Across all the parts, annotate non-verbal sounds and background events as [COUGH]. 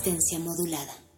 Resistencia modulada.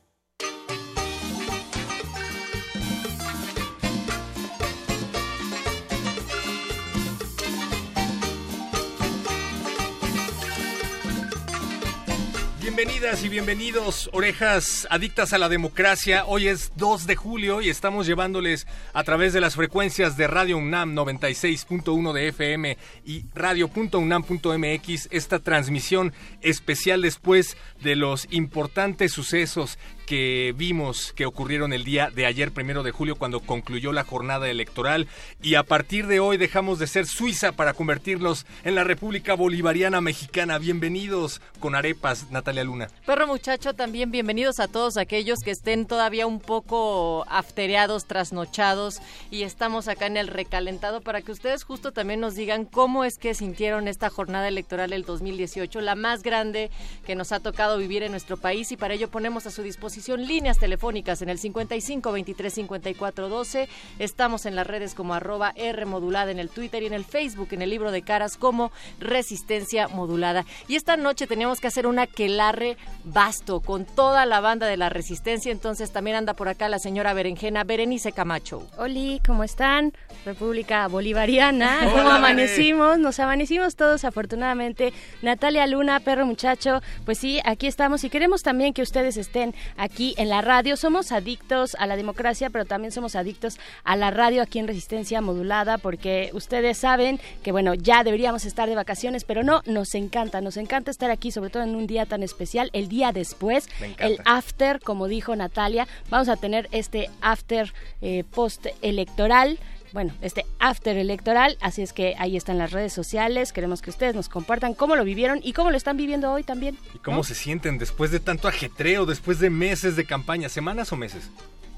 Bienvenidas y bienvenidos, orejas adictas a la democracia. Hoy es 2 de julio y estamos llevándoles a través de las frecuencias de Radio UNAM 96.1 de FM y radio.unam.mx esta transmisión especial después de los importantes sucesos que vimos que ocurrieron el día de ayer, primero de julio, cuando concluyó la jornada electoral. Y a partir de hoy dejamos de ser Suiza para convertirnos en la República Bolivariana Mexicana. Bienvenidos con arepas, Natalia Luna. Perro muchacho, también bienvenidos a todos aquellos que estén todavía un poco aftereados, trasnochados y estamos acá en el recalentado para que ustedes justo también nos digan cómo es que sintieron esta jornada electoral del 2018, la más grande que nos ha tocado vivir en nuestro país y para ello ponemos a su disposición líneas telefónicas en el 55 23 54 12. Estamos en las redes como arroba R modulada en el Twitter y en el Facebook, en el libro de caras como Resistencia Modulada. Y esta noche teníamos que hacer una quelarre vasto con toda la banda de la Resistencia. Entonces también anda por acá la señora Berenjena Berenice Camacho. Oli, ¿cómo están? República Bolivariana. [LAUGHS] ¿Cómo amanecimos? Nos amanecimos todos afortunadamente. Natalia Luna, perro muchacho, pues sí, aquí estamos y queremos también que ustedes estén aquí en la radio. Somos adictos a la democracia, pero también somos adictos a la radio aquí en Resistencia Modulada, porque ustedes saben que, bueno, ya deberíamos estar de vacaciones, pero no, nos encanta, nos encanta estar aquí, sobre todo en un día tan especial, el día después, el after, como dijo Natalia. Vamos a tener este after eh, post electoral bueno, este after electoral, así es que ahí están las redes sociales, queremos que ustedes nos compartan cómo lo vivieron y cómo lo están viviendo hoy también. ¿Y cómo se sienten después de tanto ajetreo, después de meses de campaña, semanas o meses?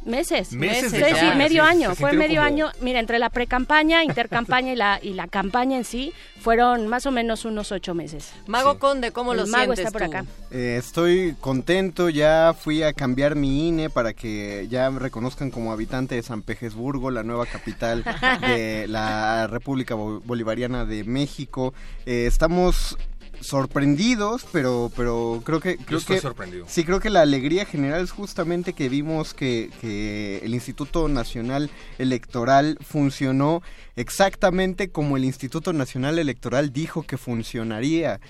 Meses, meses, sí, sí, medio año, fue medio año, mira, entre la pre-campaña, intercampaña y la, y la campaña en sí, fueron más o menos unos ocho meses. Mago Conde, ¿cómo El lo mago sientes está por tú? acá. Eh, estoy contento, ya fui a cambiar mi INE para que ya me reconozcan como habitante de San Petersburgo, la nueva capital de [LAUGHS] la República Bo- Bolivariana de México. Eh, estamos sorprendidos, pero pero creo que creo estoy que sorprendido. sí creo que la alegría general es justamente que vimos que, que el Instituto Nacional Electoral funcionó exactamente como el Instituto Nacional Electoral dijo que funcionaría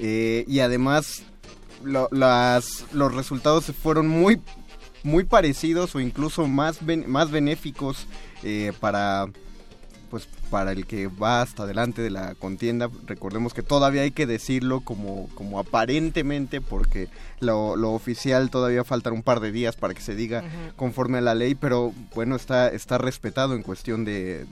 Eh, y además lo- las, los resultados fueron muy muy parecidos o incluso más ben- más benéficos eh, para pues para el que va hasta adelante de la contienda recordemos que todavía hay que decirlo como como aparentemente porque lo, lo oficial todavía faltan un par de días para que se diga conforme a la ley pero bueno está está respetado en cuestión de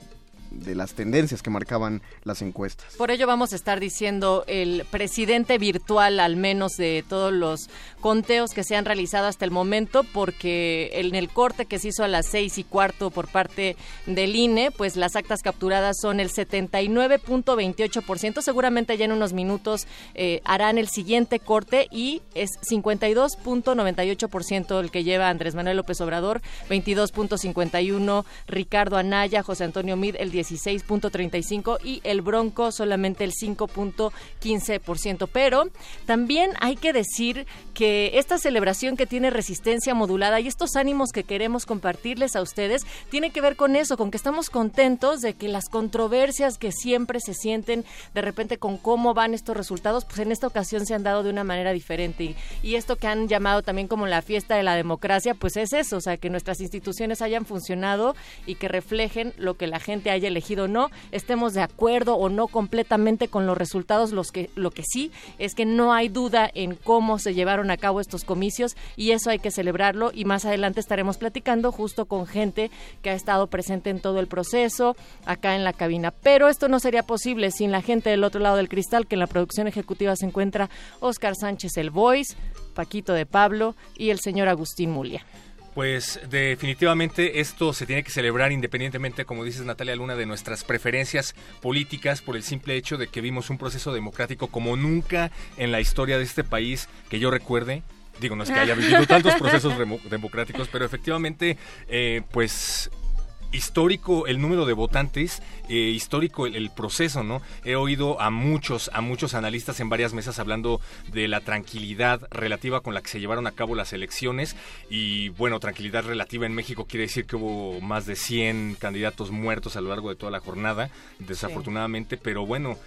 de las tendencias que marcaban las encuestas Por ello vamos a estar diciendo el presidente virtual, al menos de todos los conteos que se han realizado hasta el momento, porque en el corte que se hizo a las seis y cuarto por parte del INE, pues las actas capturadas son el 79.28%. Seguramente ya en unos minutos eh, harán el siguiente corte y es 52.98% el que lleva Andrés Manuel López Obrador, 22.51 Ricardo Anaya, José Antonio Mid, el 16.35 y el Bronco solamente el 5.15%. Pero también hay que decir que esta celebración que tiene resistencia modulada y estos ánimos que queremos compartirles a ustedes tiene que ver con eso, con que estamos contentos de que las controversias que siempre se sienten de repente con cómo van estos resultados, pues en esta ocasión se han dado de una manera diferente. Y, y esto que han llamado también como la fiesta de la democracia, pues es eso, o sea, que nuestras instituciones hayan funcionado y que reflejen lo que la gente haya elegido o no, estemos de acuerdo o no completamente con los resultados, los que, lo que sí es que no hay duda en cómo se llevaron a cabo estos comicios y eso hay que celebrarlo y más adelante estaremos platicando justo con gente que ha estado presente en todo el proceso acá en la cabina. Pero esto no sería posible sin la gente del otro lado del cristal, que en la producción ejecutiva se encuentra Oscar Sánchez el Voice, Paquito de Pablo y el señor Agustín Mulia. Pues definitivamente esto se tiene que celebrar independientemente, como dices Natalia Luna, de nuestras preferencias políticas por el simple hecho de que vimos un proceso democrático como nunca en la historia de este país que yo recuerde. Digo, no es que haya vivido tantos [LAUGHS] procesos democráticos, pero efectivamente, eh, pues histórico el número de votantes, eh, histórico el, el, proceso, ¿no? He oído a muchos, a muchos analistas en varias mesas hablando de la tranquilidad relativa con la que se llevaron a cabo las elecciones y bueno, tranquilidad relativa en México quiere decir que hubo más de 100 candidatos muertos a lo largo de toda la jornada, desafortunadamente, sí. pero bueno,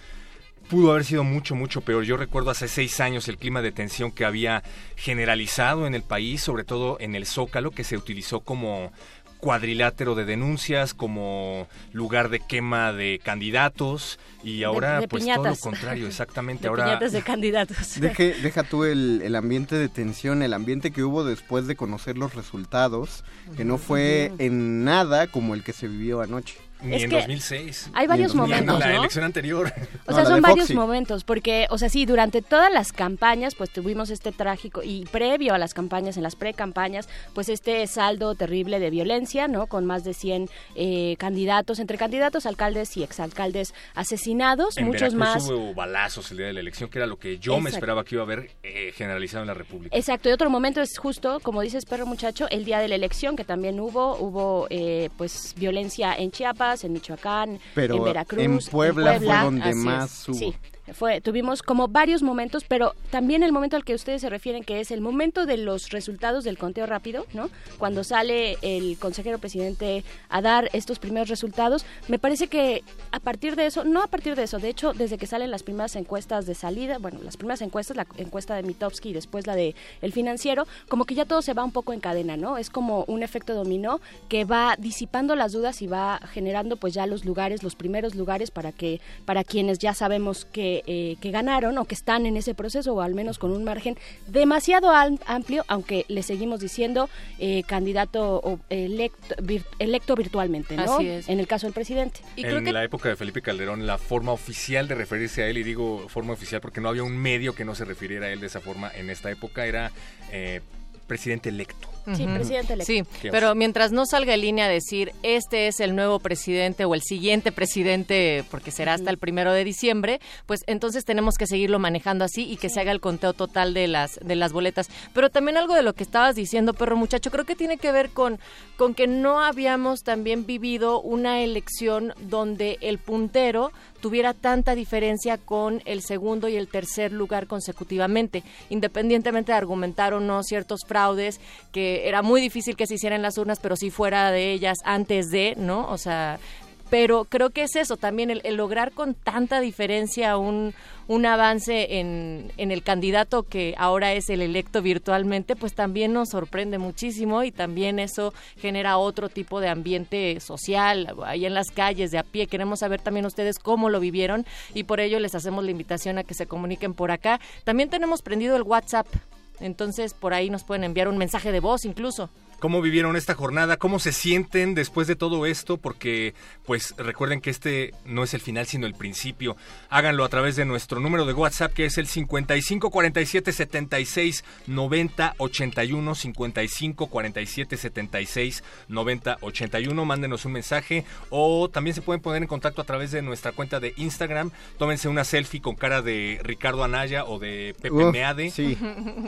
pudo haber sido mucho, mucho peor. Yo recuerdo hace seis años el clima de tensión que había generalizado en el país, sobre todo en el Zócalo, que se utilizó como cuadrilátero de denuncias como lugar de quema de candidatos y ahora de, de pues piñatas. todo lo contrario exactamente [LAUGHS] de ahora piñatas de candidatos. [LAUGHS] Deje, deja tú el, el, ambiente de tensión el ambiente que hubo después de conocer los resultados que no fue en nada como el que se vivió anoche ni es en que 2006. Hay varios ni momentos. en la ¿no? elección anterior. O sea, no, son varios momentos, porque, o sea, sí, durante todas las campañas, pues tuvimos este trágico, y previo a las campañas, en las pre-campañas, pues este saldo terrible de violencia, ¿no? Con más de 100 eh, candidatos, entre candidatos, alcaldes y exalcaldes asesinados, en muchos Veracruz más. hubo balazos el día de la elección, que era lo que yo Exacto. me esperaba que iba a haber eh, generalizado en la República. Exacto, y otro momento es justo, como dices, perro muchacho, el día de la elección, que también hubo, hubo, eh, pues, violencia en Chiapas, en Michoacán, pero en Veracruz, en Puebla, en Puebla fue donde más hubo. Sí fue tuvimos como varios momentos pero también el momento al que ustedes se refieren que es el momento de los resultados del conteo rápido no cuando sale el consejero presidente a dar estos primeros resultados. Me parece que a partir de eso no a partir de eso de hecho desde que salen las primeras encuestas de salida bueno las primeras encuestas la encuesta de Mitowski y después la de el financiero como que ya todo se va un poco en cadena no es como un efecto dominó que va disipando las dudas y va generando pues ya los lugares los primeros lugares para que para quienes ya sabemos que eh, que ganaron o que están en ese proceso o al menos con un margen demasiado amplio, aunque le seguimos diciendo eh, candidato o electo, vir, electo virtualmente, ¿no? Así es. En el caso del presidente. Y en que... la época de Felipe Calderón, la forma oficial de referirse a él, y digo forma oficial porque no había un medio que no se refiriera a él de esa forma en esta época, era eh, presidente electo. Sí, presidente electo. Sí, pero mientras no salga en línea a decir este es el nuevo presidente o el siguiente presidente, porque será hasta el primero de diciembre, pues entonces tenemos que seguirlo manejando así y que sí. se haga el conteo total de las de las boletas. Pero también algo de lo que estabas diciendo, perro muchacho, creo que tiene que ver con, con que no habíamos también vivido una elección donde el puntero tuviera tanta diferencia con el segundo y el tercer lugar consecutivamente, independientemente de argumentar o no ciertos fraudes que era muy difícil que se hicieran las urnas, pero si fuera de ellas antes de, ¿no? O sea, pero creo que es eso también, el, el lograr con tanta diferencia un, un avance en, en, el candidato que ahora es el electo virtualmente, pues también nos sorprende muchísimo y también eso genera otro tipo de ambiente social, ahí en las calles, de a pie. Queremos saber también ustedes cómo lo vivieron y por ello les hacemos la invitación a que se comuniquen por acá. También tenemos prendido el WhatsApp entonces, por ahí nos pueden enviar un mensaje de voz incluso. ¿Cómo vivieron esta jornada? ¿Cómo se sienten después de todo esto? Porque, pues, recuerden que este no es el final, sino el principio. Háganlo a través de nuestro número de WhatsApp, que es el 55 47 76 90 81. 55 47 76 90 81. Mándenos un mensaje o también se pueden poner en contacto a través de nuestra cuenta de Instagram. Tómense una selfie con cara de Ricardo Anaya o de Pepe Uf, Meade. sí.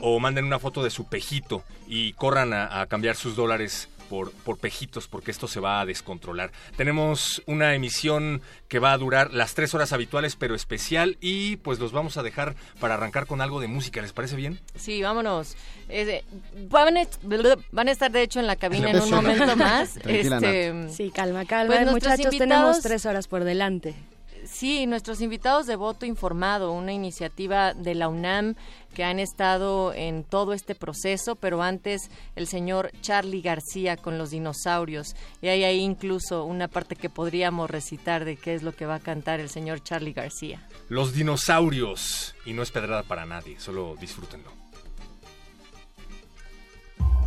O manden una foto de su pejito y corran a, a cambiar sus dólares por, por pejitos porque esto se va a descontrolar. Tenemos una emisión que va a durar las tres horas habituales pero especial y pues los vamos a dejar para arrancar con algo de música. ¿Les parece bien? Sí, vámonos. Eh, van, a, van, a, estar de hecho en la cabina en un momento más. [LAUGHS] este, sí, calma, calma. Pues muchachos, tenemos tres horas por delante. Sí, nuestros invitados de voto informado, una iniciativa de la UNAM que han estado en todo este proceso, pero antes el señor Charlie García con los dinosaurios. Y hay ahí incluso una parte que podríamos recitar de qué es lo que va a cantar el señor Charlie García. Los dinosaurios. Y no es pedrada para nadie, solo disfrútenlo.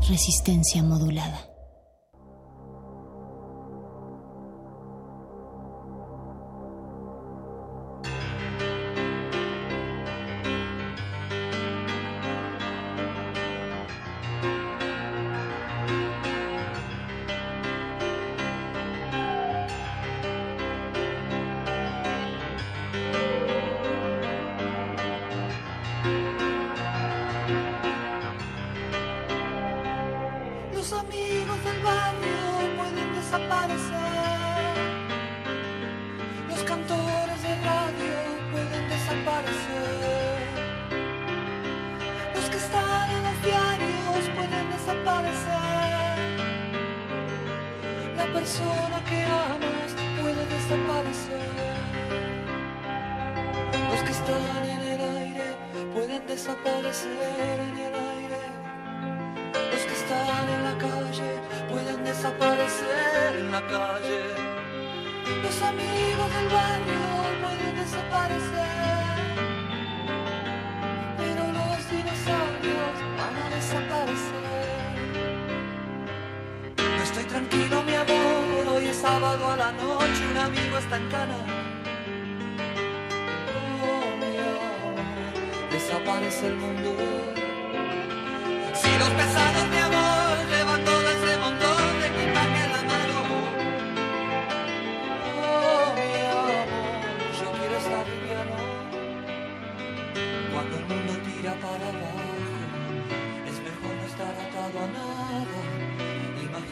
Resistencia modulada. persona que amas puede desaparecer. Los que están en el aire pueden desaparecer en el aire. Los que están en la calle pueden desaparecer en la calle. Los amigos del barrio pueden desaparecer. tranquilo mi amor, hoy es sábado a la noche, un amigo está en cana. Oh, mi amor, desaparece el mundo. Si los pesados mi amor llevan todo ese montón de equipaje la mano. Oh, mi amor, yo quiero estar liviano. Cuando el mundo tira para abajo, es mejor no estar atado a nada.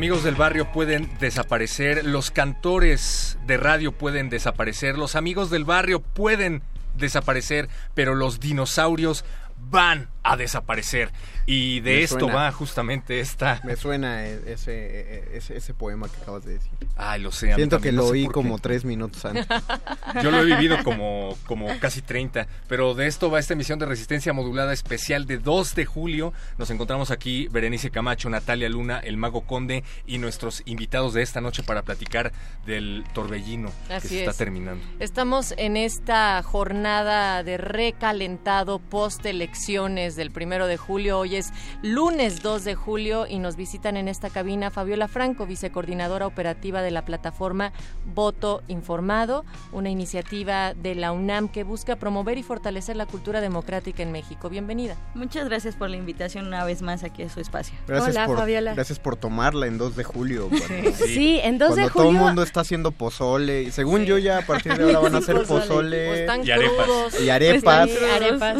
amigos del barrio pueden desaparecer, los cantores de radio pueden desaparecer, los amigos del barrio pueden desaparecer, pero los dinosaurios van a desaparecer. Y de Me esto suena. va justamente esta... [LAUGHS] Me suena e- ese, e- ese, ese poema que acabas de decir. Ay, lo sé. Siento que lo oí como tres minutos antes. [LAUGHS] Yo lo he vivido como, como casi 30, pero de esto va esta emisión de Resistencia Modulada especial de 2 de julio. Nos encontramos aquí Berenice Camacho, Natalia Luna, el Mago Conde y nuestros invitados de esta noche para platicar del torbellino que Así se está es. terminando. Estamos en esta jornada de recalentado post elecciones del primero de julio. Hoy es lunes 2 de julio y nos visitan en esta cabina Fabiola Franco, vicecoordinadora operativa de la plataforma Voto Informado, una iniciativa de la UNAM que busca promover y fortalecer la cultura democrática en México. Bienvenida. Muchas gracias por la invitación una vez más aquí a su espacio. Gracias, Hola, por, Fabiola. gracias por tomarla en 2 de julio. cuando- Sí, en 2 de Cuando todo el julio. mundo está haciendo pozole. Y según yo ya a partir de ahora van a hacer Pozole. están Y arepas. Y arepas.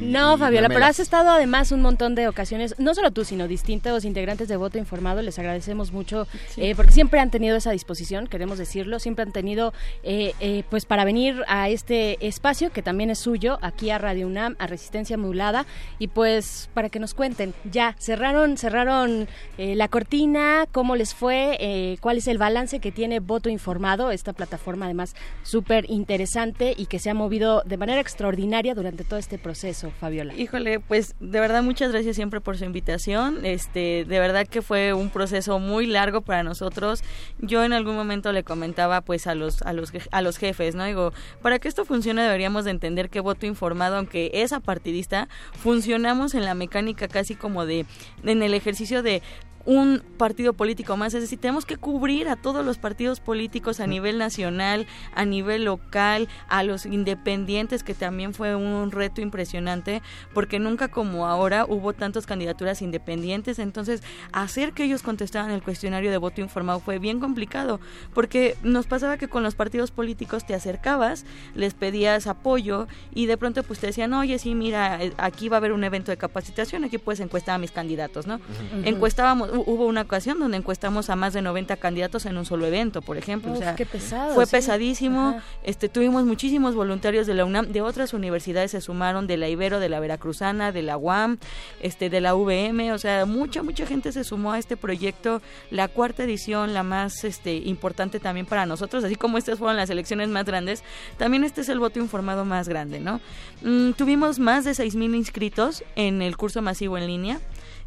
Y No, Fabiola, pero has estado además un montón de ocasiones, no solo tú, sino distintos integrantes de Voto Informado. Les agradecemos mucho eh, porque siempre han tenido esa disposición, queremos decirlo, siempre han tenido, eh, eh, pues para venir a este espacio que también es suyo, aquí a Radio UNAM, a Resistencia Modulada, y pues para que nos cuenten, ya cerraron, cerraron eh, la cortina, cómo les fue, eh, cuál es el balance que tiene Voto Informado, esta plataforma además súper interesante y que se ha movido de manera extraordinaria durante todo este proceso, Fabiola. Híjole, pues de verdad muchas gracias siempre por su invitación. Este, de verdad que fue un proceso muy largo para nosotros. Yo en algún momento le comentaba pues a los a los a los jefes, ¿no? Digo, para que esto funcione deberíamos de entender que voto informado, aunque es apartidista, funcionamos en la mecánica casi como de en el ejercicio de un partido político más, es decir, tenemos que cubrir a todos los partidos políticos a nivel nacional, a nivel local, a los independientes, que también fue un reto impresionante, porque nunca como ahora hubo tantas candidaturas independientes, entonces hacer que ellos contestaran el cuestionario de voto informado fue bien complicado, porque nos pasaba que con los partidos políticos te acercabas, les pedías apoyo y de pronto pues te decían, oye, sí, mira, aquí va a haber un evento de capacitación, aquí puedes encuestar a mis candidatos, ¿no? Encuestábamos, hubo una ocasión donde encuestamos a más de 90 candidatos en un solo evento, por ejemplo. o sea, qué pesado. fue sí. pesadísimo. Ajá. Este, tuvimos muchísimos voluntarios de la UNAM, de otras universidades se sumaron, de la Ibero, de la Veracruzana, de la UAM, este, de la UVM, o sea, mucha, mucha gente se sumó a este proyecto, la cuarta edición, la más este, importante también para nosotros, así como estas fueron las elecciones más grandes, también este es el voto informado más grande, ¿no? Mm, tuvimos más de 6.000 inscritos en el curso masivo en línea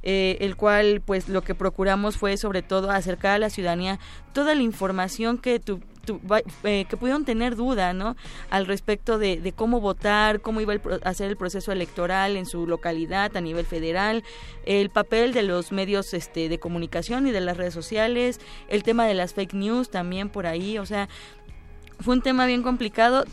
eh, el cual pues lo que procuramos fue sobre todo acercar a la ciudadanía toda la información que tu, tu- eh, que pudieron tener duda no al respecto de, de cómo votar cómo iba a ser el proceso electoral en su localidad a nivel federal el papel de los medios este de comunicación y de las redes sociales el tema de las fake news también por ahí o sea fue un tema bien complicado.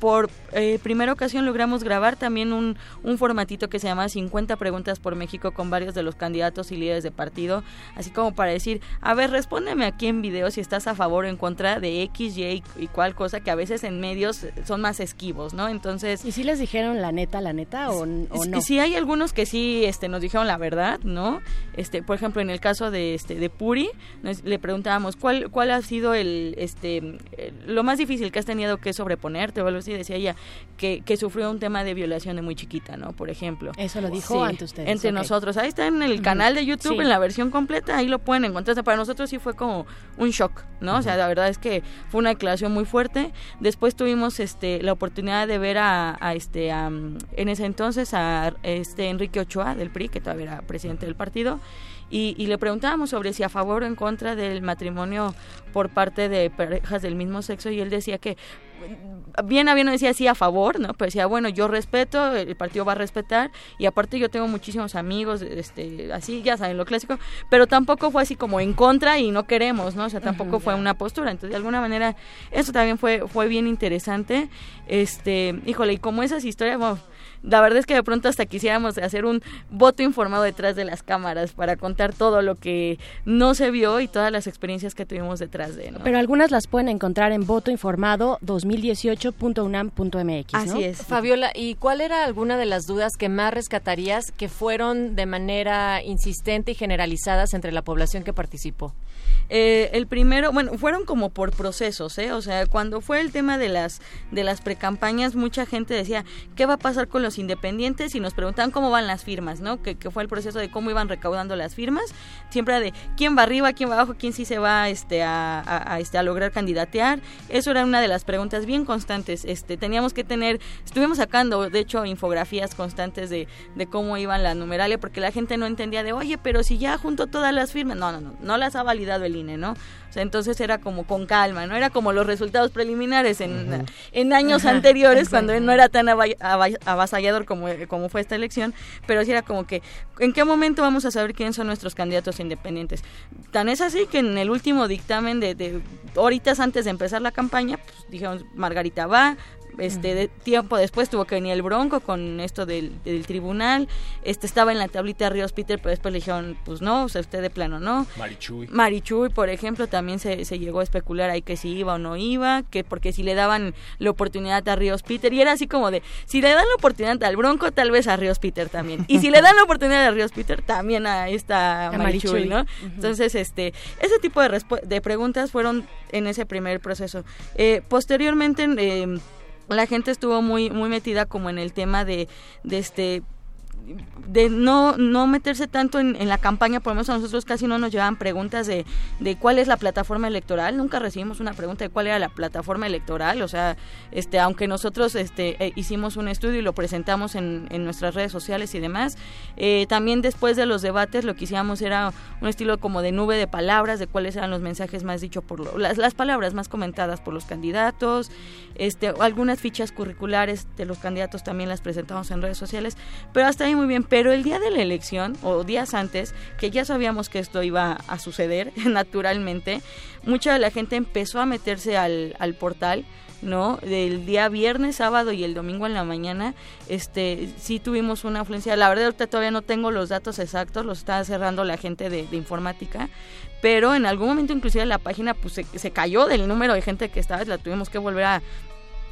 Por eh, primera ocasión logramos grabar también un, un formatito que se llama 50 preguntas por México con varios de los candidatos y líderes de partido, así como para decir, a ver, respóndeme aquí en video si estás a favor o en contra de X, Y y cual cosa que a veces en medios son más esquivos, ¿no? Entonces... ¿Y si les dijeron la neta, la neta o, o no? Sí hay algunos que sí este, nos dijeron la verdad, ¿no? Este, por ejemplo, en el caso de este de Puri, nos- le preguntábamos cuál cuál ha sido el este lo más difícil que has tenido que sobreponerte o algo así, decía ella que, que sufrió un tema de violación de muy chiquita, ¿no? Por ejemplo. Eso lo dijo Sí, ante ustedes. Entre nosotros. Ahí está en el canal de YouTube, Sí. en la versión completa, ahí lo pueden encontrar. O sea, para nosotros sí fue como un shock, ¿no? O sea, la verdad es que fue una declaración muy fuerte. Después tuvimos este la oportunidad de ver a, a este a, en ese entonces a este Enrique Ochoa del PRI, que todavía era presidente del partido. Y, y le preguntábamos sobre si a favor o en contra del matrimonio por parte de parejas del mismo sexo y él decía que bien a bien no decía sí a favor, ¿no? Pero decía, bueno, yo respeto, el partido va a respetar y aparte yo tengo muchísimos amigos, este, así, ya saben, lo clásico, pero tampoco fue así como en contra y no queremos, ¿no? O sea, tampoco fue una postura. Entonces, de alguna manera, eso también fue, fue bien interesante. Este, híjole, y como esas historias, bueno, la verdad es que de pronto hasta quisiéramos hacer un voto informado detrás de las cámaras para contar todo lo que no se vio y todas las experiencias que tuvimos detrás de, ¿no? Pero algunas las pueden encontrar en votoinformado 2018.unam.mx. ¿no? Así es. Fabiola, ¿y cuál era alguna de las dudas que más rescatarías que fueron de manera insistente y generalizadas entre la población que participó? Eh, el primero, bueno, fueron como por procesos, ¿eh? O sea, cuando fue el tema de las de las precampañas, mucha gente decía, ¿qué va a pasar con los independientes y nos preguntaban cómo van las firmas, ¿no? Que, fue el proceso de cómo iban recaudando las firmas. Siempre de quién va arriba, quién va abajo, quién sí se va este, a, este, a lograr candidatear. Eso era una de las preguntas bien constantes. Este, teníamos que tener, estuvimos sacando, de hecho, infografías constantes de, de cómo iban la numeralia, porque la gente no entendía de, oye, pero si ya junto todas las firmas, no, no, no, no las ha validado el INE, ¿no? O sea, entonces era como con calma, ¿no? Era como los resultados preliminares en, en años Ajá, anteriores, cuando no era tan ava- ava- avasallador como, como fue esta elección, pero sí era como que, ¿en qué momento vamos a saber quiénes son nuestros candidatos independientes? Tan es así que en el último dictamen de, de horitas antes de empezar la campaña, pues dijeron, Margarita va, este de tiempo después tuvo que venir el Bronco con esto del, del tribunal este estaba en la tablita Ríos Peter pero después le dijeron pues no o sea usted de plano no Marichuy. Marichuy, por ejemplo, también se, se llegó a especular ahí que si iba o no iba, que porque si le daban la oportunidad a Ríos Peter, y era así como de, si le dan la oportunidad al Bronco, tal vez a Ríos Peter también. Y si le dan la oportunidad a Ríos Peter, también a esta A Marichuy, Marichuy. ¿no? Entonces, este, ese tipo de, de preguntas fueron en ese primer proceso. Eh, posteriormente, eh, la gente estuvo muy, muy metida como en el tema de, de este de no, no meterse tanto en, la campaña, por lo menos a nosotros casi no nos llevaban preguntas de, de cuál es la plataforma electoral, nunca recibimos una pregunta de cuál era la plataforma electoral, o sea, este, aunque nosotros este, eh, hicimos un estudio y lo presentamos en, en nuestras redes sociales y demás, eh, también después de los debates lo que hicimos era un estilo como de nube de palabras, de cuáles eran los mensajes más dichos por lo- las, las palabras más comentadas por los candidatos, este, algunas fichas curriculares de los candidatos también las presentamos en redes sociales, pero hasta ahí muy bien, pero el día de la elección o días antes, que ya sabíamos que esto iba a suceder [LAUGHS] naturalmente, mucha de la gente empezó a meterse al, al portal ¿no? Del día viernes, sábado y el domingo en la mañana, este, sí tuvimos una afluencia. La verdad, ahorita todavía no tengo los datos exactos, los está cerrando la gente de, informática, pero en algún momento inclusive la página pues se, se cayó del número de gente que estaba, la tuvimos que volver a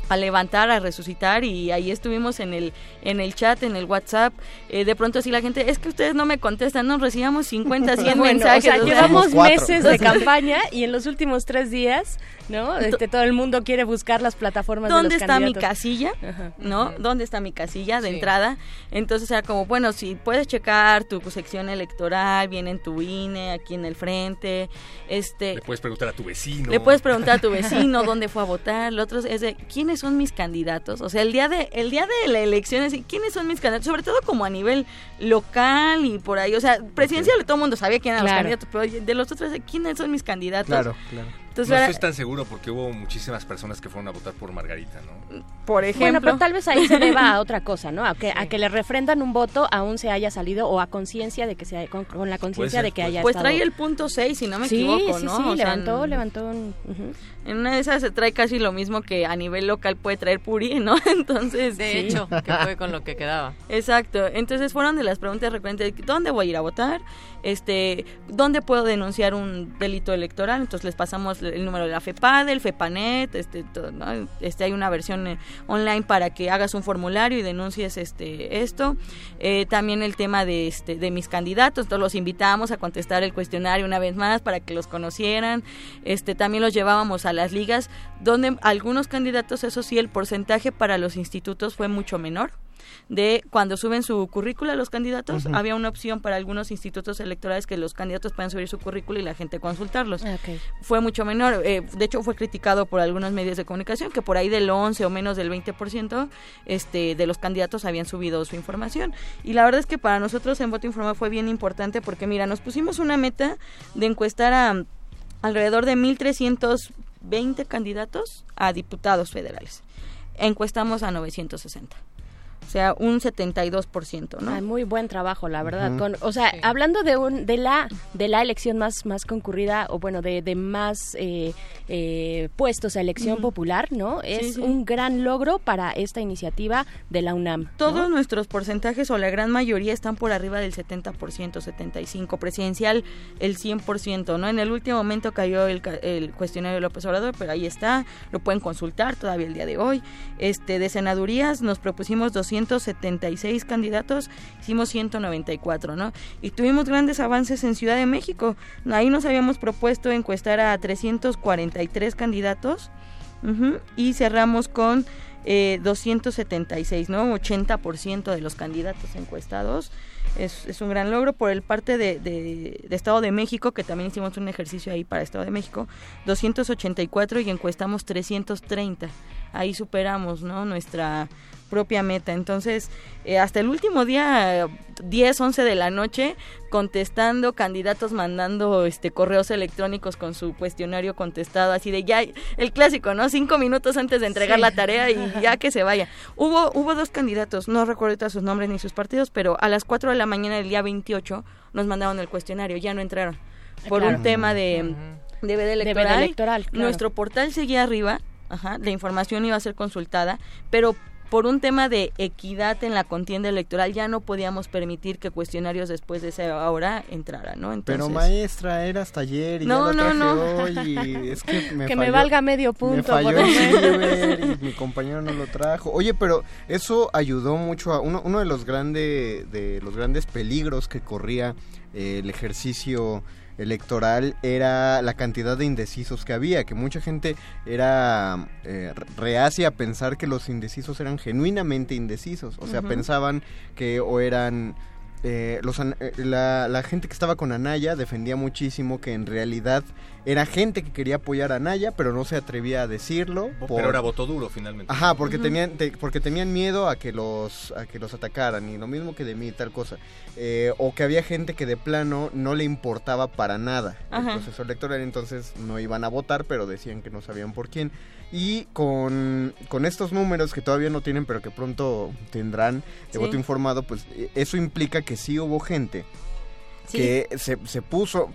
a levantar, a resucitar y ahí estuvimos en el en el chat, en el WhatsApp. Eh, de pronto así la gente, es que ustedes no me contestan, nos recibíamos 50, 100 Bueno, mensajes. O sea, llevamos meses de [LAUGHS] campaña y en los últimos tres días, ¿no? Este, todo el mundo quiere buscar las plataformas de ¿Dónde los está mi casilla? ¿No? ¿Dónde está mi casilla de Sí. entrada? Entonces era como, bueno, si puedes checar tu sección electoral, viene en tu INE, aquí en el frente, este... Le puedes preguntar a tu vecino. Le puedes preguntar a tu vecino dónde fue a votar. Lo otro es de quiénes son mis candidatos. O sea, el día de el día de la elección es de, quiénes son mis candidatos, sobre todo como a nivel local y por ahí. O sea, presidencial todo el mundo sabía quién eran Claro. los candidatos, pero de los otros, de quiénes son mis candidatos. Claro, claro. Entonces, no ahora- estoy tan seguro porque hubo muchísimas personas que fueron a votar por Margarita, ¿no? por Bueno, ejemplo. pero tal vez ahí se deba a otra cosa, ¿no? A que, a que le refrendan un voto aún se haya salido o a conciencia de que se haya- con, con la conciencia de que pues- haya Pues estado... trae el punto 6, si no me Sí, equivoco, sí, ¿no? sí, O sea, levantó, en- levantó un... En una de esas se trae casi lo mismo que a nivel local puede traer Puri, ¿no? [LAUGHS] Entonces... De hecho, que fue con lo que quedaba. Exacto. Entonces fueron de las preguntas recurrentes. ¿Dónde voy a ir a votar? Este, ¿Dónde puedo denunciar un delito electoral? Entonces les pasamos el número de la FEPADE, el FEPANET, este, todo, ¿no? este hay una versión eh, online para que hagas un formulario y denuncies este esto. Eh, también el tema de este de mis candidatos, entonces los invitamos a contestar el cuestionario una vez más para que los conocieran. Este también los llevábamos a las ligas donde algunos candidatos, eso sí, el porcentaje para los institutos fue mucho menor de cuando suben su currícula los candidatos, había una opción para algunos institutos electorales que los candidatos puedan subir su currícula y la gente consultarlos. Fue mucho menor, eh, de hecho fue criticado por algunos medios de comunicación que por ahí del 11 o menos del 20% este, de los candidatos habían subido su información. Y la verdad es que para nosotros en Voto Informado fue bien importante porque mira, nos pusimos una meta de encuestar a alrededor de 1.320 candidatos a diputados federales. Encuestamos a 960. O sea, un 72%, ¿no? Ay, muy buen trabajo, la verdad. Con, o sea, hablando de un de la de la elección más más concurrida o bueno de, de más eh, eh, puestos a elección popular, ¿no? Es sí. un gran logro para esta iniciativa de la UNAM. ¿no? Todos nuestros porcentajes o la gran mayoría están por arriba del 70%, 75%, presidencial el 100%, ¿no? En el último momento cayó el, ca- el cuestionario de López Obrador, pero ahí está, lo pueden consultar todavía el día de hoy. Este de senadurías nos propusimos 276 candidatos, hicimos 194, ¿no? Y tuvimos grandes avances en Ciudad de México. Ahí nos habíamos propuesto encuestar a 343 candidatos y cerramos con eh, 276, ¿no? 80% de los candidatos encuestados. Es, un gran logro por el parte de, Estado de México, que también hicimos un ejercicio ahí para Estado de México, 284 y encuestamos 330. Ahí superamos, ¿no? Nuestra propia meta. Entonces, eh, hasta el último día, 10, 11 de la noche, contestando, candidatos mandando este correos electrónicos con su cuestionario contestado, así de ya, el clásico, ¿no? Cinco minutos antes de entregar sí. la tarea y [LAUGHS] ya que se vaya. Hubo, hubo dos candidatos, no recuerdo sus nombres ni sus partidos, pero a las 4 de la mañana del día 28 nos mandaron el cuestionario, ya no entraron. Por claro. un tema de, de veda electoral. De electoral claro. Nuestro portal seguía arriba, Ajá, la información iba a ser consultada, pero por un tema de equidad en la contienda electoral ya no podíamos permitir que cuestionarios después de esa hora entraran, ¿no? Entonces, Pero maestra, era hasta ayer y no, ya lo no, no. hoy y es que [LAUGHS] me que falló, me valga medio punto. Me falló el ciber y mi compañero no lo trajo. Oye, pero eso ayudó mucho a uno, uno de los grandes de los grandes peligros que corría eh, el ejercicio electoral era la cantidad de indecisos que había, que mucha gente era eh, reacia a pensar que los indecisos eran genuinamente indecisos, o sea, uh -huh. pensaban que o eran... Eh, los, la, la, gente que estaba con Anaya defendía muchísimo que en realidad era gente que quería apoyar a Anaya, pero no se atrevía a decirlo. Pero era voto duro finalmente. Ajá, porque, uh -huh. tenían, te, porque tenían miedo a que, los, a que los atacaran, y lo mismo que de mí, tal cosa. Eh, o que había gente que de plano no le importaba para nada Ajá. el proceso electoral, entonces no iban a votar, pero decían que no sabían por quién. Y con, con estos números que todavía no tienen, pero que pronto tendrán de sí. voto informado, pues eso implica que sí hubo gente sí. que se, se puso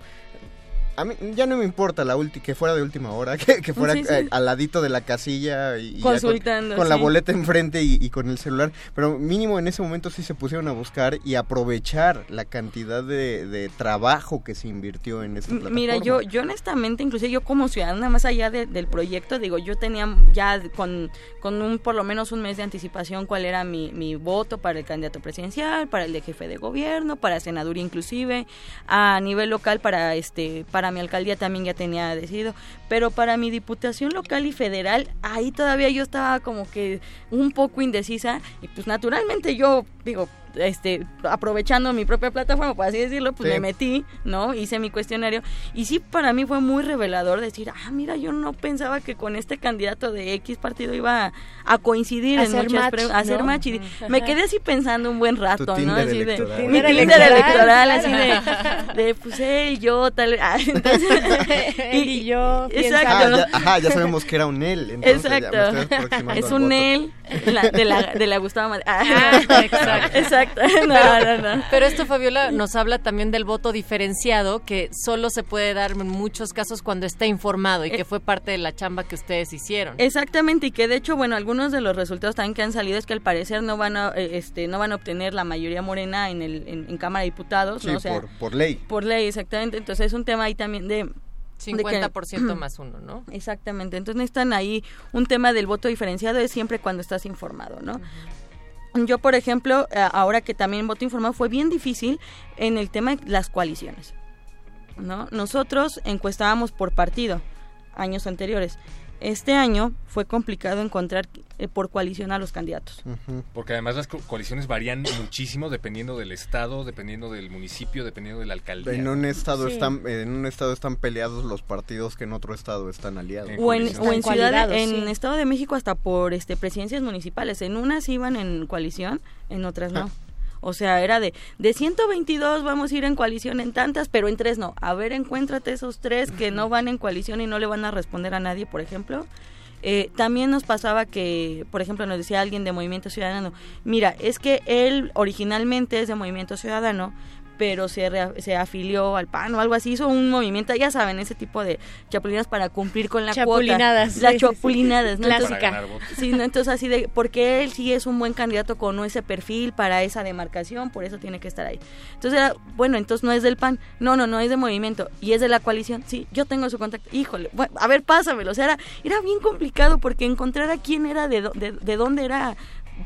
a mí ya no me importa la que fuera de última hora, [LAUGHS] que, que fuera sí, sí. Eh, al ladito de la casilla y, Consultando, con, con sí. la boleta enfrente y, y, con el celular, pero mínimo en ese momento sí se pusieron a buscar y aprovechar la cantidad de, de trabajo que se invirtió en esta plataforma. Mira, yo, yo honestamente, inclusive yo como ciudadana, más allá de, del proyecto, digo, yo tenía ya con, con un por lo menos un mes de anticipación cuál era mi, mi voto para el candidato presidencial, para el de jefe de gobierno, para senaduría inclusive, a nivel local para este para mi alcaldía también ya tenía decidido, pero para mi diputación local y federal, ahí todavía yo estaba como que un poco indecisa y pues naturalmente yo digo, este aprovechando mi propia plataforma por así decirlo pues sí. me metí no hice mi cuestionario. Y sí para mí fue muy revelador decir ah mira yo no pensaba que con este candidato de X partido iba a coincidir a en muchas match, ¿no? a hacer match y me quedé así pensando un buen rato no así electoral. de mi Tinder electoral así de, de pues él yo tal ah, [LAUGHS] entonces, él y yo exacto. ah, ya, ajá ya sabemos que era un él entonces exacto. es un él la, de la de la Gustavo Madrid ah, exacto, [LAUGHS] exacto. [LAUGHS] No, no, no. Pero esto, Fabiola, nos habla también del voto diferenciado, que solo se puede dar en muchos casos cuando está informado y que fue parte de la chamba que ustedes hicieron. Exactamente, y que de hecho, bueno, algunos de los resultados también que han salido es que al parecer no van a, este, no van a obtener la mayoría morena en, el, en, en Cámara de Diputados. Sí, ¿no? o sea, por, por ley. Por ley, exactamente. Entonces es un tema ahí también de 50% que, más uno, ¿no? [CLEARS THROAT] Exactamente. Entonces necesitan ahí un tema del voto diferenciado es siempre cuando estás informado, ¿no? Uh -huh. Yo, por ejemplo, ahora que también voto informado, fue bien difícil en el tema de las coaliciones, ¿no? Nosotros encuestábamos por partido años anteriores. Este año fue complicado encontrar eh, por coalición a los candidatos. Uh -huh. Porque además las co coaliciones varían muchísimo dependiendo del estado, dependiendo del municipio, dependiendo de la alcaldía. En un estado sí. están en un estado están peleados los partidos que en otro estado están aliados. En o en, o en ciudad en sí. Estado de México hasta por este presidencias municipales, en unas iban en coalición, en otras no. O sea, era de, de 122 vamos a ir en coalición en tantas, pero en tres no. A ver, encuéntrate esos tres que no van en coalición y no le van a responder a nadie, por ejemplo. Eh, también nos pasaba que, por ejemplo, nos decía alguien de Movimiento Ciudadano, mira, es que él originalmente es de Movimiento Ciudadano, pero se, re, se afilió al PAN o algo así, hizo un movimiento, ya saben, ese tipo de chapulinadas para cumplir con la chapulinadas, cuota. Las chapulinadas, ¿no? Clásica. sí, ¿no? entonces así de, porque él sí es un buen candidato con ese perfil para esa demarcación, por eso tiene que estar ahí. Entonces era, bueno, entonces no es del PAN, no, no, no es de movimiento, y es de la coalición, sí, yo tengo su contacto, híjole, bueno, a ver, pásamelo, o sea, era, era bien complicado porque encontrar a quién era, de, de, de dónde era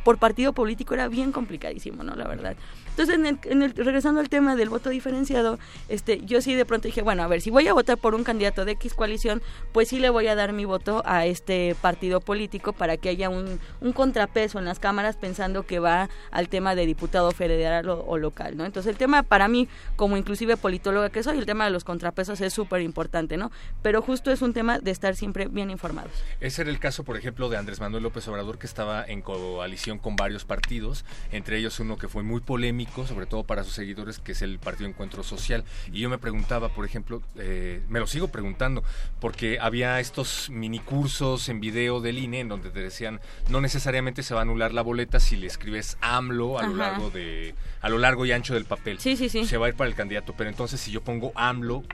por partido político era bien complicadísimo, ¿no? La verdad. Entonces, en el, en el- regresando al tema del voto diferenciado, este, yo sí de pronto dije, bueno, a ver, si voy a votar por un candidato de X coalición, pues sí le voy a dar mi voto a este partido político para que haya un, contrapeso en las cámaras pensando que va al tema de diputado federal o, o local, ¿no? Entonces el tema para mí, como inclusive politóloga que soy, el tema de los contrapesos es súper importante, ¿no? Pero justo es un tema de estar siempre bien informados. Ese era el caso, por ejemplo, de Andrés Manuel López Obrador, que estaba en coalición con varios partidos, entre ellos uno que fue muy polémico, sobre todo para sus seguidores, que es el Partido Encuentro Social. Y yo me preguntaba, por ejemplo, eh, me lo sigo preguntando, porque había estos mini cursos en video del INE en donde te decían, no necesariamente se va a anular la boleta si le escribes AMLO a lo largo de a lo largo y ancho del papel. Sí, sí, sí. Se va a ir para el candidato, pero entonces si yo pongo AMLO,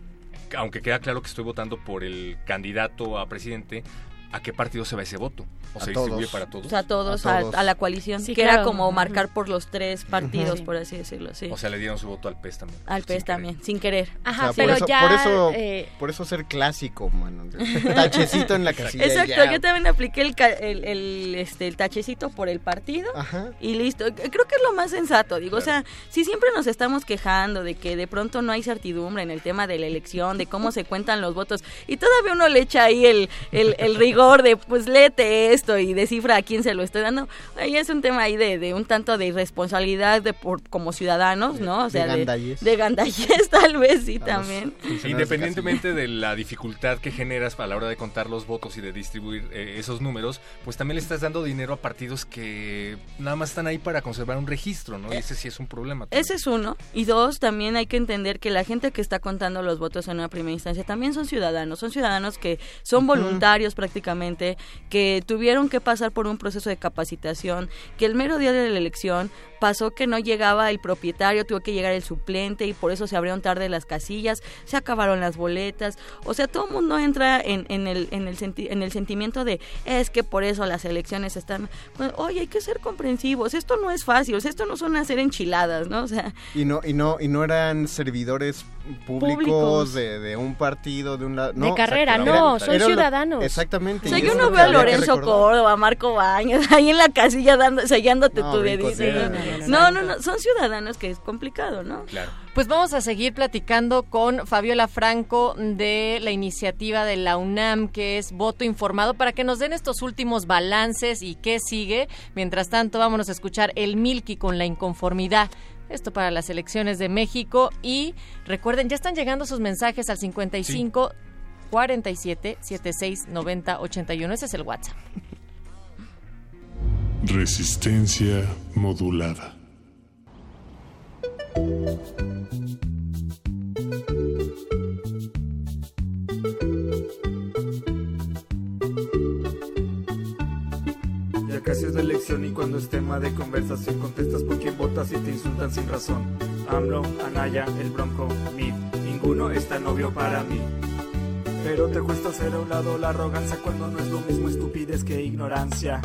aunque queda claro que estoy votando por el candidato a presidente, ¿a qué partido se va ese voto? ¿O A se distribuye todos. para todos? O sea, a todos, A todos. a la coalición, Sí, que claro. era como marcar por los tres partidos, por así decirlo, sí. O sea, le dieron su voto al PES también. Al sin PES querer. también, sin querer. Ajá, O sea, pero por eso, ya... por eso, eh, por eso ser clásico, mano. [LAUGHS] Tachecito en la casilla. Exacto, ya. yo también apliqué el, el, este, el tachecito por el partido Ajá. y listo. Creo que es lo más sensato, digo, o sea, si siempre nos estamos quejando de que de pronto no hay certidumbre en el tema de la elección, de cómo se cuentan los votos, y todavía uno le echa ahí el, el, el rigor de, pues léete esto y descifra a quién se lo estoy dando, ahí es un tema ahí de, de un tanto de irresponsabilidad de por, como ciudadanos, ¿no? O sea, de, gandallez. de gandallez [LAUGHS] tal vez, sí, también. de Independientemente de la dificultad que generas a la hora de contar los votos y de distribuir eh, esos números, pues también le estás dando dinero a partidos que nada más están ahí para conservar un registro, ¿no? Y ese sí es un problema. también. Ese es uno. Y dos, también hay que entender que la gente que está contando los votos en una primera instancia también son ciudadanos. Son ciudadanos que son voluntarios prácticamente, que tuvieron que pasar por un proceso de capacitación, que el mero día de la elección pasó que no llegaba el propietario, tuvo que llegar el suplente y por eso se abrieron tarde las casillas, se acabaron las boletas. O sea, todo el mundo entra en, en el, en, el senti- en el sentimiento de es que por eso las elecciones están... Bueno, oye, hay que ser comprensivos, esto no es fácil, o sea, esto no son hacer enchiladas, ¿no? O sea, Y no, y no, y no eran servidores públicos, Públicos. De, de un partido, de una de carrera, no, son Era lo- ciudadanos. Exactamente. O sea, yo no veo a Lorenzo. Córdoba, a Marco Baños, [LAUGHS] ahí en la casilla dando, sellándote No, tu dedito. Sí, ¿no? no, No, no, no, son ciudadanos que es complicado, ¿no? Claro. Pues vamos a seguir platicando con Fabiola Franco de la iniciativa de la UNAM, que es Voto Informado, para que nos den estos últimos balances y qué sigue. Mientras tanto, vámonos a escuchar el Milky con la inconformidad. Esto para las elecciones de México. Y recuerden, ya están llegando sus mensajes al 55 47 76 90 81. Ese es el WhatsApp. Resistencia modulada. Ya casi es la elección y cuando es tema de conversación contestas por quién votas y te insultan sin razón. AMLO, Anaya, el Bronco, Mid, ninguno es tan obvio para mí. Pero te cuesta hacer a un lado la arrogancia cuando no es lo mismo estupidez que ignorancia.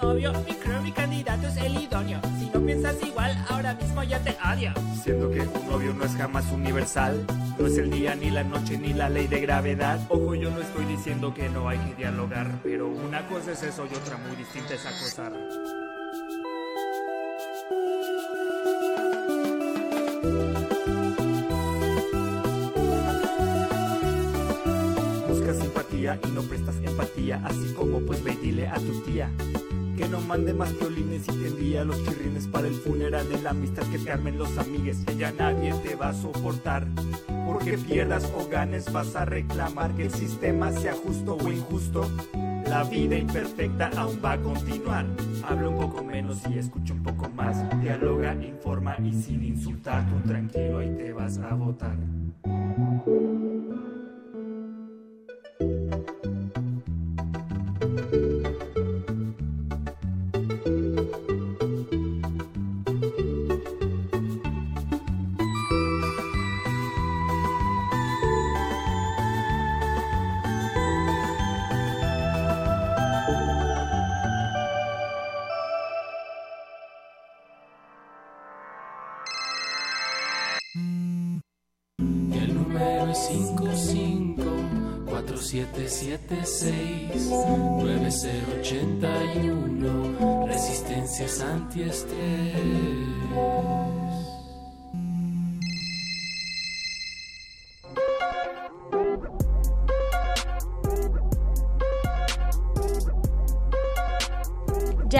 Obvio, mi creo mi candidato es el idóneo. Si no piensas igual, ahora mismo ya te odio. Siendo que un novio no es jamás universal, no es el día ni la noche ni la ley de gravedad. Ojo, yo no estoy diciendo que no hay que dialogar, pero una cosa es eso y otra muy distinta es acosar. Y no prestas empatía, así como pues ve y dile a tu tía que no mande más violines y te envía los chirrines para el funeral de la amistad que te armen los amigues, que ya nadie te va a soportar. Porque pierdas o ganes vas a reclamar que el sistema sea justo o injusto. La vida imperfecta aún va a continuar. Habla un poco menos y escucha un poco más. Dialoga, informa y sin insultar. Tú tranquilo y te vas a votar. 4776 9081 Resistencias antiestrés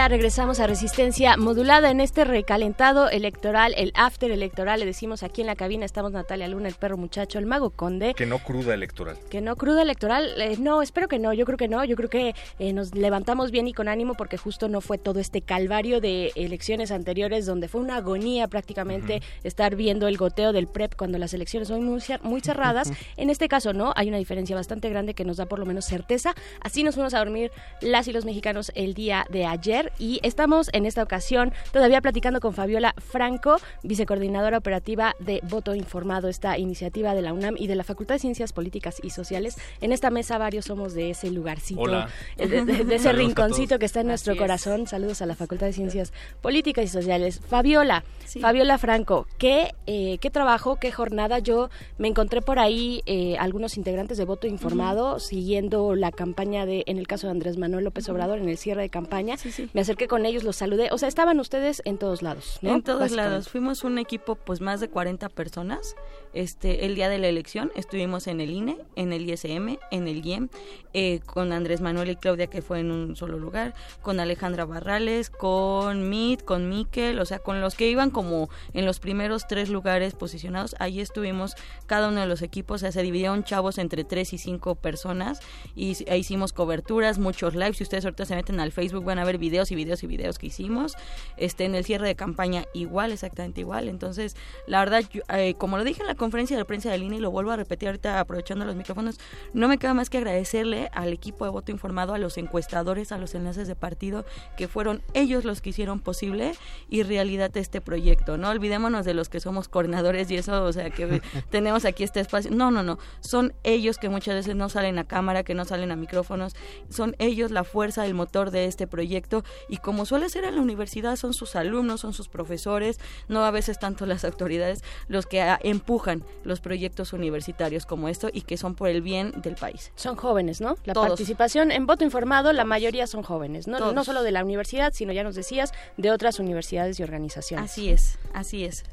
Ya regresamos a Resistencia Modulada en este recalentado electoral, el after electoral, le decimos aquí en la cabina, estamos Natalia Luna, el perro muchacho, el mago conde. Que no cruda electoral. Que no cruda electoral, eh, no, espero que no, yo creo que no, yo creo que eh, nos levantamos bien y con ánimo porque justo no fue todo este calvario de elecciones anteriores donde fue una agonía prácticamente estar viendo el goteo del PREP cuando las elecciones son muy cerradas. En este caso no, hay una diferencia bastante grande que nos da por lo menos certeza. Así nos fuimos a dormir las y los mexicanos el día de ayer y estamos en esta ocasión todavía platicando con Fabiola Franco, vicecoordinadora operativa de Voto Informado, esta iniciativa de la UNAM y de la Facultad de Ciencias Políticas y Sociales. En esta mesa varios somos de ese lugarcito, Hola. eh, de, de- de ese Saludos rinconcito que está en nuestro Así es. corazón. Saludos a la Facultad de Ciencias Políticas y Sociales. Fabiola, Fabiola Franco, ¿qué, eh, qué trabajo, qué jornada? Yo me encontré por ahí eh, algunos integrantes de Voto Informado siguiendo la campaña de, en el caso de Andrés Manuel López Obrador, en el cierre de campaña. Me acerqué con ellos, los saludé. O sea, estaban ustedes en todos lados, ¿no? En todos lados. Fuimos un equipo, pues más de 40 personas. Este, el día de la elección estuvimos en el INE, en el ISM, en el IEM, eh, con Andrés Manuel y Claudia, que fue en un solo lugar, con Alejandra Barrales, con Mit, con Miquel, o sea, con los que iban como en los primeros tres lugares posicionados. Ahí estuvimos cada uno de los equipos, o sea, se dividieron chavos entre tres y cinco personas y e hicimos coberturas, muchos lives. Si ustedes ahorita se meten al Facebook van a ver videos y videos y videos que hicimos. Este, en el cierre de campaña igual, exactamente igual. Entonces, la verdad, yo, eh, como lo dije en la conferencia de prensa de línea y lo vuelvo a repetir ahorita aprovechando los micrófonos, no me queda más que agradecerle al equipo de voto informado, a los encuestadores, a los enlaces de partido, que fueron ellos los que hicieron posible y realidad este proyecto. No olvidémonos de los que somos coordinadores y eso, o sea, que [LAUGHS] tenemos aquí este espacio. No, no, no. Son ellos que muchas veces no salen a cámara, que no salen a micrófonos. Son ellos la fuerza, el motor de este proyecto. Y como suele ser en la universidad, son sus alumnos, son sus profesores, no a veces tanto las autoridades, los que ah, empujan los proyectos universitarios como esto y que son por el bien del país. Son jóvenes, ¿no? La Todos. participación en voto informado, la mayoría son jóvenes, ¿no? Todos. No solo de la universidad, sino ya nos decías, de otras universidades y organizaciones. Así es, así es.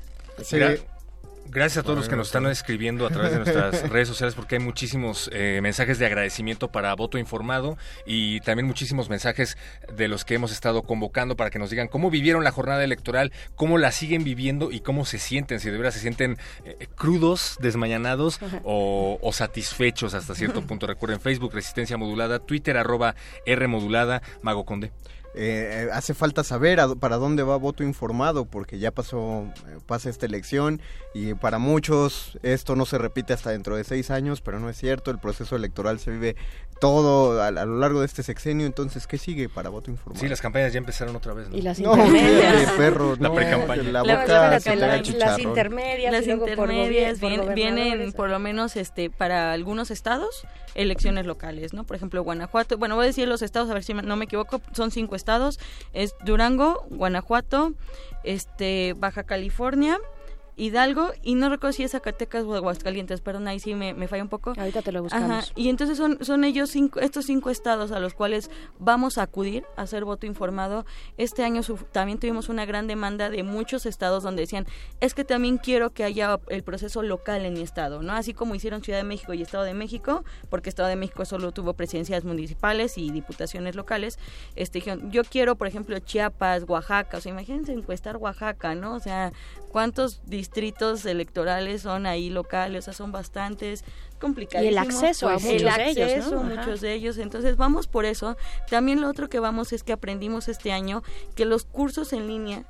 Gracias a todos los que nos están escribiendo a través de nuestras [LAUGHS] redes sociales porque hay muchísimos eh, mensajes de agradecimiento para Voto Informado y también muchísimos mensajes de los que hemos estado convocando para que nos digan cómo vivieron la jornada electoral, cómo la siguen viviendo y cómo se sienten, si de veras se sienten eh, crudos, desmañanados o, o satisfechos hasta cierto [LAUGHS] punto. Recuerden Facebook Resistencia Modulada, Twitter arroba R Modulada, Mago Conde. Eh, hace falta saber para dónde va voto informado porque ya pasó eh, pasa esta elección y para muchos esto no se repite hasta dentro de seis años pero no es cierto el proceso electoral se vive todo a, a lo largo de este sexenio entonces qué sigue para voto informado Sí, las campañas ya empezaron otra vez. ¿no? Y las No, intermedias. [LAUGHS] perro, La precampaña. la se la- las intermedias, Las por intermedias por vienen por lo menos este para algunos estados elecciones locales, ¿no? Por ejemplo, Guanajuato, bueno, voy a decir los estados a ver si me- no me equivoco, son cinco estados, es Durango, Guanajuato, este Baja California, Hidalgo y no recuerdo si es Zacatecas o Aguascalientes, perdón, ahí sí me, me falla un poco. Ahorita te lo buscamos. Ajá, y entonces son, son ellos cinco, estos cinco estados a los cuales vamos a acudir a hacer voto informado. Este año su- también tuvimos una gran demanda de muchos estados donde decían, es que también quiero que haya el proceso local en mi estado, ¿no? Así como hicieron Ciudad de México y Estado de México, porque Estado de México solo tuvo presidencias municipales y diputaciones locales, este, dijeron, yo quiero, por ejemplo, Chiapas, Oaxaca, o sea, imagínense encuestar Oaxaca, ¿no? O sea, ¿cuántos distritos electorales son ahí locales? O sea, son bastantes complicados. Y el acceso a muchos el de ellos, acceso ¿no? a Ajá. muchos de ellos. Entonces vamos por eso. También lo otro que vamos es que aprendimos este año que los cursos en línea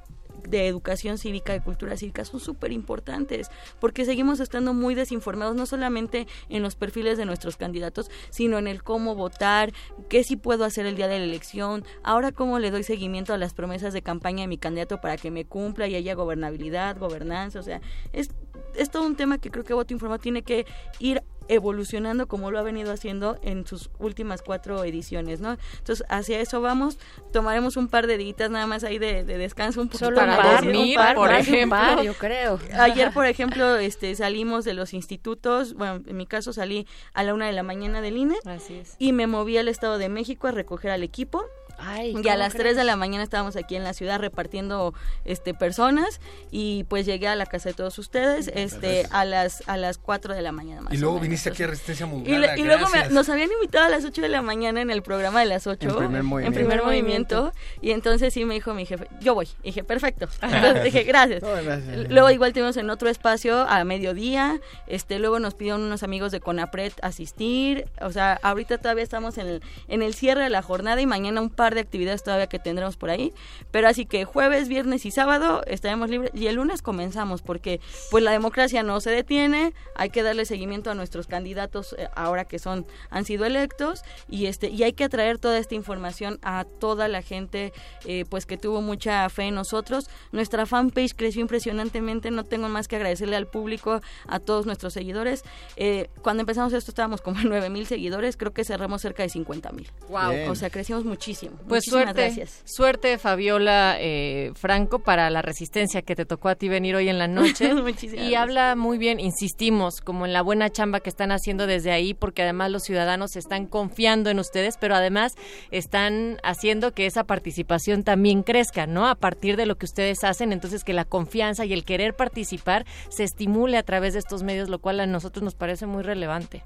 de educación cívica, de cultura cívica, son súper importantes, porque seguimos estando muy desinformados, no solamente en los perfiles de nuestros candidatos, sino en el cómo votar, qué sí puedo hacer el día de la elección, ahora cómo le doy seguimiento a las promesas de campaña de mi candidato para que me cumpla y haya gobernabilidad, gobernanza, o sea, es, es todo un tema que creo que Voto Informado tiene que ir evolucionando como lo ha venido haciendo en sus últimas cuatro ediciones, ¿no? Entonces, hacia eso vamos, tomaremos un par de días nada más ahí de, de descanso, un Solo para par, dormir, un par, por más de un ejemplo. par, yo creo. Ayer, por [LAUGHS] ejemplo, este salimos de los institutos, bueno, en mi caso salí a la una de la mañana del INE Así es. y me moví al Estado de México a recoger al equipo Ay, y a ¿cómo las 3 crees? de la mañana estábamos aquí en la ciudad repartiendo este personas y pues llegué a la casa de todos ustedes este a las a las 4 de la mañana más Y o luego menos. viniste aquí a Resistencia Y, Modulada. le- y luego me- nos habían invitado a las 8 de la mañana en el programa de las 8. En primer movimiento. primer movimiento. Y entonces sí me dijo mi jefe, yo voy. Y dije, perfecto. [LAUGHS] Entonces dije, gracias. No, gracias. Luego igual tuvimos en otro espacio a mediodía. Este, luego nos pidieron unos amigos de Conapred asistir. O sea, ahorita todavía estamos en el, en el cierre de la jornada y mañana un par de actividades todavía que tendremos por ahí. Pero así que jueves, viernes y sábado estaremos libres. Y el lunes comenzamos porque pues la democracia no se detiene. Hay que darle seguimiento a nuestros candidatos eh, ahora que son han sido electos y este y hay que atraer toda esta información a toda la gente eh, pues que tuvo mucha fe en nosotros nuestra fanpage creció impresionantemente no tengo más que agradecerle al público a todos nuestros seguidores Eh, cuando empezamos esto estábamos como en 9 mil seguidores creo que cerramos cerca de 50 mil Wow. o sea crecimos muchísimo Pues Muchísimas suerte, gracias suerte Fabiola eh, Franco para la resistencia que te tocó a ti venir hoy en la noche. [LAUGHS] Muchísimas y gracias. habla muy bien, insistimos, como en la buena chamba que están haciendo desde ahí, porque además los ciudadanos están confiando en ustedes, pero además están haciendo que esa participación también crezca, ¿no? A partir de lo que ustedes hacen, entonces que la confianza y el querer participar se estimule a través de estos medios, lo cual a nosotros nos parece muy relevante.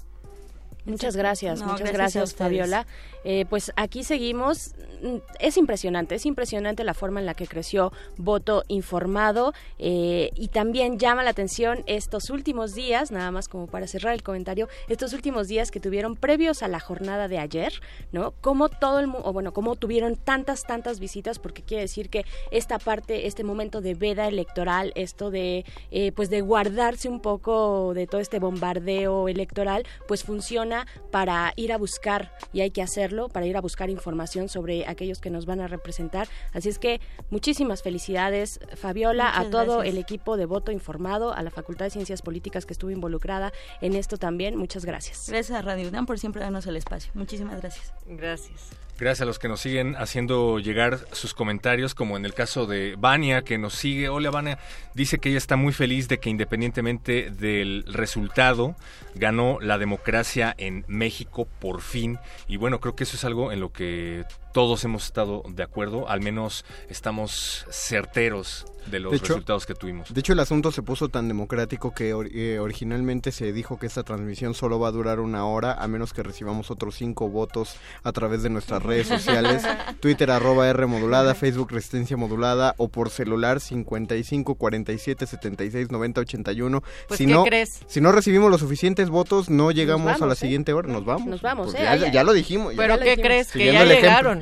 Muchas gracias, No, muchas gracias. Fabiola. Eh, pues aquí seguimos. Mm, Es impresionante, es impresionante la forma en la que creció voto informado eh, y también llama la atención estos últimos días, nada más como para cerrar el comentario, estos últimos días que tuvieron previos a la jornada de ayer, ¿no? Como todo el mundo, o bueno, como tuvieron tantas, tantas visitas, porque quiere decir que esta parte, este momento de veda electoral, esto de, eh, pues de guardarse un poco de todo este bombardeo electoral, pues funciona para ir a buscar, y hay que hacerlo, para ir a buscar información sobre aquellos que nos van a representar. Así es que muchísimas felicidades, Fabiola, Muchas a todo gracias. el equipo de voto informado, a la Facultad de Ciencias Políticas que estuvo involucrada en esto también. Muchas gracias. gracias a Radio UNAM por siempre darnos el espacio muchísimas gracias Gracias. Gracias a los que nos siguen haciendo llegar sus comentarios, como en el caso de Vania, que nos sigue. Hola, Vania. Dice que ella está muy feliz de que independientemente del resultado, ganó la democracia en México por fin. Y bueno, creo que eso es algo en lo que todos hemos estado de acuerdo. Al menos estamos certeros de los De hecho- resultados que tuvimos. De hecho, el asunto se puso tan democrático que or- eh, originalmente se dijo que esta transmisión solo va a durar una hora, a menos que recibamos otros cinco votos a través de nuestras redes sociales, [LAUGHS] Twitter arroba R modulada, Facebook Resistencia modulada o por celular 55 47 76 90 81. Pues, si ¿qué no, crees? Si no recibimos los suficientes votos, no llegamos a la ¿eh? siguiente hora, nos vamos. Nos vamos, Pues ¿eh? ya, ya lo dijimos. ya. ¿Pero lo qué dijimos. crees? Que ya llegaron.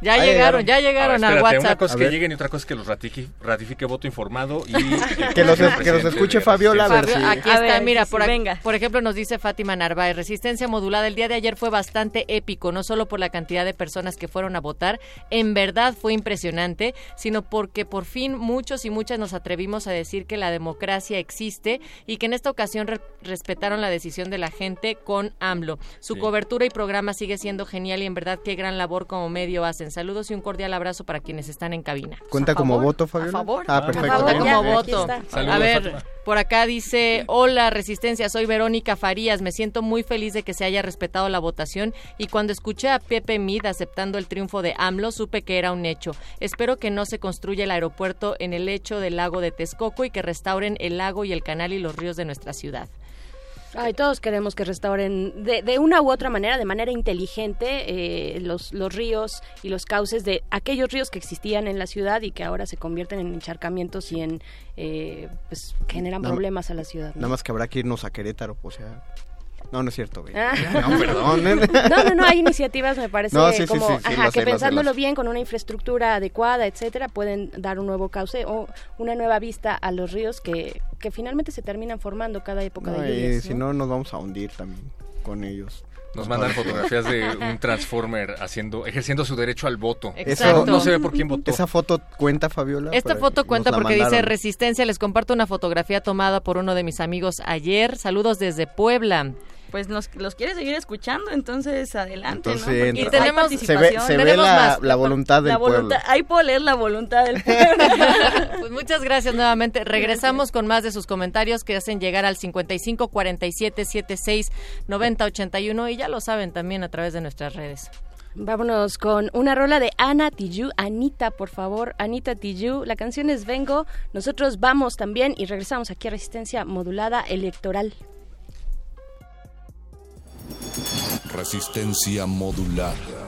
Ya Ah, llegaron, llegaron. ya llegaron al espérate, WhatsApp. Una cosa A es que lleguen y otra cosa es que los ratifique, ratifique voto informado y... [LAUGHS] Que los- que los escuche Fabiola, a ver aquí A está, ver, mira, sí, por, sí, venga. por ejemplo nos dice Fátima Narváez, resistencia modulada el día de ayer fue bastante épico, no solo por la cantidad de personas que fueron a votar, en verdad fue impresionante, sino porque por fin muchos y muchas nos atrevimos a decir que la democracia existe y que en esta ocasión re- respetaron la decisión de la gente con AMLO. Su Sí. cobertura y programa sigue siendo genial y en verdad qué gran labor como medio hacen. Saludos y un cordial abrazo para quienes están en cabina. ¿Cuenta A como favor, voto, a Fabiola? favor. Ah, A perfecto. Cuenta como ya, voto. Saludos, a ver, Fátima. por acá dice, hola Resistencia, soy Verónica Farías, me siento muy feliz de que se haya respetado la votación y cuando escuché a Pepe Mid aceptando el triunfo de AMLO, supe que era un hecho. Espero que no se construya el aeropuerto en el lecho del lago de Texcoco y que restauren el lago y el canal y los ríos de nuestra ciudad. Ay, todos queremos que restauren de, de una u otra manera, de manera inteligente, eh, los, los ríos y los cauces de aquellos ríos que existían en la ciudad y que ahora se convierten en encharcamientos y en, eh, pues, generan problemas a la ciudad. ¿no? Nada más que habrá que irnos a Querétaro, o sea... No, no es cierto, güey. Ah. [LAUGHS] No, perdón. No, no, no, hay iniciativas, me parece, No, sí, sí, como, sí, sí, ajá, que sé, pensándolo bien, con una infraestructura adecuada, etcétera, pueden dar un nuevo cauce o una nueva vista a los ríos que, que finalmente se terminan formando cada época No, de y lluvias. si no, nos vamos a hundir también con ellos. Nos mandan fotografías de un [LAUGHS] Transformer haciendo, ejerciendo su derecho al voto. Exacto. No se ve por quién votó. ¿Esa foto cuenta, Fabiola? Esta foto cuenta porque dice. Resistencia. Les comparto una fotografía tomada por uno de mis amigos ayer. Saludos desde Puebla. Pues nos, los quiere seguir escuchando, entonces adelante, Entonces, ¿no? Y tenemos- hay Se ve, se ve la, más. la voluntad del la voluntad, pueblo. ahí puedo leer la voluntad del [LAUGHS] pueblo. Pues muchas gracias nuevamente. Regresamos con más de sus comentarios que hacen llegar al 55 47 76 90 81 y ya lo saben también a través de nuestras redes. Vámonos con una rola de Ana Tijoux. Anita, por favor, Anita Tijoux. La canción es Vengo. Nosotros vamos también y regresamos aquí a Resistencia Modulada Electoral. Resistencia modulada.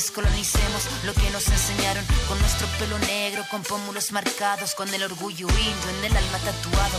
Descolonicemos lo que nos enseñaron con nuestro pelo negro, con pómulos marcados, con el orgullo indio en el alma tatuado.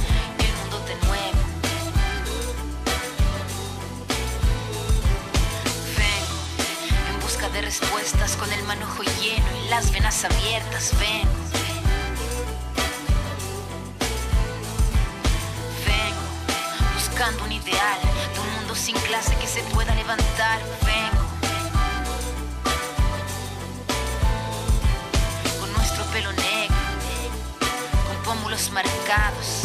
de respuestas con el manojo lleno y las venas abiertas. Vengo. Vengo buscando un ideal de un mundo sin clase que se pueda levantar. Vengo con nuestro pelo negro, con pómulos marcados,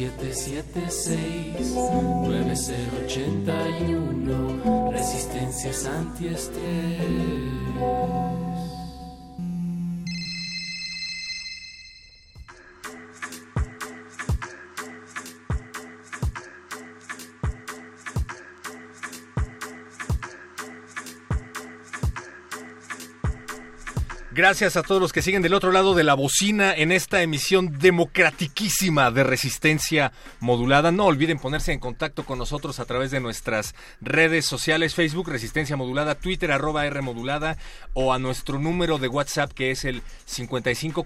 554776-9081. Resistencias antiestrés. Gracias a todos los que siguen del otro lado de la bocina en esta emisión democratiquísima de resistencia modulada. No olviden ponerse en contacto con nosotros a través de nuestras redes sociales, Facebook Resistencia Modulada, Twitter arroba R Modulada o a nuestro número de WhatsApp que es el 55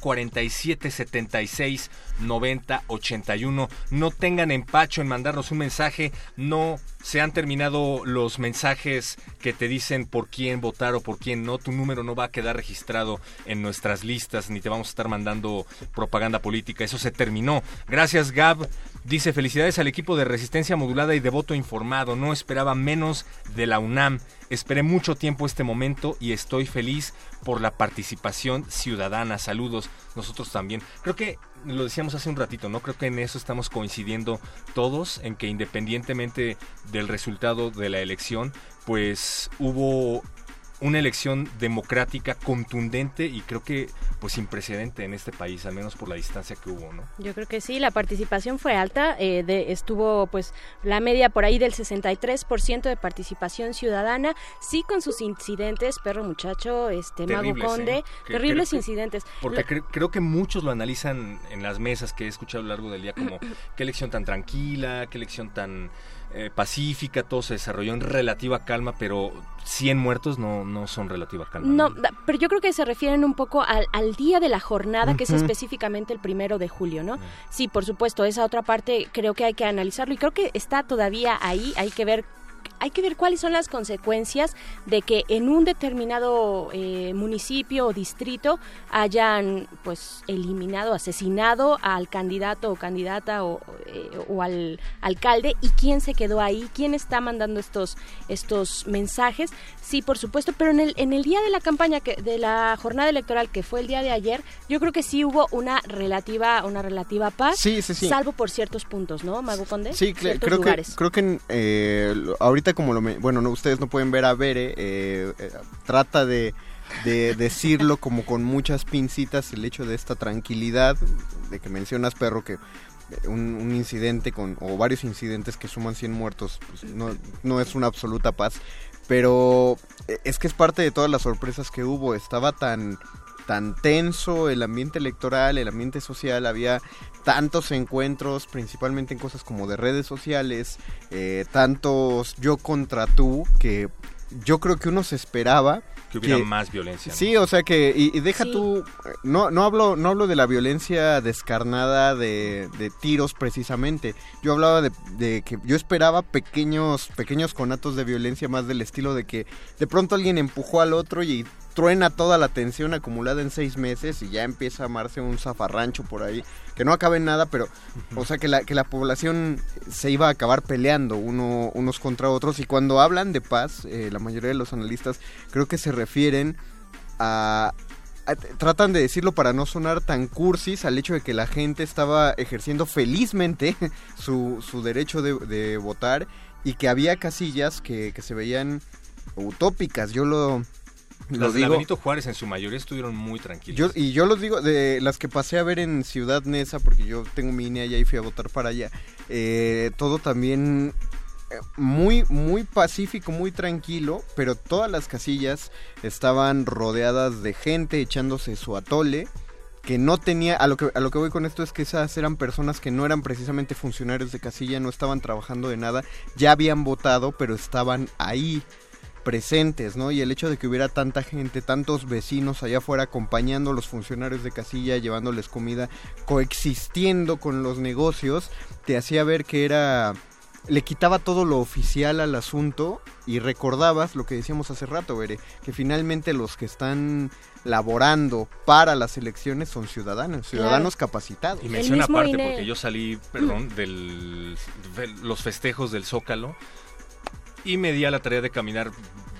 47 76 90 81. No tengan empacho en mandarnos un mensaje, no se han terminado los mensajes que te dicen por quién votar o por quién no. Tu número no va a quedar registrado en nuestras listas ni te vamos a estar mandando propaganda política. Eso se terminó. Gracias, Gab. Dice felicidades al equipo de resistencia modulada y de voto informado. No esperaba menos de la UNAM. Esperé mucho tiempo este momento y estoy feliz por la participación ciudadana. Saludos. Nosotros también. Creo que lo decíamos hace un ratito, ¿no? Creo que en eso estamos coincidiendo todos, en que independientemente del resultado de la elección, pues hubo una elección democrática contundente y creo que pues sin precedente en este país, al menos por la distancia que hubo, ¿no? Yo creo que sí, la participación fue alta, eh, de, estuvo pues la media por ahí del 63% de participación ciudadana, sí con sus incidentes, perro muchacho, este Mago Terribles, Conde, ¿eh? Que- terribles que- incidentes. Porque cre- creo que muchos lo analizan en las mesas que he escuchado a lo largo del día como [CLEARS THROAT] qué elección tan tranquila, qué elección tan eh, pacífica, todo se desarrolló en relativa calma, pero 100 muertos no, no son relativa calma. No, pero yo creo que se refieren un poco al, al día de la jornada, que es específicamente el primero de julio, ¿no? Sí, por supuesto, esa otra parte creo que hay que analizarlo y creo que está todavía ahí, hay que ver hay que ver cuáles son las consecuencias de que en un determinado eh, municipio o distrito hayan pues eliminado, asesinado al candidato o candidata o, eh, o al alcalde y quién se quedó ahí, quién está mandando estos estos mensajes. Sí, por supuesto, pero en el en el día de la campaña que de la jornada electoral que fue el día de ayer, yo creo que sí hubo una relativa una relativa paz, Sí, sí, sí. salvo por ciertos puntos, ¿no, Mago Conde? Sí, creo que, lugares. creo que eh, lo- como lo... me- bueno, no, ustedes no pueden ver a Bere, eh, eh, trata de, de decirlo como con muchas pincitas el hecho de esta tranquilidad, de que mencionas, perro, que un, un incidente con, o varios incidentes que suman 100 muertos, pues, no, no es una absoluta paz, pero eh, es que es parte de todas las sorpresas que hubo, estaba tan tan tenso el ambiente electoral, el ambiente social, había tantos encuentros, principalmente en cosas como de redes sociales, eh, tantos yo contra tú, que yo creo que uno se esperaba Que hubiera más violencia. ¿no? Sí, o sea que, y, y deja Sí. tú, eh, no, no hablo, no hablo de la violencia descarnada de, de tiros precisamente. Yo hablaba de, de que yo esperaba pequeños, pequeños conatos de violencia más del estilo de que de pronto alguien empujó al otro y truena toda la tensión acumulada en seis meses y ya empieza a amarse un zafarrancho por ahí, que no acabe en nada, pero, o sea, que la, que la población se iba a acabar peleando uno, unos contra otros y cuando hablan de paz, eh, la mayoría de los analistas creo que se refieren a, a- tratan de decirlo para no sonar tan cursis al hecho de que la gente estaba ejerciendo felizmente [LAUGHS] su, su derecho de, de votar y que había casillas que, que se veían utópicas. Yo lo, lo Las de la digo. Benito Juárez en su mayoría estuvieron muy tranquilas. Yo, y yo los digo, de las que pasé a ver en Ciudad Neza, porque yo tengo mi INE allá y fui a votar para allá, eh, todo también eh, muy, muy pacífico, muy tranquilo, pero todas las casillas estaban rodeadas de gente echándose su atole que no tenía, a lo que, a lo que voy con esto es que esas eran personas que no eran precisamente funcionarios de casilla, no estaban trabajando de nada, ya habían votado, pero estaban ahí presentes, ¿no? Y el hecho de que hubiera tanta gente, tantos vecinos allá afuera acompañando a los funcionarios de casilla, llevándoles comida, coexistiendo con los negocios, te hacía ver que era le quitaba todo lo oficial al asunto y recordabas lo que decíamos hace rato, Bere, que finalmente los que están laborando para las elecciones son ciudadanos, ciudadanos capacitados. Y mención aparte, porque yo salí, perdón, del, de los festejos del Zócalo y me di a la tarea de caminar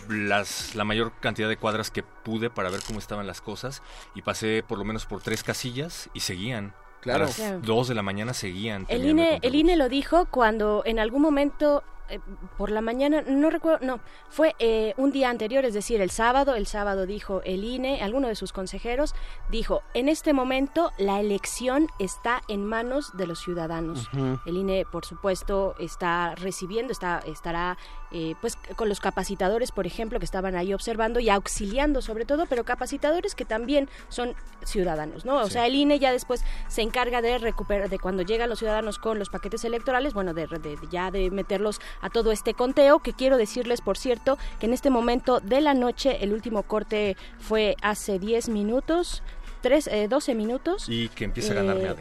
las, la mayor cantidad de cuadras que pude para ver cómo estaban las cosas y pasé por lo menos por tres casillas y seguían. Claro. A las Claro. dos de la mañana seguían. El INE, el INE lo dijo cuando en algún momento eh, por la mañana, no recuerdo, no, fue eh, un día anterior, es decir, el sábado, el sábado dijo el INE, alguno de sus consejeros, dijo, en este momento la elección está en manos de los ciudadanos. Ujú. El INE, por supuesto, está recibiendo, está, estará eh, pues con los capacitadores, por ejemplo, que estaban ahí observando y auxiliando sobre todo, pero capacitadores que también son ciudadanos, ¿no? O Sí. sea, el INE ya después se encarga de recuperar, de cuando llegan los ciudadanos con los paquetes electorales, bueno, de, de- de- ya de meterlos a todo este conteo, que quiero decirles, por cierto, que en este momento de la noche, el último corte fue hace 10 minutos, tres, eh, 12 minutos. Y que empiece a ganar Eh,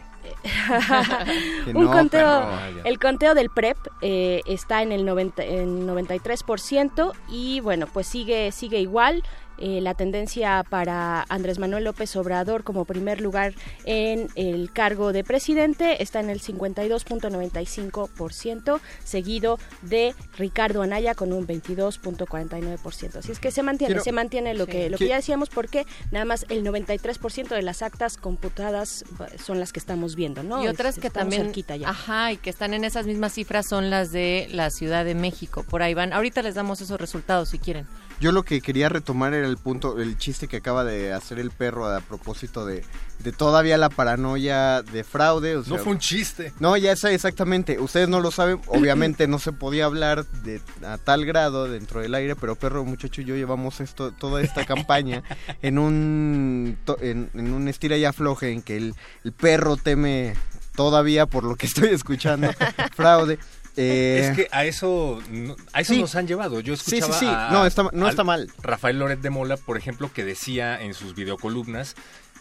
[LAUGHS] un no, conteo, el conteo del PREP eh, está en el 90, en 93% y bueno, pues sigue, sigue igual. Eh, la tendencia para Andrés Manuel López Obrador como primer lugar en el cargo de presidente está en el 52.95%, seguido de Ricardo Anaya con un 22.49%. Así es que se mantiene, Quiero- se mantiene lo que lo que ya decíamos porque nada más el 93% de las actas computadas son las que estamos viendo, ¿no? Y otras Este, que estamos también, cerquita ya. ajá, y que están en esas mismas cifras son las de la Ciudad de México. Por ahí van. Ahorita les damos esos resultados si quieren. Yo lo que quería retomar era el punto, el chiste que acaba de hacer el perro a propósito de, de todavía la paranoia de fraude. o sea, No fue un chiste. No, ya sé exactamente. Ustedes no lo saben. [CLEARS THROAT] Obviamente no se podía hablar de a tal grado dentro del aire, pero perro, muchacho y yo llevamos esto, toda esta [LAUGHS] campaña en un en, en un estira y afloje en que el, el perro teme todavía por lo que estoy escuchando [LAUGHS] fraude. Eh, Es que a eso, a eso sí. nos han llevado. Yo Sí, sí, escuchaba sí. a- No, está- no está mal. Rafael Loret de Mola, por ejemplo, que decía en sus videocolumnas,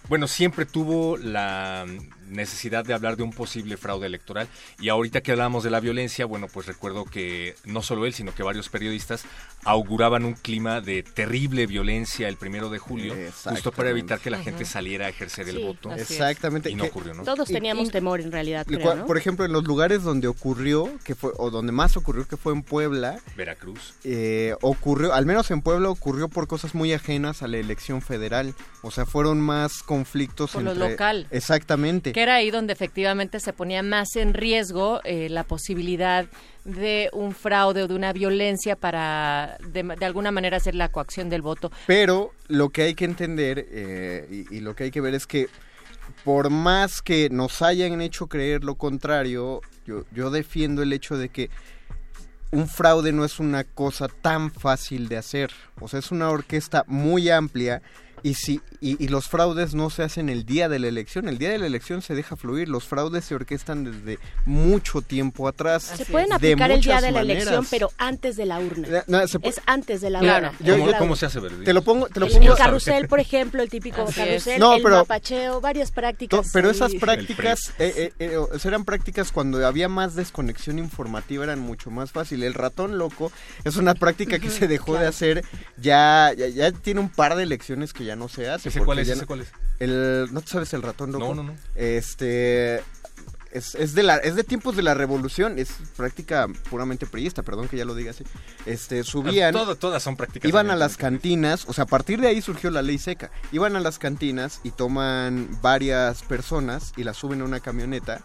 bueno, siempre tuvo la necesidad de hablar de un posible fraude electoral y ahorita que hablábamos de la violencia, bueno, pues recuerdo que no solo él, sino que varios periodistas auguraban un clima de terrible violencia el primero de julio, justo para evitar que la gente saliera a ejercer el voto. Exactamente. Y no ocurrió, ¿no? Todos teníamos y- temor en realidad. Por ejemplo, en los lugares donde ocurrió, que fue, o donde más ocurrió, que fue en Puebla, Veracruz. eh, ocurrió, al menos en Puebla ocurrió por cosas muy ajenas a la elección federal. O sea, fueron más conflictos Por lo local. Exactamente. Era ahí donde efectivamente se ponía más en riesgo eh, la posibilidad de un fraude o de una violencia para de, alguna manera hacer la coacción del voto. Pero lo que hay que entender eh, y, y lo que hay que ver es que por más que nos hayan hecho creer lo contrario, yo, yo defiendo el hecho de que un fraude no es una cosa tan fácil de hacer. O sea, es una orquesta muy amplia y, si, y, y los fraudes no se hacen el día de la elección. El día de la elección se deja fluir. Los fraudes se orquestan desde mucho tiempo atrás. Se pueden de aplicar el día de la maneras. elección, pero antes de la urna. No, se pu- es antes de la Claro. urna. Yo- ¿Cómo se hace, Verdi? Te lo pongo, te lo El, pongo el carrusel, por ejemplo, el típico Así carrusel. No, el pero- mapacheo, varias prácticas. To- pero esas prácticas eh, eh, eh, eran prácticas cuando había más desconexión informativa, eran mucho más fácil. El ratón loco es una práctica que se dejó de hacer, ya, ya, ya tiene un par de elecciones que ya no se hace. ¿Ese cuál es? ya ¿Ese no- cuál es? El, ¿No te sabes el ratón loco? No, no, no. Este... Es, es de la, es de tiempos de la revolución, es práctica puramente priista, perdón que ya lo diga así. Este, subían... Todo- todas son prácticas. Iban a las cantinas, o sea, a partir de ahí surgió la ley seca. Iban a las cantinas y toman varias personas y las suben a una camioneta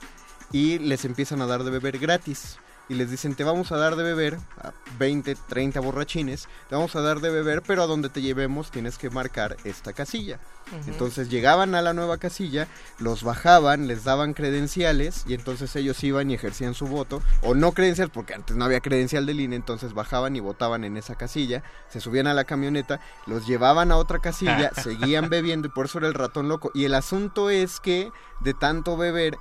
y les empiezan a dar de beber gratis. Y les dicen, te vamos a dar de beber a 20, 30 borrachines, te vamos a dar de beber, pero a donde te llevemos tienes que marcar esta casilla. Entonces llegaban a la nueva casilla, los bajaban, les daban credenciales y entonces ellos iban y ejercían su voto, o no credencial, porque antes no había credencial del INE, entonces bajaban y votaban en esa casilla, se subían a la camioneta, los llevaban a otra casilla, [LAUGHS] seguían bebiendo y por eso era el ratón loco. Y el asunto es que de tanto beber,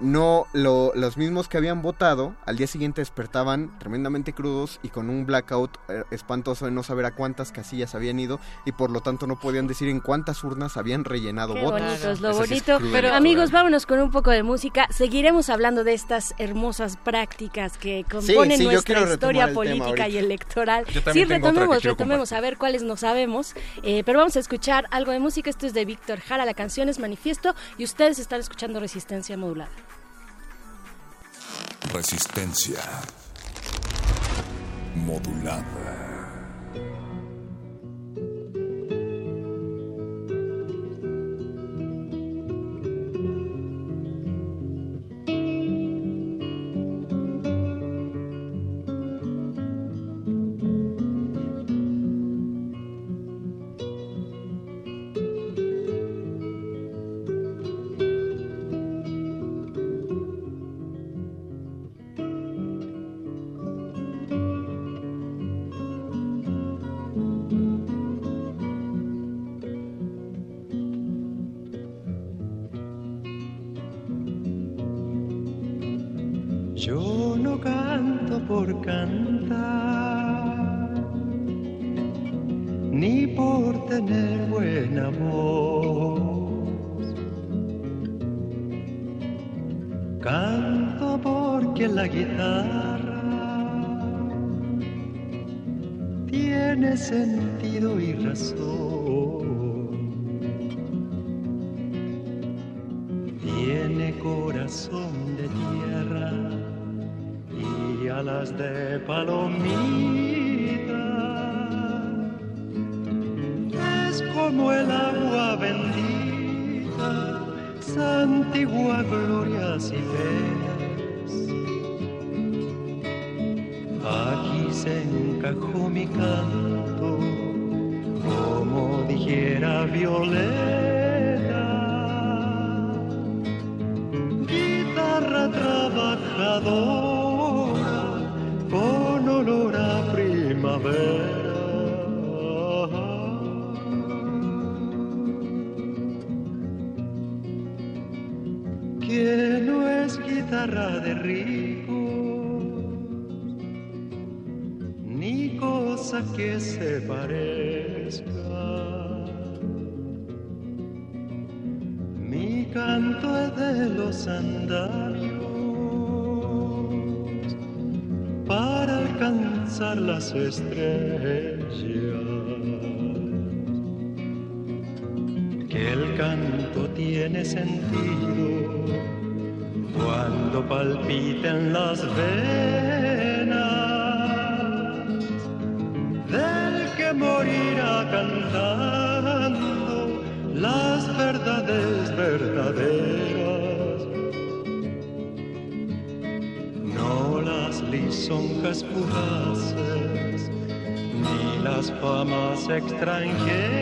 no lo- los mismos que habían votado al día siguiente despertaban tremendamente crudos y con un blackout eh, espantoso de no saber a cuántas casillas habían ido y por lo tanto no podían decir en cuántas urnas habían rellenado Qué votos. bonito, es lo Ese sí es bonito. cruel Pero amigos, vámonos con un poco de música. Seguiremos hablando de estas hermosas prácticas que componen sí, nuestra historia política y electoral. Sí, retomemos, retomemos a ver cuáles no sabemos. Eh, pero vamos a escuchar algo de música. Esto es de Víctor Jara, la canción es Manifiesto y ustedes están escuchando Resistencia Modulada. Resistencia modulada. Cuando palpiten las venas del que morirá cantando las verdades verdaderas. No las lisonjas fugaces, ni las famas extranjeras,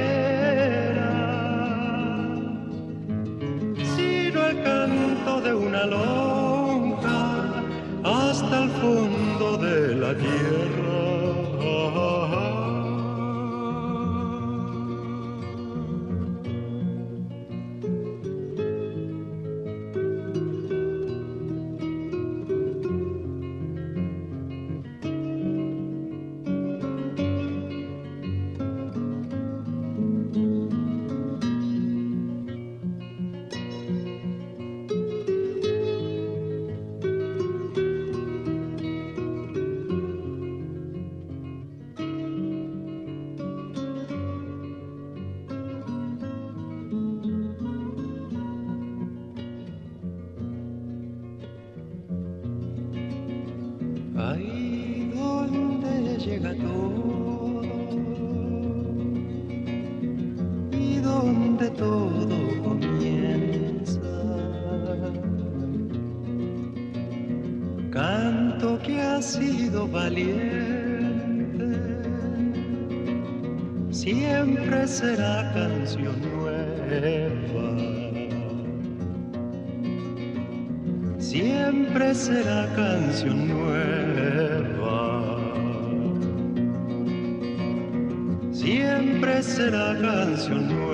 Canto que ha sido valiente, siempre será canción nueva. siempre será canción nueva. Siempre será canción nueva.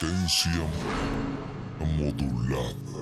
Resistencia modulada.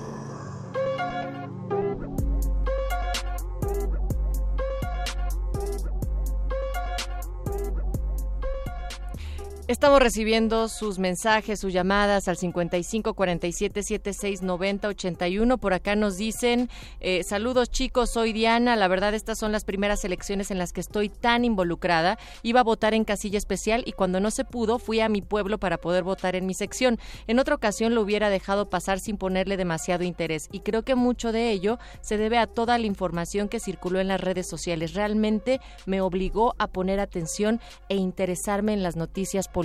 Estamos recibiendo sus mensajes, sus llamadas al 55 47 76 90 81. Por acá nos dicen, eh, saludos chicos, soy Diana. La verdad, estas son las primeras elecciones en las que estoy tan involucrada. Iba a votar en casilla especial y cuando no se pudo, fui a mi pueblo para poder votar en mi sección. En otra ocasión lo hubiera dejado pasar sin ponerle demasiado interés y creo que mucho de ello se debe a toda la información que circuló en las redes sociales. Realmente me obligó a poner atención e interesarme en las noticias políticas.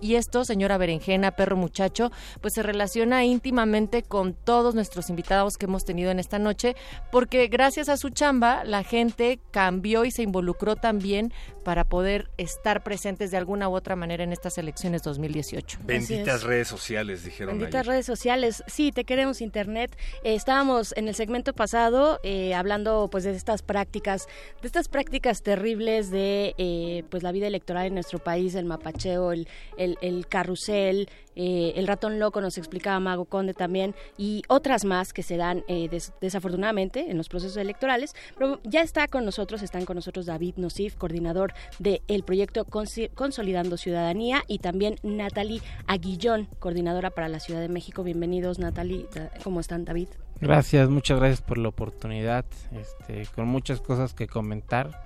Y esto, señora Berenjena, perro muchacho, pues se relaciona íntimamente con todos nuestros invitados que hemos tenido en esta noche, porque gracias a su chamba la gente cambió y se involucró también para poder estar presentes de alguna u otra manera en estas elecciones 2018. Benditas redes sociales, dijeron Benditas ayer. redes sociales. Sí, te queremos Internet. Eh, estábamos en el segmento pasado eh, hablando pues de estas prácticas, de estas prácticas terribles de eh, pues la vida electoral en nuestro país, el mapacheo, el, el, el carrusel, eh, el ratón loco nos explicaba Mago Conde también y otras más que se dan eh, des- desafortunadamente en los procesos electorales. Pero ya está con nosotros, están con nosotros David Nosif, coordinador del proyecto Consi- Consolidando Ciudadanía y también Natalie Aguillón, coordinadora para la Ciudad de México. Bienvenidos Natalie, ¿cómo están David? Gracias, muchas gracias por la oportunidad, este, con muchas cosas que comentar,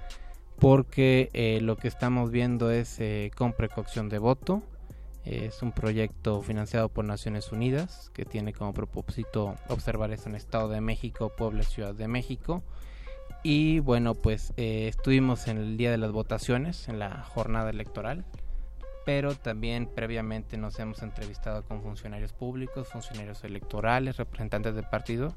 porque eh, lo que estamos viendo es eh, con precaución de voto, es un proyecto financiado por Naciones Unidas que tiene como propósito observar eso en Estado de México, Puebla, Ciudad de México. Y bueno, pues eh, estuvimos en el día de las votaciones, en la jornada electoral, pero también previamente nos hemos entrevistado con funcionarios públicos, funcionarios electorales, representantes de partido.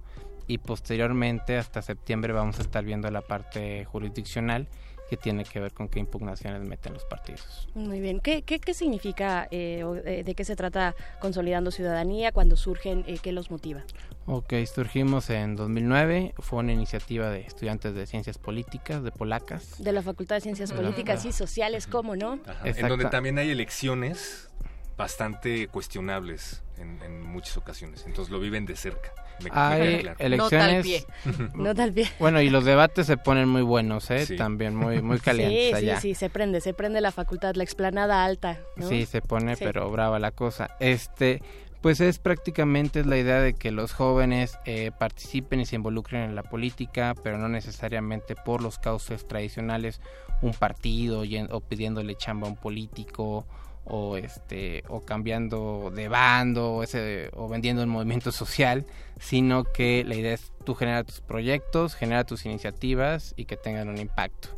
Y posteriormente hasta septiembre vamos a estar viendo la parte jurisdiccional que tiene que ver con qué impugnaciones meten los partidos. Muy bien. ¿Qué, qué, qué significa, eh, o, eh, de qué se trata Consolidando Ciudadanía, cuando surgen, eh, qué los motiva? Ok, surgimos en 2009, fue una iniciativa de estudiantes de ciencias políticas, de polacas. De la Facultad de Ciencias Políticas y Sociales, ¿cómo no? Ajá, En donde también hay elecciones bastante cuestionables en, en muchas ocasiones, entonces lo viven de cerca. Hay claro. elecciones. [LAUGHS] No tal pie. Bueno, y los debates se ponen muy buenos, ¿eh? Sí. También muy, muy [LAUGHS] calientes Sí, allá. sí, sí, se prende, se prende la facultad, la explanada alta. ¿no? Sí, se pone, Sí. pero brava la cosa. Este, pues es prácticamente es la idea de que los jóvenes eh, participen y se involucren en la política, pero no necesariamente por los cauces tradicionales, un partido o pidiéndole chamba a un político o este o cambiando de bando o ese o vendiendo un movimiento [LAUGHS] social, sino que la idea es tú generar tus proyectos, generar tus iniciativas y que tengan un impacto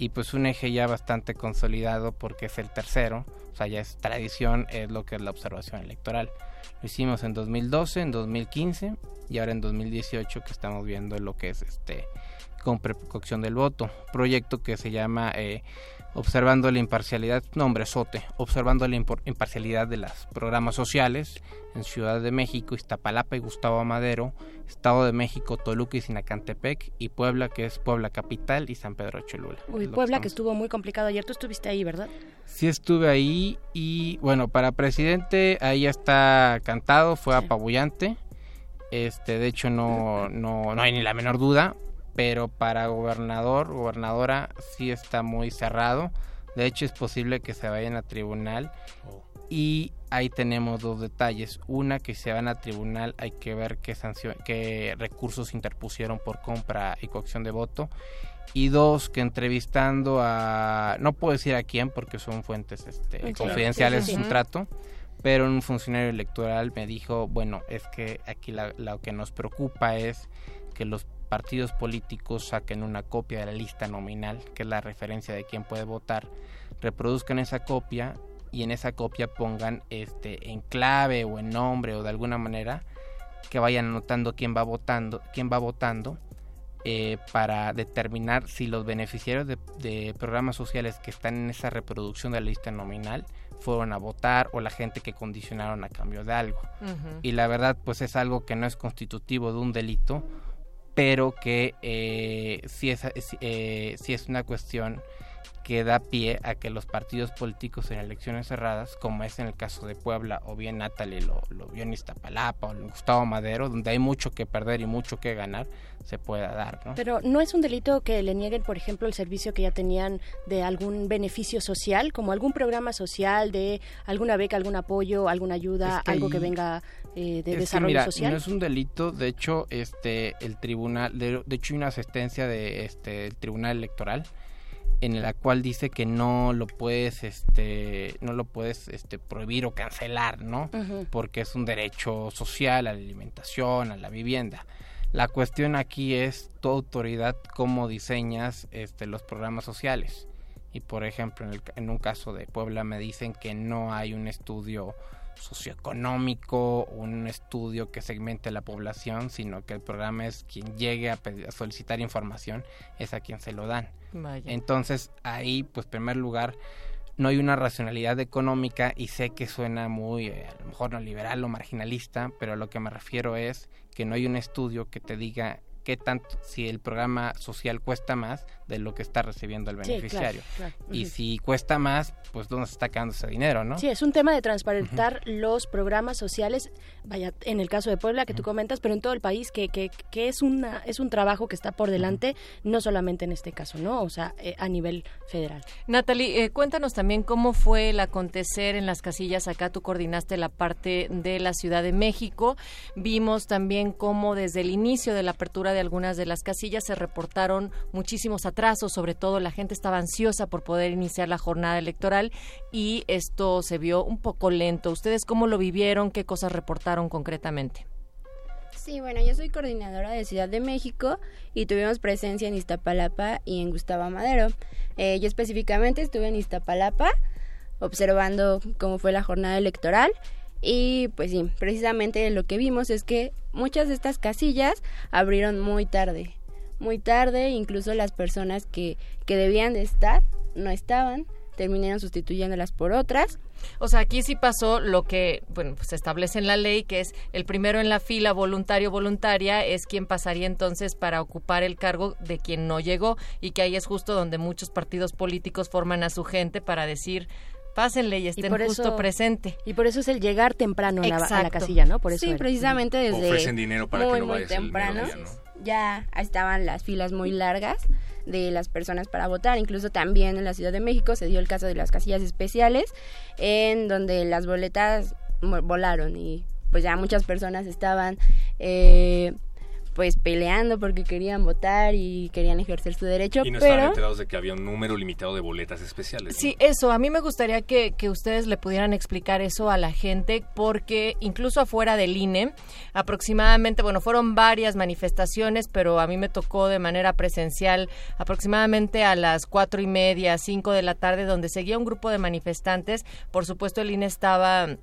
y pues un eje ya bastante consolidado porque es el tercero, o sea, ya es tradición, es lo que es la observación electoral. Lo hicimos en 2012, en 2015 y ahora en 2018 que estamos viendo lo que es este con precaución del voto, proyecto que se llama eh, Observando la imparcialidad, nombre sote, observando la imparcialidad de los programas sociales en Ciudad de México, Iztapalapa y Gustavo Madero, Estado de México, Toluca y Sinacantepec y Puebla, que es Puebla Capital y San Pedro Cholula. Uy, Puebla que estuvo muy complicado ayer, tú estuviste ahí, ¿verdad? Sí estuve ahí y bueno, para presidente ahí ya está cantado, fue apabullante. Este, de hecho no, no, no hay ni la menor duda, pero para gobernador, gobernadora sí está muy cerrado. De hecho es posible que se vayan a tribunal y ahí tenemos dos detalles. Una que si se van a tribunal hay que ver qué sanción, qué recursos interpusieron por compra y coacción de voto. Y dos, que entrevistando a... No puedo decir a quién porque son fuentes este, confidenciales, sí, sí, es un trato. Pero un funcionario electoral me dijo, bueno, es que aquí la- lo que nos preocupa es que los partidos políticos saquen una copia de la lista nominal, que es la referencia de quién puede votar, reproduzcan esa copia y en esa copia pongan este en clave o en nombre o de alguna manera que vayan anotando quién va votando, quién va votando eh, para determinar si los beneficiarios de, de programas sociales que están en esa reproducción de la lista nominal fueron a votar o la gente que condicionaron a cambio de algo. Y la verdad, pues es algo que no es constitutivo de un delito, pero que eh, sí, es, eh, sí es una cuestión que da pie a que los partidos políticos en elecciones cerradas, como es en el caso de Puebla, o bien Natalie lo, lo vio en Iztapalapa, o en Gustavo Madero, donde hay mucho que perder y mucho que ganar, se pueda dar, ¿no? Pero no es un delito que le nieguen, por ejemplo, el servicio que ya tenían de algún beneficio social, como algún programa social, de alguna beca, algún apoyo, alguna ayuda, Es que algo que venga eh, de desarrollo mira, social. No es un delito, de hecho, este, el tribunal, de, de hecho hay una asistencia de este el tribunal electoral en la cual dice que no lo puedes, este, no lo puedes, este, prohibir o cancelar, ¿no? Porque es un derecho social a la alimentación, a la vivienda. La cuestión aquí es tu autoridad cómo diseñas, este, los programas sociales. Y por ejemplo, en, el en un caso de Puebla me dicen que no hay un estudio socioeconómico, un estudio que segmente la población, sino que el programa es quien llegue a, pedir- a solicitar información, es a quien se lo dan. Vaya. Entonces ahí, pues en primer lugar, no hay una racionalidad económica y sé que suena muy, eh, a lo mejor no liberal o marginalista, pero a lo que me refiero es que no hay un estudio que te diga qué tanto, si el programa social cuesta más de lo que está recibiendo el Sí, claro, beneficiario. claro. Y si cuesta más, pues dónde se está quedando ese dinero, ¿no? Sí, es un tema de transparentar los programas sociales, vaya, en el caso de Puebla que tú comentas, pero en todo el país, que, que, que es, una, es un trabajo que está por delante, no solamente en este caso, ¿no? O sea, eh, a nivel federal. Natalie, eh, cuéntanos también cómo fue el acontecer en las casillas. Acá tú coordinaste la parte de la Ciudad de México. Vimos también cómo desde el inicio de la apertura de algunas de las casillas se reportaron muchísimos sobre todo la gente estaba ansiosa por poder iniciar la jornada electoral y esto se vio un poco lento. ¿Ustedes cómo lo vivieron? ¿Qué cosas reportaron concretamente? Sí, bueno, yo soy coordinadora de Ciudad de México y tuvimos presencia en Iztapalapa y en Gustavo Madero. Eh, yo específicamente estuve en Iztapalapa observando cómo fue la jornada electoral Y pues sí, precisamente lo que vimos es que muchas de estas casillas abrieron muy tarde, muy tarde, incluso las personas que, que debían de estar no estaban, terminaron sustituyéndolas por otras. O sea, aquí sí pasó lo que, bueno, pues se establece en la ley, que es el primero en la fila, voluntario voluntaria, es quien pasaría entonces para ocupar el cargo de quien no llegó y que ahí es justo donde muchos partidos políticos forman a su gente para decir pásenle y estén por justo eso- presente. Y por eso es el llegar temprano a la, a la Exacto. casilla, ¿no? Por eso sí, era. precisamente desde Ofrecen dinero para que muy, no muy vayas el temprano. día, ¿no? Ya estaban las filas muy largas de las personas para votar. Incluso también en la Ciudad de México se dio el caso de las casillas especiales, en donde las boletas volaron y pues ya muchas personas estaban eh, pues peleando porque querían votar y querían ejercer su derecho, Y no estaban enterados de que había un número limitado de boletas especiales. ¿no? Sí, eso. A mí me gustaría que, que ustedes le pudieran explicar eso a la gente, porque incluso afuera del INE, aproximadamente, bueno, fueron varias manifestaciones, pero a mí me tocó de manera presencial aproximadamente a las cuatro y media, cinco de la tarde, donde seguía un grupo de manifestantes. Por supuesto, el INE estaba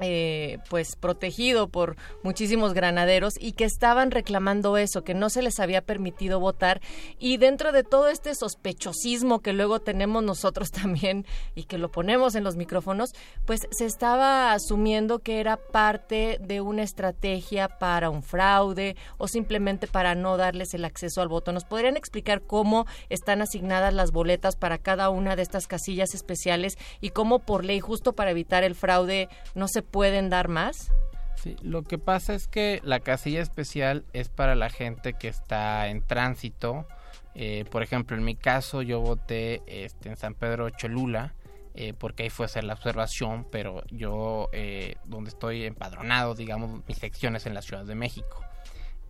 eh, pues protegido por muchísimos granaderos y que estaban reclamando eso, que no se les había permitido votar y dentro de todo este sospechosismo que luego tenemos nosotros [LAUGHS] también y que lo ponemos en los micrófonos, pues se estaba asumiendo que era parte de una estrategia para un fraude o simplemente para no darles el acceso al voto. ¿Nos podrían explicar cómo están asignadas las boletas para cada una de estas casillas especiales y cómo por ley justo para evitar el fraude no se pueden dar más? Sí, lo que pasa es que la casilla especial es para la gente que está en tránsito. Eh, por ejemplo, en mi caso yo voté este, en San Pedro Cholula eh, porque ahí fue hacer la observación, pero yo eh, donde estoy empadronado, digamos, mi sección es en la Ciudad de México.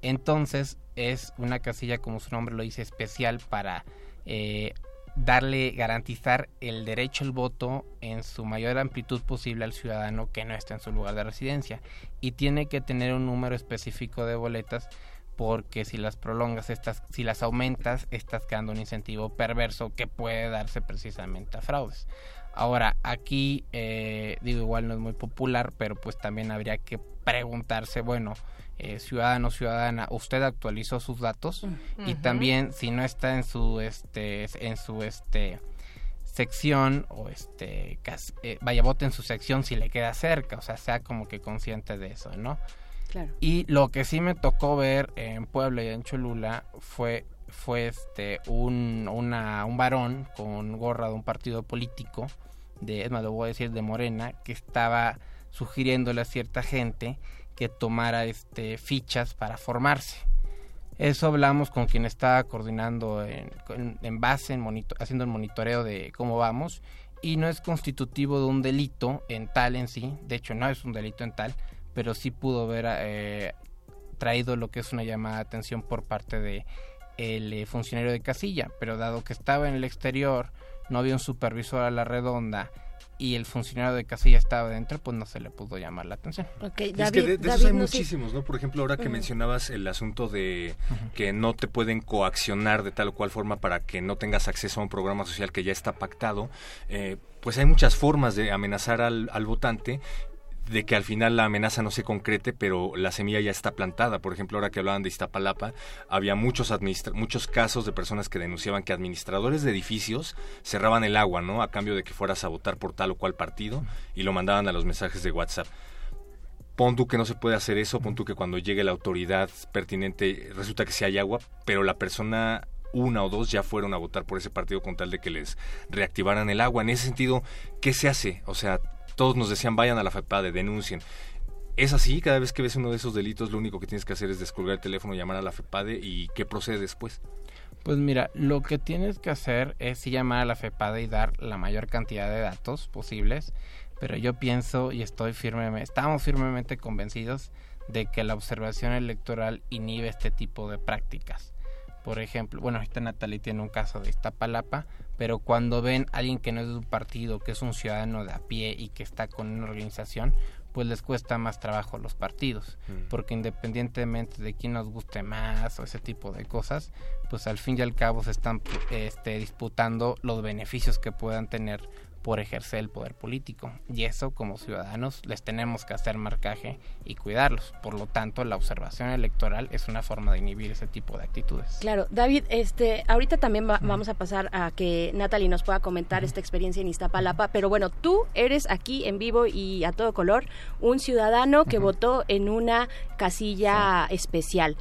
Entonces es una casilla, como su nombre lo dice, especial para eh, darle, garantizar el derecho al voto en su mayor amplitud posible al ciudadano que no está en su lugar de residencia. Y tiene que tener un número específico de boletas porque si las prolongas, estas, si las aumentas, estás creando un incentivo perverso que puede darse precisamente a fraudes. Ahora, aquí, eh, digo, igual no es muy popular, pero pues también habría que preguntarse, bueno, eh, ciudadano, ciudadana, ¿usted actualizó sus datos? Y Ujú. también, si no está en su, este, en su, este, sección o este cas- eh, vaya vote en su sección si le queda cerca o sea sea como que consciente de eso no Claro. y lo que sí me tocó ver en Puebla y en Cholula fue fue este un una, un varón con gorra de un partido político de es más lo voy a decir de Morena que estaba sugiriéndole a cierta gente que tomara este fichas para formarse. Eso hablamos con quien estaba coordinando en, base, en monito- haciendo el monitoreo de cómo vamos, y no es constitutivo de un delito en tal en sí, de hecho no es un delito en tal, pero sí pudo haber eh, traído lo que es una llamada de atención por parte de el eh, funcionario de casilla, pero dado que estaba en el exterior, no había un supervisor a la redonda y el funcionario de casilla estaba dentro, pues no se le pudo llamar la atención. Es que de, de David, esos hay no muchísimos, ¿no? Por ejemplo, ahora que mencionabas el asunto de que no te pueden coaccionar de tal o cual forma para que no tengas acceso a un programa social que ya está pactado, eh, pues hay muchas formas de amenazar al, al votante de que al final la amenaza no se concrete, pero la semilla ya está plantada. Por ejemplo, ahora que hablaban de Iztapalapa, había muchos, muchos casos de personas que denunciaban que administradores de edificios cerraban el agua, ¿no? A cambio de que fueras a votar por tal o cual partido y lo mandaban a los mensajes de WhatsApp. Pon tú que no se puede hacer eso, pon tú que cuando llegue la autoridad pertinente resulta que sí hay agua, pero la persona una o dos ya fueron a votar por ese partido con tal de que les reactivaran el agua. En ese sentido, ¿qué se hace? O sea, todos nos decían vayan a la FEPADE, denuncien. Es así, cada vez que ves uno de esos delitos, lo único que tienes que hacer es descolgar el teléfono, llamar a la FEPADE y qué procede después. Pues mira, lo que tienes que hacer es llamar a la FEPADE y dar la mayor cantidad de datos posibles, pero yo pienso y estoy firmemente, estamos firmemente convencidos de que la observación electoral inhibe este tipo de prácticas. Por ejemplo, bueno, ahorita Natalie tiene un caso de Iztapalapa, pero cuando ven a alguien que no es de un partido, que es un ciudadano de a pie y que está con una organización, pues les cuesta más trabajo a los partidos, Mm. porque independientemente de quién nos guste más o ese tipo de cosas, pues al fin y al cabo se están este, disputando los beneficios que puedan tener por ejercer el poder político. Y eso como ciudadanos les tenemos que hacer marcaje y cuidarlos. Por lo tanto, la observación electoral es una forma de inhibir ese tipo de actitudes. Claro, David, este, ahorita también va- vamos a pasar a que Natalie nos pueda comentar esta experiencia en Iztapalapa, pero bueno, tú eres aquí en vivo y a todo color un ciudadano que votó en una casilla especial.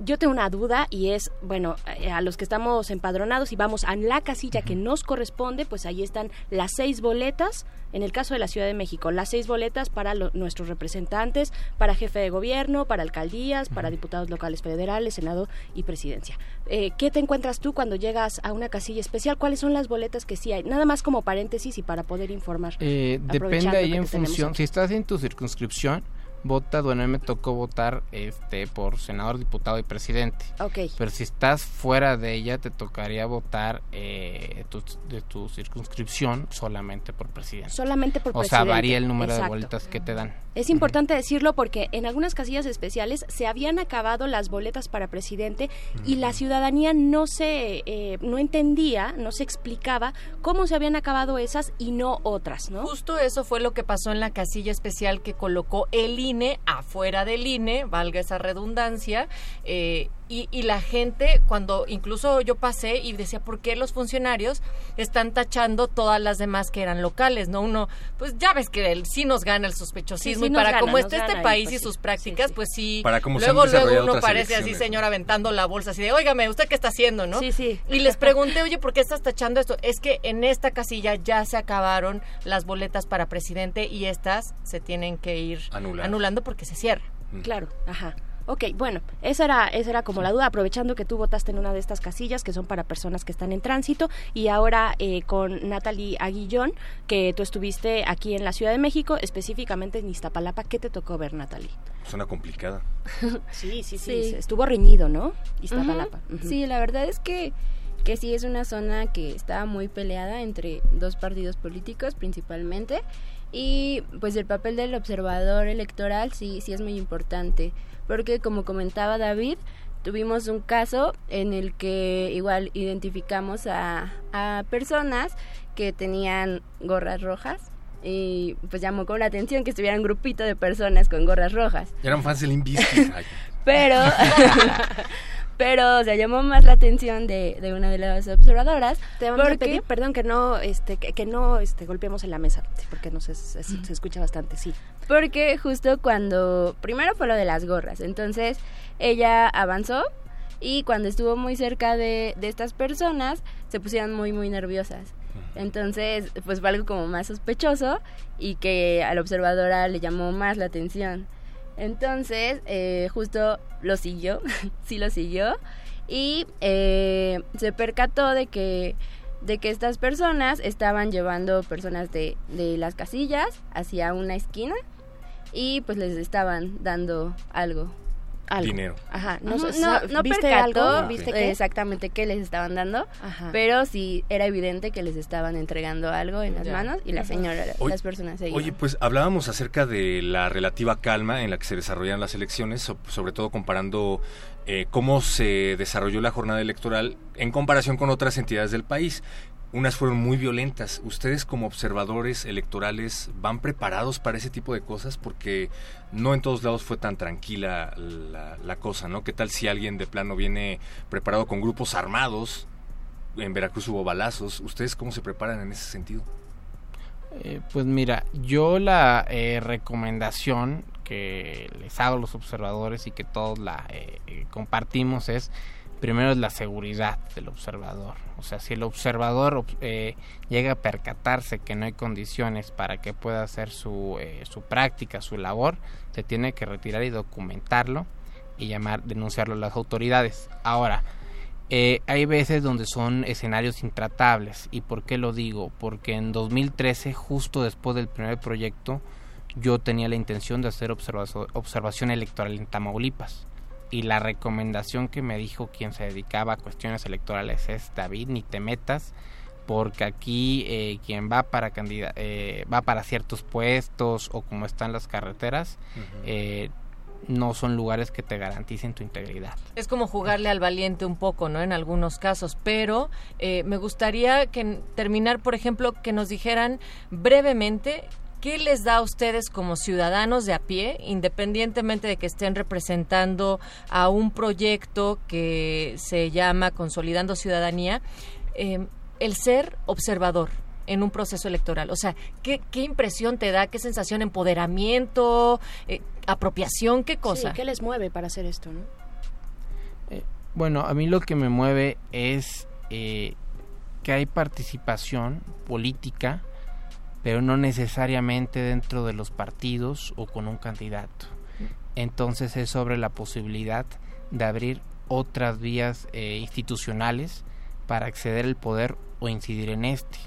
Yo tengo una duda y es, bueno, eh, a los que estamos empadronados y vamos a la casilla que nos corresponde, pues ahí están las seis boletas, en el caso de la Ciudad de México, las seis boletas para lo- nuestros representantes, para jefe de gobierno, para alcaldías, para diputados locales federales, Senado y presidencia. Eh, ¿Qué te encuentras tú cuando llegas a una casilla especial? ¿Cuáles son las boletas que sí hay? Nada más como paréntesis y para poder informar. Eh, depende ahí en función, si estás en tu circunscripción, vota, bueno, a mí me tocó votar este por senador, diputado y presidente. Ok. Pero si estás fuera de ella, te tocaría votar eh, tu- de tu circunscripción solamente por presidente. Solamente por O sea, presidente. varía el número de vueltas que te dan. Es importante decirlo porque en algunas casillas especiales se habían acabado las boletas para presidente y la ciudadanía no se eh, no entendía, no se explicaba cómo se habían acabado esas y no otras, ¿no? Justo eso fue lo que pasó en la casilla especial que colocó el INE afuera del INE, valga esa redundancia, eh, y, y la gente, cuando incluso yo pasé y decía, ¿por qué los funcionarios están tachando todas las demás que eran locales? ¿No? Uno, pues ya ves que el, sí nos gana el sospechosismo Sí, sí y para gana, como está este y país pues y sus prácticas, pues sí. Para cómo se han luego, luego uno parece así, señor, aventando la bolsa, así de, óigame, ¿usted qué está haciendo, no? Sí, sí. Y les pregunté, oye, ¿por qué estás tachando esto? Es que en esta casilla ya se acabaron las boletas para presidente y estas se tienen que ir Anular. anulando porque se cierra. Claro, ajá. Ok, bueno, esa era, esa era como la duda, aprovechando que tú votaste en una de estas casillas que son para personas que están en tránsito y ahora eh, con Natalie Aguillón, que tú estuviste aquí en la Ciudad de México, específicamente en Iztapalapa, ¿qué te tocó ver, Natalie? Suena complicada. [LAUGHS] Sí, sí, sí, Sí. estuvo reñido, ¿no? Iztapalapa. Sí, la verdad es que, que sí es una zona que está muy peleada entre dos partidos políticos principalmente y pues el papel del observador electoral sí, sí es muy importante porque como comentaba David, tuvimos un caso en el que igual identificamos a, a personas que tenían gorras rojas y pues llamó con la atención que estuviera un grupito de personas con gorras rojas. Eran fans del. [LAUGHS] Pero, [LAUGHS] pero, o sea, llamó más la atención de, de una de las observadoras. Te vamos a porque- pedir, perdón, que no, este, que, que no este, golpeemos en la mesa, porque no se, se, se escucha bastante, sí. Porque justo cuando, primero fue lo de las gorras, entonces ella avanzó y cuando estuvo muy cerca de, de estas personas se pusieron muy, muy nerviosas. Entonces, pues fue algo como más sospechoso y que a la observadora le llamó más la atención. Entonces, eh, justo lo siguió, [LAUGHS] sí lo siguió y eh, se percató de que de que estas personas estaban llevando personas de, de las casillas hacia una esquina y pues les estaban dando algo. Algo. Dinero. Ajá, no, No, no, no ¿viste percató algo? ¿Viste qué? exactamente qué les estaban dando, Ajá. pero sí era evidente que les estaban entregando algo en las Ya. manos y la señora, Oye- las personas seguían. Oye, pues hablábamos acerca de la relativa calma en la que se desarrollan las elecciones, so- sobre todo comparando eh, cómo se desarrolló la jornada electoral en comparación con otras entidades del país. Unas fueron muy violentas. ¿Ustedes como observadores electorales van preparados para ese tipo de cosas? Porque no en todos lados fue tan tranquila la, cosa, ¿no? ¿Qué tal si alguien de plano viene preparado con grupos armados? En Veracruz hubo balazos. ¿Ustedes cómo se preparan en ese sentido? Eh, pues mira, yo la eh, recomendación que les hago a los observadores y que todos la eh, eh, compartimos es primero es la seguridad del observador. O sea, si el observador ob- eh, llega a percatarse que no hay condiciones para que pueda hacer su, eh, su práctica, su labor, se tiene que retirar y documentarlo y llamar, denunciarlo a las autoridades. Ahora, eh, hay veces donde son escenarios intratables. ¿Y por qué lo digo? Porque en 2013, justo después del primer proyecto, yo tenía la intención de hacer observación electoral en Tamaulipas. Y la recomendación que me dijo quien se dedicaba a cuestiones electorales es, David, ni te metas, porque aquí eh, quien va para candida- eh, va para ciertos puestos o como están las carreteras, eh, no son lugares que te garanticen tu integridad. Es como jugarle al valiente un poco, ¿no? En algunos casos, pero eh, me gustaría que terminar, por ejemplo, que nos dijeran brevemente ¿Qué les da a ustedes como ciudadanos de a pie, independientemente de que estén representando a un proyecto que se llama Consolidando Ciudadanía, eh, el ser observador? en un proceso electoral? O sea, ¿qué, qué impresión te da? ¿Qué sensación? ¿Empoderamiento? Eh, ¿Apropiación? ¿Qué cosa? Sí, ¿Qué les mueve para hacer esto? ¿no? Eh, bueno, a mí lo que me mueve es eh, que hay participación política, pero no necesariamente dentro de los partidos o con un candidato. Entonces es sobre la posibilidad de abrir otras vías eh, institucionales para acceder al poder o incidir en este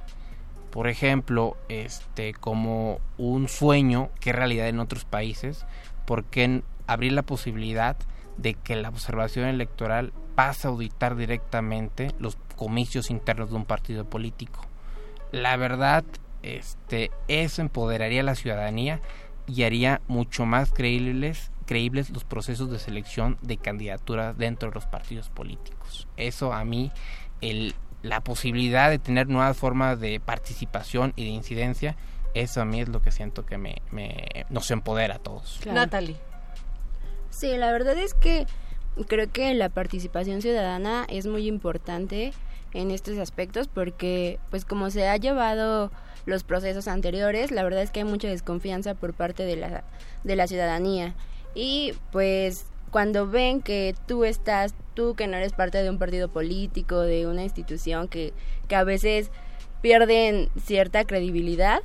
por ejemplo, este como un sueño que es realidad en otros países, porque abrir la posibilidad de que la observación electoral pase a auditar directamente los comicios internos de un partido político. La verdad, este, eso empoderaría a la ciudadanía y haría mucho más creíbles, creíbles los procesos de selección de candidaturas dentro de los partidos políticos. Eso a mí, el, la posibilidad de tener nuevas formas de participación y de incidencia, eso a mí es lo que siento que me, nos empodera a todos. Natalie. Sí, la verdad es que creo que la participación ciudadana es muy importante en estos aspectos porque pues como se ha llevado los procesos anteriores, la verdad es que hay mucha desconfianza por parte de la, de la ciudadanía y pues cuando ven que tú estás, tú que no eres parte de un partido político, de una institución que, que a veces pierden cierta credibilidad,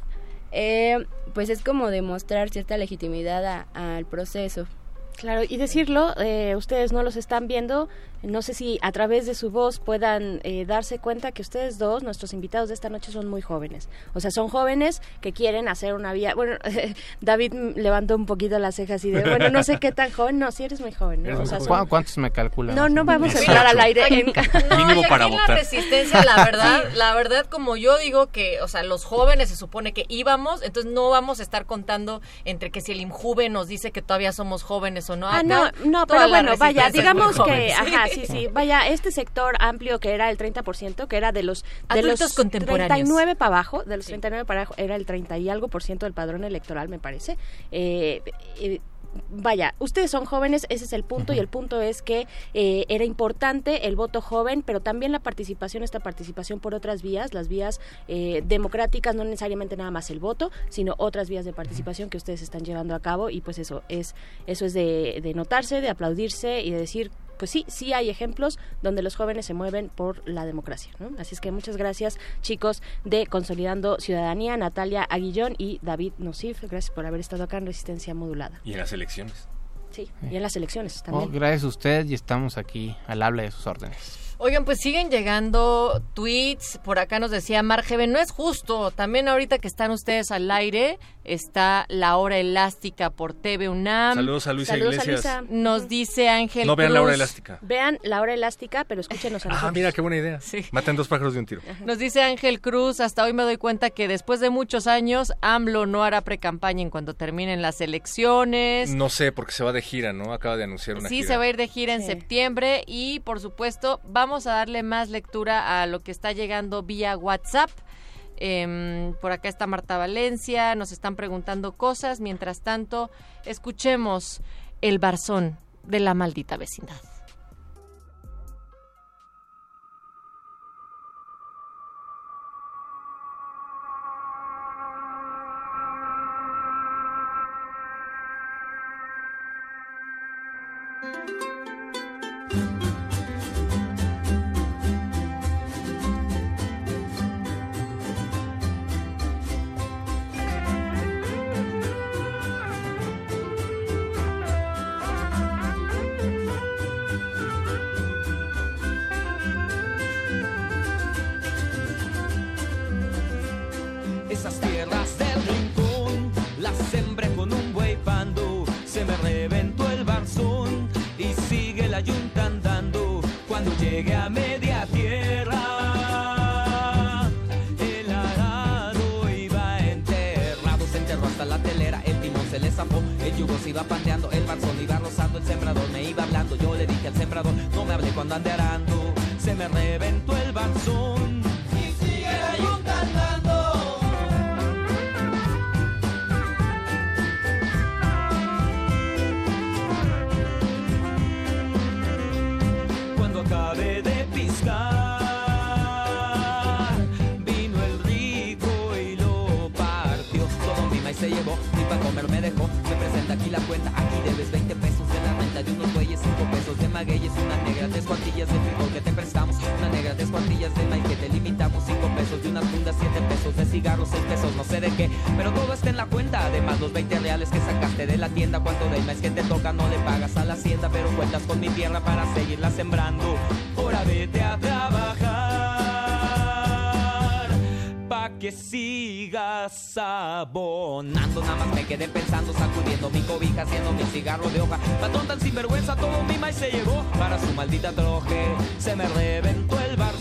eh, pues es como demostrar cierta legitimidad al proceso. Claro, y decirlo, eh, ustedes no los están viendo, no sé si a través de su voz puedan eh, darse cuenta que ustedes dos, nuestros invitados de esta noche, son muy jóvenes. O sea, son jóvenes que quieren hacer una vía. Bueno, [LAUGHS] David levantó un poquito las cejas y de, bueno, no sé qué tan joven. No, si eres muy joven. ¿no? O sea, son... ¿Cuántos me calculan? No, no vamos a entrar al aire. En... [LAUGHS] Mínimo para votar. La resistencia, la verdad, la verdad, como yo digo que, o sea, los jóvenes se supone que íbamos, entonces no vamos a estar contando entre que si el INJUVE nos dice que todavía somos jóvenes o no. Ah, no, no, pero bueno, vaya, digamos que, ajá, sí, sí, vaya, este sector amplio que era el 30%, que era de los de los contemporáneos. 39 para abajo, de los 39 para abajo, era el 30 y algo por ciento del padrón electoral, me parece. Eh, eh, vaya, ustedes son jóvenes, ese es el punto, y el punto es que eh, era importante el voto joven, pero también la participación, esta participación por otras vías, las vías eh, democráticas, no necesariamente nada más el voto, sino otras vías de participación que ustedes están llevando a cabo, y pues eso es, eso es de, de notarse, de aplaudirse y de decir pues sí, sí hay ejemplos donde los jóvenes se mueven por la democracia. ¿no? Así es que muchas gracias, chicos, de Consolidando Ciudadanía, Natalia Aguillón y David Nosif. Gracias por haber estado acá en Resistencia Modulada. Y en las elecciones. Sí, y en las elecciones también. Oh, gracias a usted y estamos aquí al habla de sus órdenes. Oigan, pues siguen llegando tweets. Por acá nos decía Margeven, no es justo. También ahorita que están ustedes al aire, está la hora elástica por TV UNAM. Saludos a Luisa Saludos a Iglesias. Luisa. Nos dice Ángel No vean la hora elástica. Vean la hora elástica, pero escúchenos a Ah, nosotros. mira qué buena idea. Maten dos pájaros de un tiro. Nos dice Ángel Cruz, hasta hoy me doy cuenta que después de muchos años, AMLO no hará precampaña en cuando terminen las elecciones. No sé, porque se va de gira, ¿no? Acaba de anunciar una Sí, gira. se va a ir de gira en septiembre y por supuesto vamos a darle más lectura a lo que está llegando vía WhatsApp. Em, por acá está Marta Valencia, nos están preguntando cosas. Mientras tanto, escuchemos el barzón de la maldita vecindad. Zafó. El yugo se iba pandeando, el barzón iba rozando, el sembrador me iba hablando. Yo le dije al sembrador, no me hable cuando ande arando. Se me reventó el barzón. Aquí la cuenta, aquí debes 20 pesos de la renta de unos bueyes, 5 pesos de magueyes, una negra, tres cuartillas de frijol que te prestamos, una negra, tres cuartillas de maíz que te limitamos, 5 pesos de unas fundas, 7 pesos de cigarros, 6 pesos no sé de qué, pero todo está en la cuenta. Además, los 20 reales que sacaste de la tienda, cuánto del mes que te toca no le pagas a la hacienda, pero cuentas con mi tierra para seguirla sembrando. Ahora vete a trabajar que sigas abonando. Nada más me quedé pensando, sacudiendo mi cobija, haciendo mi cigarro de hoja. Patrón tan sinvergüenza, todo mi maíz se llevó para su maldita troje. Se me reventó el barzón.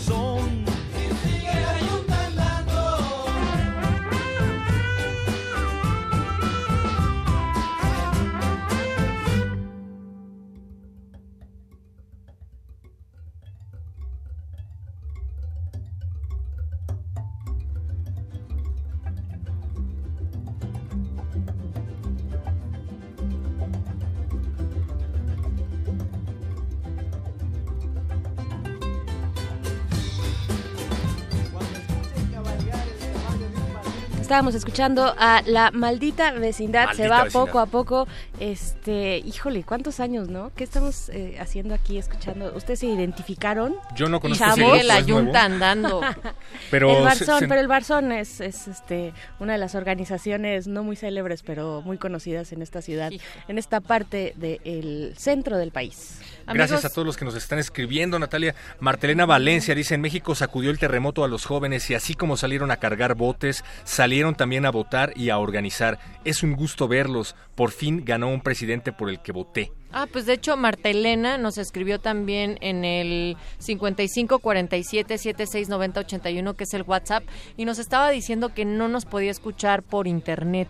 Estábamos escuchando a la maldita vecindad, se va vecindad. poco a poco. Este, híjole, ¿cuántos años, no? ¿Qué estamos eh, haciendo aquí escuchando? ¿Ustedes se identificaron? Yo no conozco Chavos. ese grupo, la yunta andando. [LAUGHS] Pero el Barzón, se- pero el Barzón es, es este una de las organizaciones no muy célebres, pero muy conocidas en esta ciudad, en esta parte del centro del país. Gracias a todos los que nos están escribiendo, Natalia. Martelena Valencia dice, en México sacudió el terremoto a los jóvenes y así como salieron a cargar botes, salieron también a votar y a organizar. Es un gusto verlos. Por fin ganó un presidente por el que voté. Ah, pues de hecho Marta Elena nos escribió también en el 55 47 76 90 81 que es el WhatsApp y nos estaba diciendo que no nos podía escuchar por internet.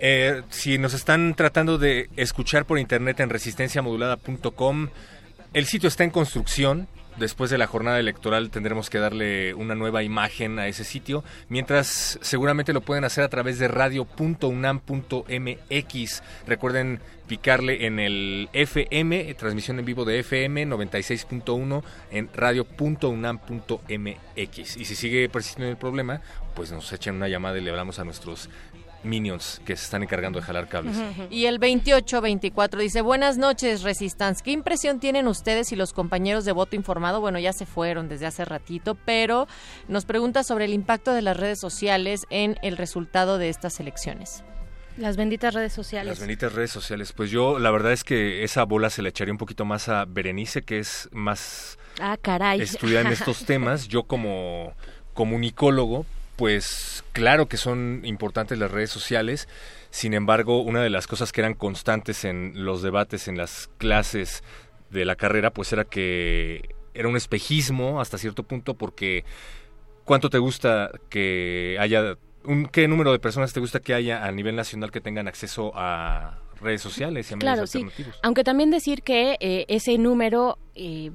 Eh, si nos están tratando de escuchar por internet en resistenciamodulada.com, el sitio está en construcción. Después de la jornada electoral tendremos que darle una nueva imagen a ese sitio, mientras seguramente lo pueden hacer a través de radio.unam.mx. Recuerden picarle en el FM, transmisión en vivo de FM 96.1 en radio.unam.mx. Y si sigue persistiendo el problema, pues nos echan una llamada y le hablamos a nuestros minions que se están encargando de jalar cables. Y el 2824 dice, buenas noches, Resistance. ¿Qué impresión tienen ustedes y los compañeros de voto informado? Bueno, ya se fueron desde hace ratito, pero nos pregunta sobre el impacto de las redes sociales en el resultado de estas elecciones. Las benditas redes sociales. Las benditas redes sociales. Pues yo la verdad es que esa bola se la echaría un poquito más a Berenice, que es más Ah, caray. estudiar en [LAUGHS] estos temas. Yo como comunicólogo, pues claro que son importantes las redes sociales. Sin embargo, una de las cosas que eran constantes en los debates, en las clases de la carrera, pues era que era un espejismo hasta cierto punto porque ¿cuánto te gusta que haya, un, qué número de personas te gusta que haya a nivel nacional que tengan acceso a redes sociales y a Claro, medios sí. alternativos? Aunque también decir que eh, ese número eh,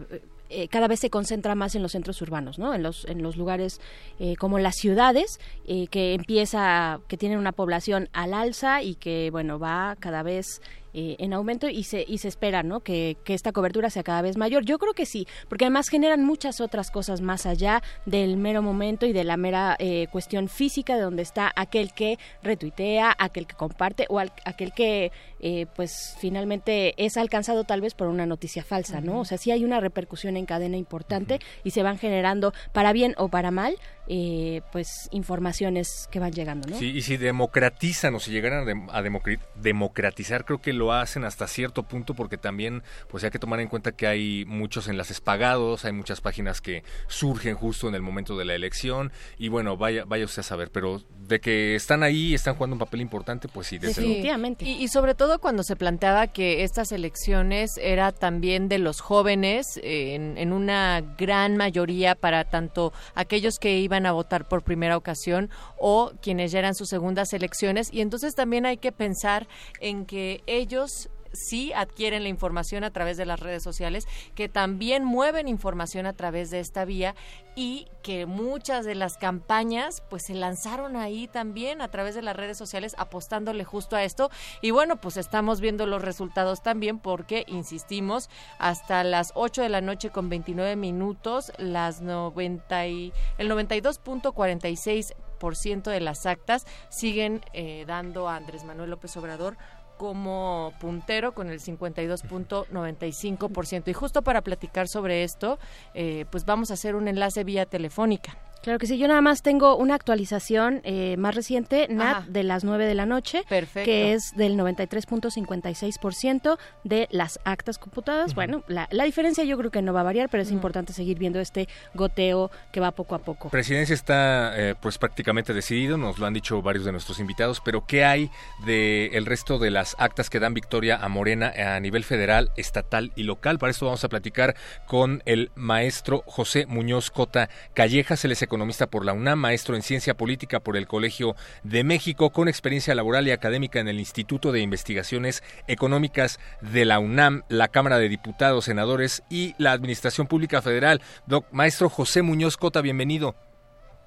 eh, cada vez se concentra más en los centros urbanos, ¿no? En los en los lugares eh, como las ciudades eh, que empieza que tienen una población al alza y que bueno va cada vez eh, en aumento y se y se espera, ¿no? Que, que esta cobertura sea cada vez mayor. Yo creo que sí, porque además generan muchas otras cosas más allá del mero momento y de la mera eh, cuestión física de donde está aquel que retuitea, aquel que comparte o al- aquel que eh, pues finalmente es alcanzado tal vez por una noticia falsa, ¿no? O sea, sí hay una repercusión en cadena importante y se van generando para bien o para mal eh, pues informaciones que van llegando, ¿no? Sí, y si democratizan o si llegaran a, dem- a democri- democratizar, creo que lo hacen hasta cierto punto porque también pues hay que tomar en cuenta que hay muchos enlaces pagados, hay muchas páginas que surgen justo en el momento de la elección y bueno, vaya vaya usted a saber, pero de que están ahí, están jugando un papel importante, pues sí, desde. Definitivamente. Y, y sobre todo cuando se planteaba que estas elecciones era también de los jóvenes eh, en, en una gran mayoría para tanto aquellos que iban a votar por primera ocasión o quienes ya eran sus segundas elecciones. Y entonces también hay que pensar en que ellos sí adquieren la información a través de las redes sociales, que también mueven información a través de esta vía y que muchas de las campañas pues se lanzaron ahí también a través de las redes sociales apostándole justo a esto. Y bueno pues estamos viendo los resultados también porque insistimos hasta las 8 de la noche con 29 minutos las 90 y, el 92.46 por ciento de las actas siguen eh, dando a Andrés Manuel López Obrador como puntero con el 52.95%. Y justo para platicar sobre esto, eh, pues vamos a hacer un enlace vía telefónica. Claro que sí, yo nada más tengo una actualización eh, más reciente, Nat, de las 9 de la noche, Perfecto. que es del 93.56% de las actas computadas. Bueno, la, la diferencia yo creo que no va a variar, pero es importante seguir viendo este goteo que va poco a poco. Presidencia está eh, pues prácticamente decidido, nos lo han dicho varios de nuestros invitados, pero ¿qué hay de el resto de las actas que dan victoria a Morena a nivel federal, estatal y local? Para esto vamos a platicar con el maestro José Muñoz Cota Callejas, él es economista por la UNAM, maestro en ciencia política por el Colegio de México, con experiencia laboral y académica en el Instituto de Investigaciones Económicas de la UNAM, la Cámara de Diputados, Senadores y la Administración Pública Federal. Doc, maestro José Muñoz Cota, bienvenido.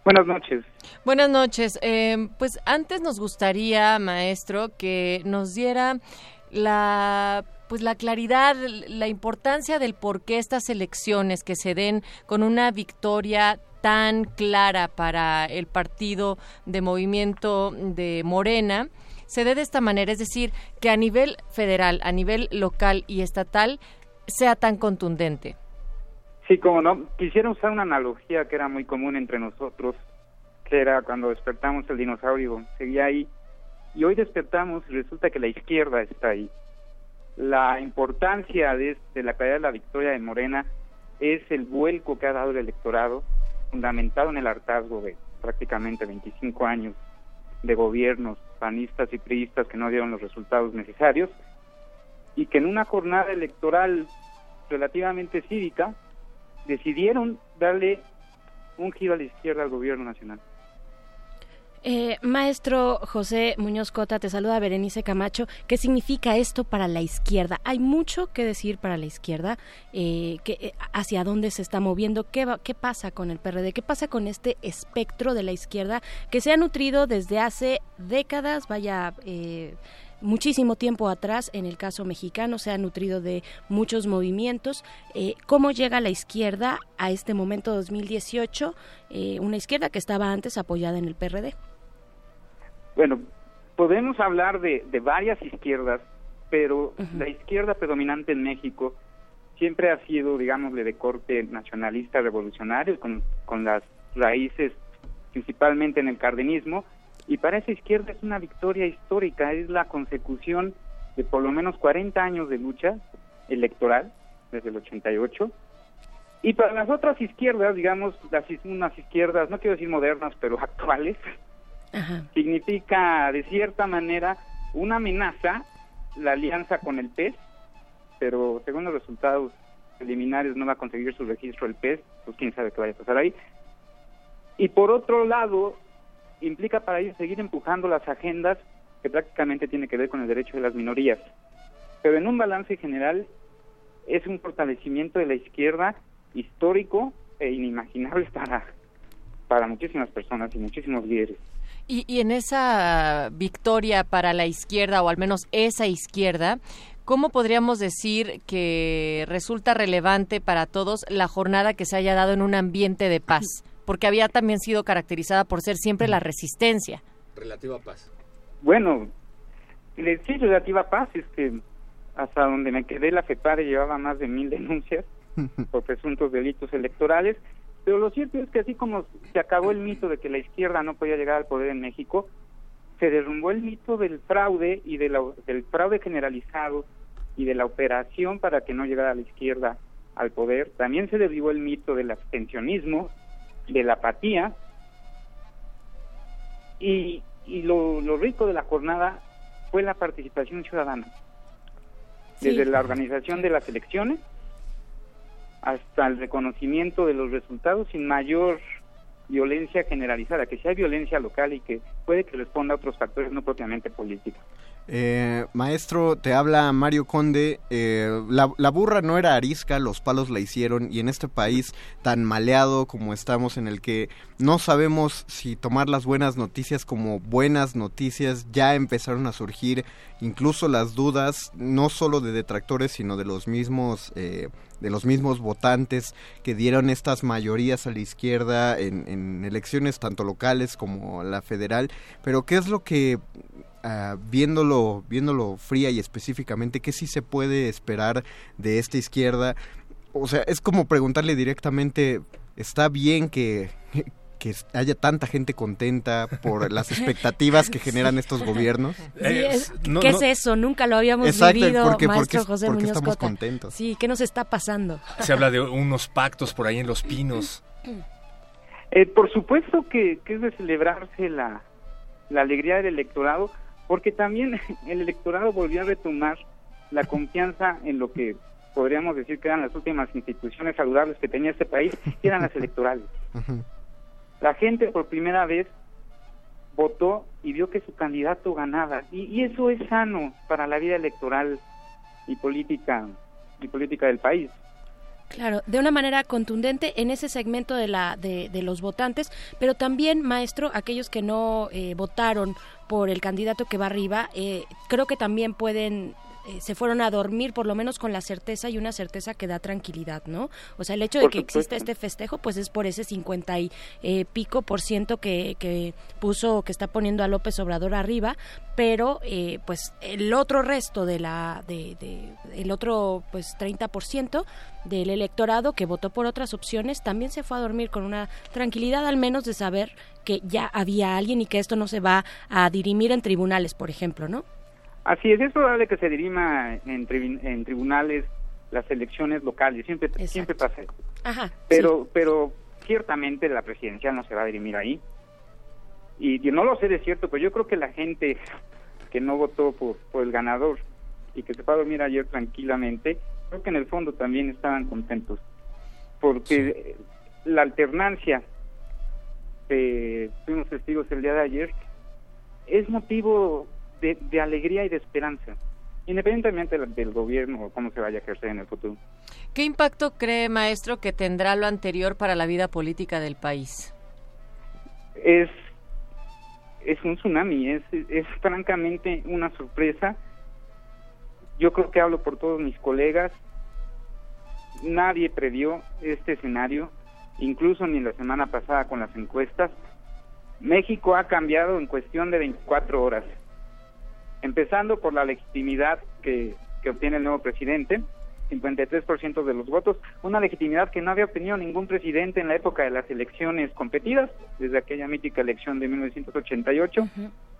Buenas noches. Buenas noches. Eh, pues antes nos gustaría, maestro, que nos diera la pues la claridad, la importancia del por qué estas elecciones que se den con una victoria tan clara para el partido de movimiento de Morena se dé de esta manera, es decir, que a nivel federal, a nivel local y estatal sea tan contundente. Sí, como no, quisiera usar una analogía que era muy común entre nosotros, que era cuando despertamos el dinosaurio, seguía ahí, y hoy despertamos y resulta que la izquierda está ahí. La importancia de, de la caída de la victoria de Morena es el vuelco que ha dado el electorado, fundamentado en el hartazgo de prácticamente 25 años de gobiernos panistas y priistas que no dieron los resultados necesarios y que en una jornada electoral relativamente cívica decidieron darle un giro a la izquierda al gobierno nacional. Eh, maestro José Muñoz Cota, te saluda Berenice Camacho. ¿Qué significa esto para la izquierda? Hay mucho que decir para la izquierda, eh, que, eh, hacia dónde se está moviendo, ¿Qué, pasa con el PRD, qué pasa con este espectro de la izquierda que se ha nutrido desde hace décadas, vaya... Eh, muchísimo tiempo atrás, en el caso mexicano, se ha nutrido de muchos movimientos. Eh, ¿Cómo llega la izquierda a este momento 2018? Eh, una izquierda que estaba antes apoyada en el PRD. Bueno, podemos hablar de, de varias izquierdas, pero la izquierda predominante en México siempre ha sido, digámosle, de corte nacionalista revolucionario, con, con las raíces principalmente en el cardenismo, y para esa izquierda es una victoria histórica, es la consecución de por lo menos 40 años de lucha electoral, desde el 88, y para las otras izquierdas, digamos, las unas izquierdas, no quiero decir modernas, pero [LAUGHS] actuales, significa de cierta manera una amenaza la alianza con el PES, pero según los resultados preliminares no va a conseguir su registro el PES, pues quién sabe qué vaya a pasar ahí. Y por otro lado, implica para ellos seguir empujando las agendas que prácticamente tiene que ver con el derecho de las minorías. Pero en un balance general es un fortalecimiento de la izquierda histórico e inimaginable para, para muchísimas personas y muchísimos líderes. Y, y en esa victoria para la izquierda, o al menos esa izquierda, ¿cómo podríamos decir que resulta relevante para todos la jornada que se haya dado en un ambiente de paz? Porque había también sido caracterizada por ser siempre la resistencia. Relativa paz. Bueno, sí, relativa paz, es que hasta donde me quedé la FEPARE llevaba más de mil denuncias por presuntos delitos electorales, pero lo cierto es que así como se acabó el mito de que la izquierda no podía llegar al poder en México, se derrumbó el mito del fraude y de la- del fraude generalizado y de la operación para que no llegara la izquierda al poder. También se derribó el mito del abstencionismo, de la apatía. Y, y lo, lo rico de la jornada fue la participación ciudadana. Sí. Desde la organización de las elecciones hasta el reconocimiento de los resultados sin mayor violencia generalizada, que sea violencia local y que puede que responda a otros factores no propiamente políticos. Eh, maestro, te habla Mario Conde. Eh, la, burra no era arisca, los palos la hicieron y en este país tan maleado como estamos, en el que no sabemos si tomar las buenas noticias como buenas noticias, ya empezaron a surgir incluso las dudas, no solo de detractores, sino de los mismos... Eh, de los mismos votantes que dieron estas mayorías a la izquierda en, en elecciones tanto locales como la federal. Pero ¿qué es lo que ah, viéndolo, viéndolo fría y específicamente, ¿qué sí se puede esperar de esta izquierda? O sea, es como preguntarle directamente, ¿está bien que, que haya tanta gente contenta por las [LAUGHS] expectativas que generan estos gobiernos? Sí, es- ¿Qué es eso? Nunca lo habíamos Exacto, vivido, porque- maestro porque- José porque Muñoz estamos Cota. contentos. Sí, ¿qué nos está pasando? Se habla de unos pactos por ahí en los pinos. Eh, por supuesto que, que es de celebrarse la, la alegría del electorado, porque también [LAUGHS] el electorado volvió a retomar la confianza en lo que podríamos decir que eran las últimas instituciones saludables que tenía este país, que eran las electorales. [LAUGHS] La gente por primera vez votó y vio que su candidato ganaba, y, y eso es sano para la vida electoral y política y política del país. Claro, de una manera contundente en ese segmento de la de, de los votantes, pero también, maestro, aquellos que no eh, votaron por el candidato que va arriba, eh, creo que también pueden eh, se fueron a dormir por lo menos con la certeza y una certeza que da tranquilidad, ¿no? O sea, el hecho de que exista este festejo, pues es por ese 50 y eh, pico por ciento que, que puso, que está poniendo a López Obrador arriba, pero eh, pues el otro resto de la, de, de- el otro pues 30 por ciento del electorado que votó por otras opciones también se fue a dormir con una tranquilidad al menos de saber que ya había alguien y que esto no se va a dirimir en tribunales, por ejemplo, ¿no? Así es, es probable que se dirima en, tribu- en tribunales las elecciones locales, siempre, siempre pasa eso. Ajá. Pero, pero ciertamente la presidencial no se va a dirimir ahí. Y, y no lo sé de cierto, pero yo creo que la gente que no votó por, por el ganador y que se fue a dormir ayer tranquilamente, creo que en el fondo también estaban contentos. Porque la alternancia que fuimos testigos el día de ayer es motivo de, de alegría y de esperanza, independientemente del, del gobierno o cómo se vaya a ejercer en el futuro. ¿Qué impacto cree, maestro, que tendrá lo anterior para la vida política del país? es es un tsunami, es, es francamente una sorpresa. Yo creo que hablo por todos mis colegas. Nadie previó este escenario, incluso ni la semana pasada con las encuestas. México ha cambiado en cuestión de 24 horas, empezando por la legitimidad que, que obtiene el nuevo presidente, 53% de los votos, una legitimidad que no había obtenido ningún presidente en la época de las elecciones competidas, desde aquella mítica elección de 1988,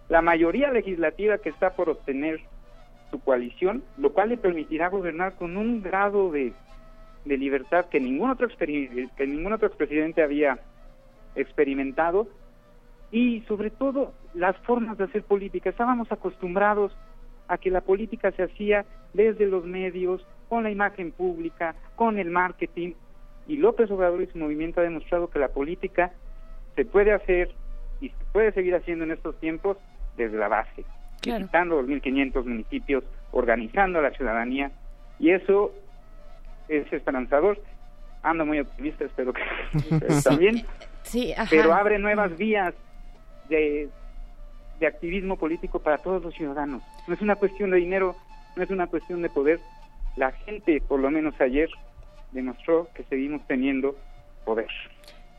la mayoría legislativa que está por obtener su coalición, lo cual le permitirá gobernar con un grado de, de libertad que ningún otro que ningún otro expresidente había experimentado y sobre todo las formas de hacer política. Estábamos acostumbrados a que la política se hacía desde los medios, con la imagen pública, con el marketing, y López Obrador y su movimiento ha demostrado que la política se puede hacer y se puede seguir haciendo en estos tiempos desde la base, Claro. visitando los 1.500 municipios, organizando a la ciudadanía, y eso es esperanzador. Ando muy optimista, espero que [LAUGHS] también Sí, ajá. pero abre nuevas vías de, de activismo político para todos los ciudadanos. No es una cuestión de dinero, no es una cuestión de poder. La gente, por lo menos ayer, demostró que seguimos teniendo poder.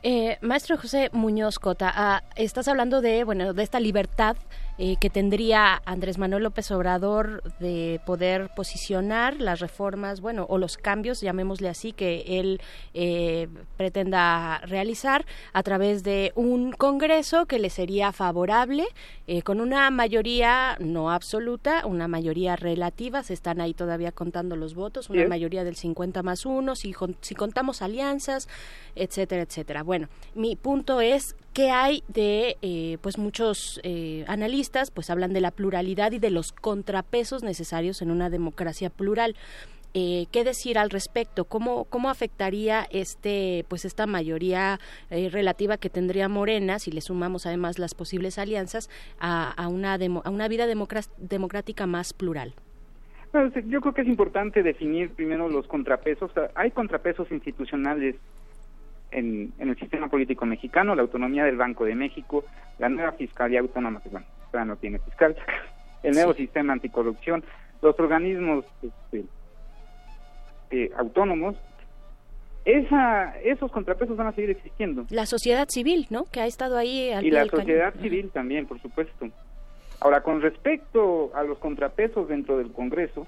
Eh, maestro José Muñoz Cota, ah, estás hablando de bueno de esta libertad eh, que tendría Andrés Manuel López Obrador de poder posicionar las reformas, bueno, o los cambios, llamémosle así, que él eh, pretenda realizar a través de un Congreso que le sería favorable, eh, con una mayoría no absoluta, una mayoría relativa, se están ahí todavía contando los votos, una mayoría del 50 más uno, si, con- si contamos alianzas, etcétera, etcétera. Bueno, mi punto es que hay de, eh, pues muchos eh, analistas, pues hablan de la pluralidad y de los contrapesos necesarios en una democracia plural. Eh, ¿Qué decir al respecto? ¿Cómo, cómo afectaría este, pues esta mayoría eh, relativa que tendría Morena, si le sumamos además las posibles alianzas, a, a una, demo- a una vida democrática más plural? Yo creo que es importante definir primero los contrapesos. Hay contrapesos institucionales en, en el sistema político mexicano, la autonomía del Banco de México, la nueva Fiscalía Autónoma, que bueno, todavía no tiene fiscal, [LAUGHS] el nuevo sistema anticorrupción, los organismos este, eh, autónomos. Esa, esos contrapesos van a seguir existiendo. La sociedad civil, ¿no? Que ha estado ahí al y pie la cañón. sociedad civil también, por supuesto. Ahora, con respecto a los contrapesos dentro del Congreso,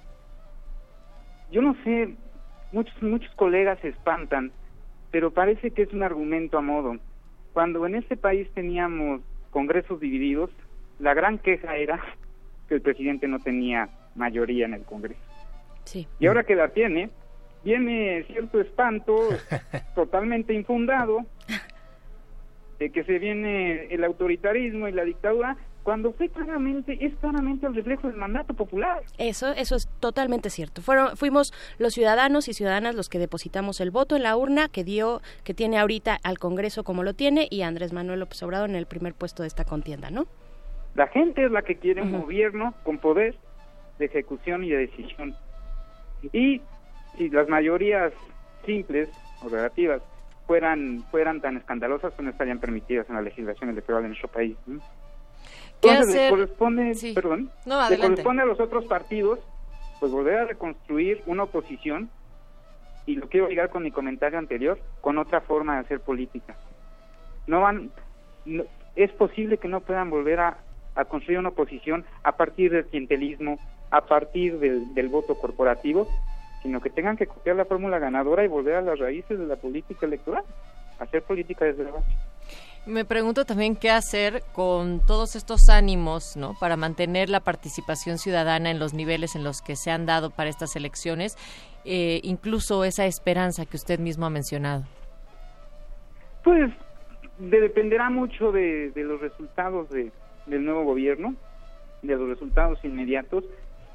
yo no sé, muchos muchos colegas se espantan, pero parece que es un argumento a modo. Cuando en este país teníamos congresos divididos, la gran queja era que el presidente no tenía mayoría en el Congreso. Sí. Y ahora que la tiene, viene cierto espanto [LAUGHS] totalmente infundado de que se viene el autoritarismo y la dictadura cuando fue claramente es claramente el reflejo del mandato popular. Eso, eso es totalmente cierto. Fueron, fuimos los ciudadanos y ciudadanas los que depositamos el voto en la urna que dio, que tiene ahorita al Congreso como lo tiene y a Andrés Manuel López Obrador en el primer puesto de esta contienda, ¿no? La gente es la que quiere un gobierno con poder de ejecución y de decisión. Y si las mayorías simples o relativas fueran fueran tan escandalosas, pues no estarían permitidas en la legislación electoral de nuestro país. ¿no? ¿Qué Entonces, le corresponde, perdón, No, le corresponde a los otros partidos pues volver a reconstruir una oposición y lo quiero ligar con mi comentario anterior con otra forma de hacer política. No van no- es posible que no puedan volver a, a construir una oposición a partir del clientelismo, a partir del, del voto corporativo, sino que tengan que copiar la fórmula ganadora y volver a las raíces de la política electoral, hacer política desde la base. Me pregunto también qué hacer con todos estos ánimos, ¿no? Para mantener la participación ciudadana en los niveles en los que se han dado para estas elecciones, eh, incluso esa esperanza que usted mismo ha mencionado. Pues de- dependerá mucho de, los resultados de, del nuevo gobierno, de los resultados inmediatos.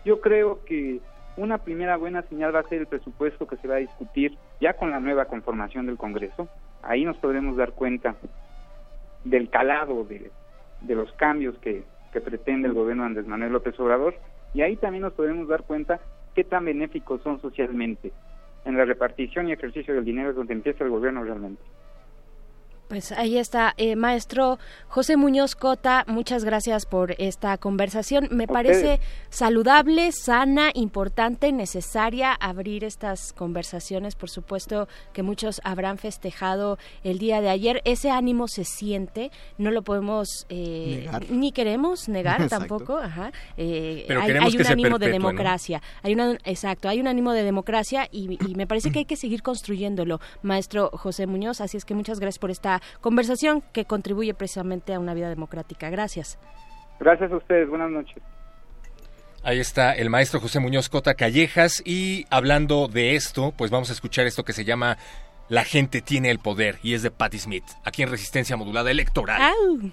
Yo creo que una primera buena señal va a ser el presupuesto que se va a discutir ya con la nueva conformación del Congreso. Ahí nos podremos dar cuenta del calado de, de los cambios que, que pretende el gobierno de Andrés Manuel López Obrador y ahí también nos podremos dar cuenta qué tan benéficos son socialmente. En la repartición y ejercicio del dinero es donde empieza el gobierno realmente. Pues ahí está, eh, maestro José Muñoz Cota, muchas gracias por esta conversación. Me parece saludable, sana, importante, necesaria abrir estas conversaciones. Por supuesto que muchos habrán festejado el día de ayer. Ese ánimo se siente, no lo podemos eh, Negar. ni queremos negar [LAUGHS] Exacto. tampoco. Ajá. Eh, Pero hay, queremos hay que un ánimo de democracia. Hay una, exacto, hay un ánimo de democracia y, y me parece que hay que seguir construyéndolo, maestro José Muñoz. Así es que muchas gracias por esta conversación que contribuye precisamente a una vida democrática. Gracias. Gracias a ustedes, buenas noches. Ahí está el maestro José Muñoz Cota Callejas y hablando de esto, pues vamos a escuchar esto que se llama La gente tiene el poder y es de Patti Smith, aquí en Resistencia Modulada Electoral. ¡Au!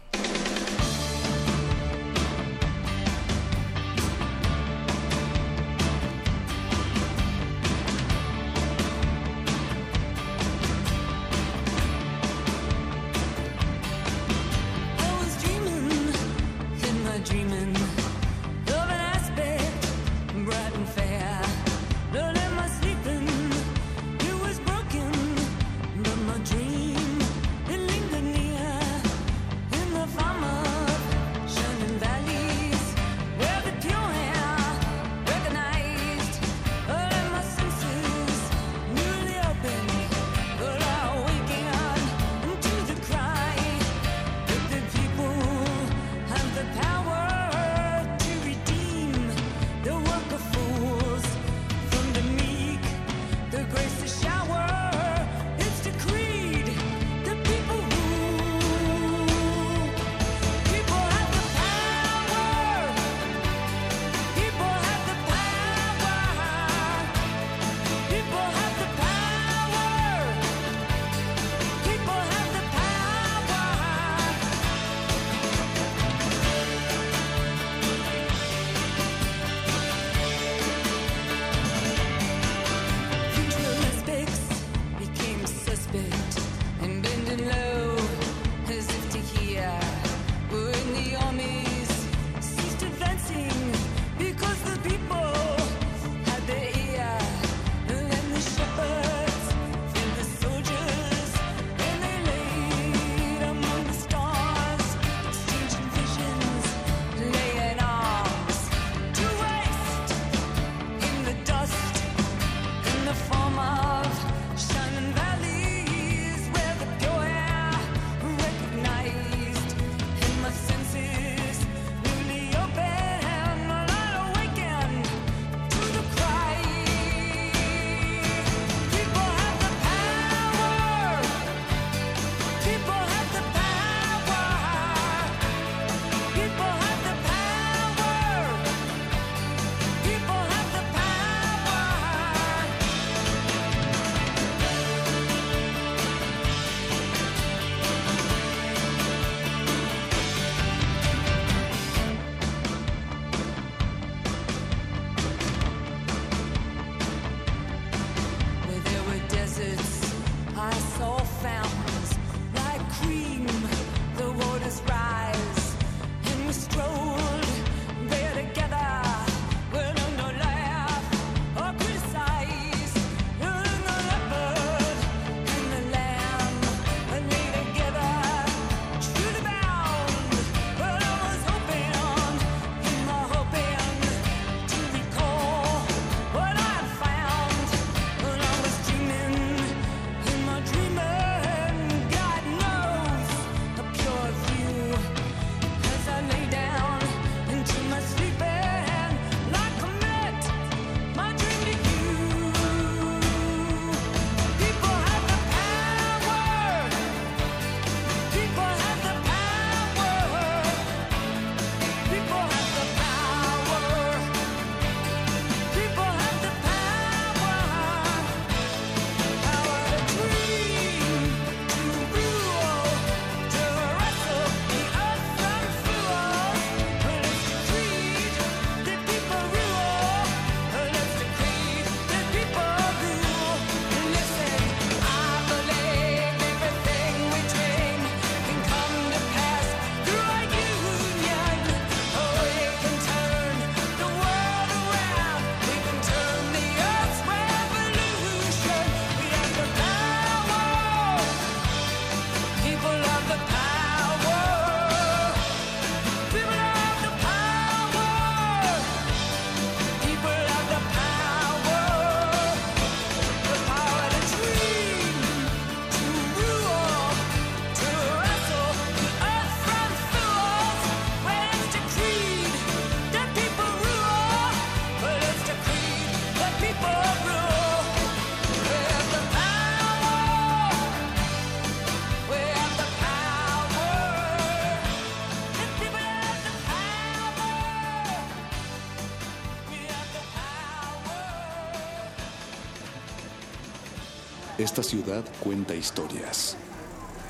Esta ciudad cuenta historias.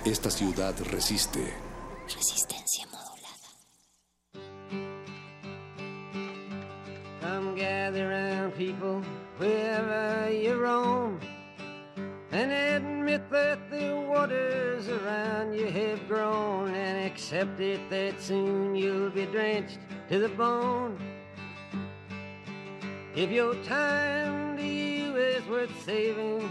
Esta ciudad resiste. Resistencia modulada. Come gather round people wherever you roam and admit that the waters around you have grown and accept it that soon you'll be drenched to the bone. If your time to you is worth saving,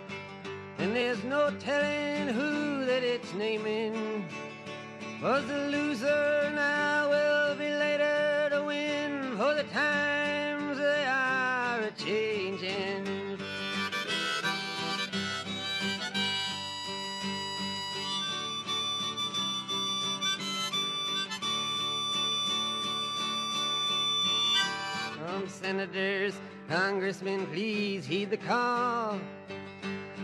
And there's no telling who that it's naming. Was the loser now will be later to win, for the times they are a changing. From senators, congressmen, please heed the call.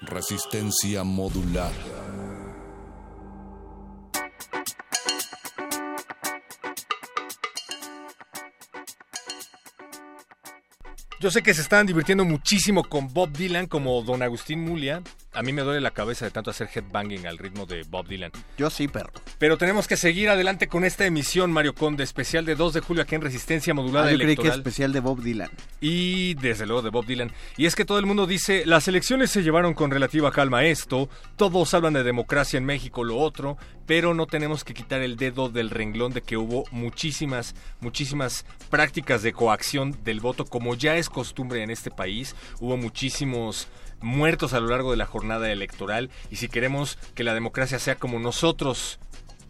Resistencia modulada. Yo sé que se están divirtiendo muchísimo con Bob Dylan como Don Agustín Mulia. A mí me duele la cabeza de tanto hacer headbanging al ritmo de Bob Dylan. Yo sí, perro. Pero tenemos que seguir adelante con esta emisión, Mario Conde, especial de 2 de julio aquí en Resistencia Modulada Ah, yo creí que especial de Bob Dylan. Y desde luego de Bob Dylan. Y es que todo el mundo dice, las elecciones se llevaron con relativa calma esto, todos hablan de democracia en México, lo otro, pero no tenemos que quitar el dedo del renglón de que hubo muchísimas, muchísimas prácticas de coacción del voto, como ya es costumbre en este país. Hubo muchísimos muertos a lo largo de la jornada electoral y si queremos que la democracia sea como nosotros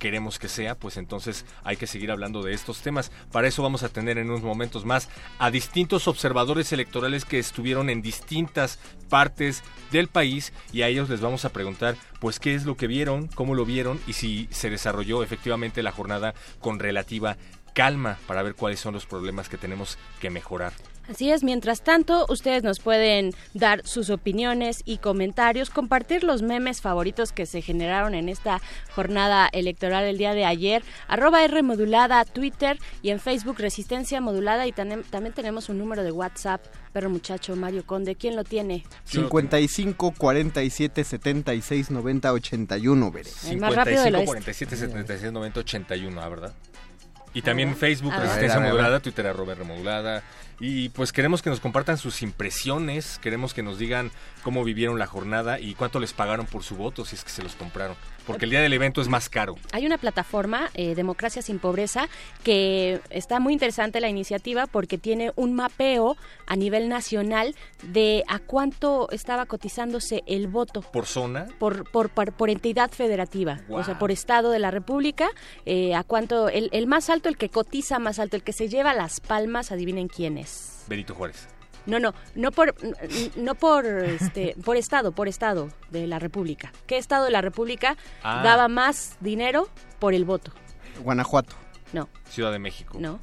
queremos que sea, pues entonces hay que seguir hablando de estos temas. Para eso vamos a tener en unos momentos más a distintos observadores electorales que estuvieron en distintas partes del país y a ellos les vamos a preguntar pues qué es lo que vieron, cómo lo vieron y si se desarrolló efectivamente la jornada con relativa calma para ver cuáles son los problemas que tenemos que mejorar. Así es, mientras tanto, ustedes nos pueden dar sus opiniones y comentarios, compartir los memes favoritos que se generaron en esta jornada electoral el día de ayer, arroba R modulada, Twitter y en Facebook Resistencia Modulada y también tenemos un número de WhatsApp, perro muchacho Mario Conde, ¿quién lo tiene? 55 47 76 90 81, veré. El más rápido del 55 oeste. 47 76 90 81, ¿ah, ¿verdad? Y también ver. Facebook. Resistencia. Modulada, Twitter arroba R modulada Y pues queremos que nos compartan sus impresiones, queremos que nos digan cómo vivieron la jornada y cuánto les pagaron por su voto si es que se los compraron. Porque el día del evento es más caro. Hay una plataforma, eh, Democracia sin Pobreza, que está muy interesante la iniciativa porque tiene un mapeo a nivel nacional de a cuánto estaba cotizándose el voto. ¿Por zona? Por, por, por, por entidad federativa, o sea, por estado de la República, eh, a cuánto, el, el más alto, el que cotiza más alto, el que se lleva las palmas, adivinen quién es. Benito Juárez. No, no, no por, no por, este, por estado, por estado de la República. ¿Qué estado de la República Ah. daba más dinero por el voto? Guanajuato. No, Ciudad de México. no.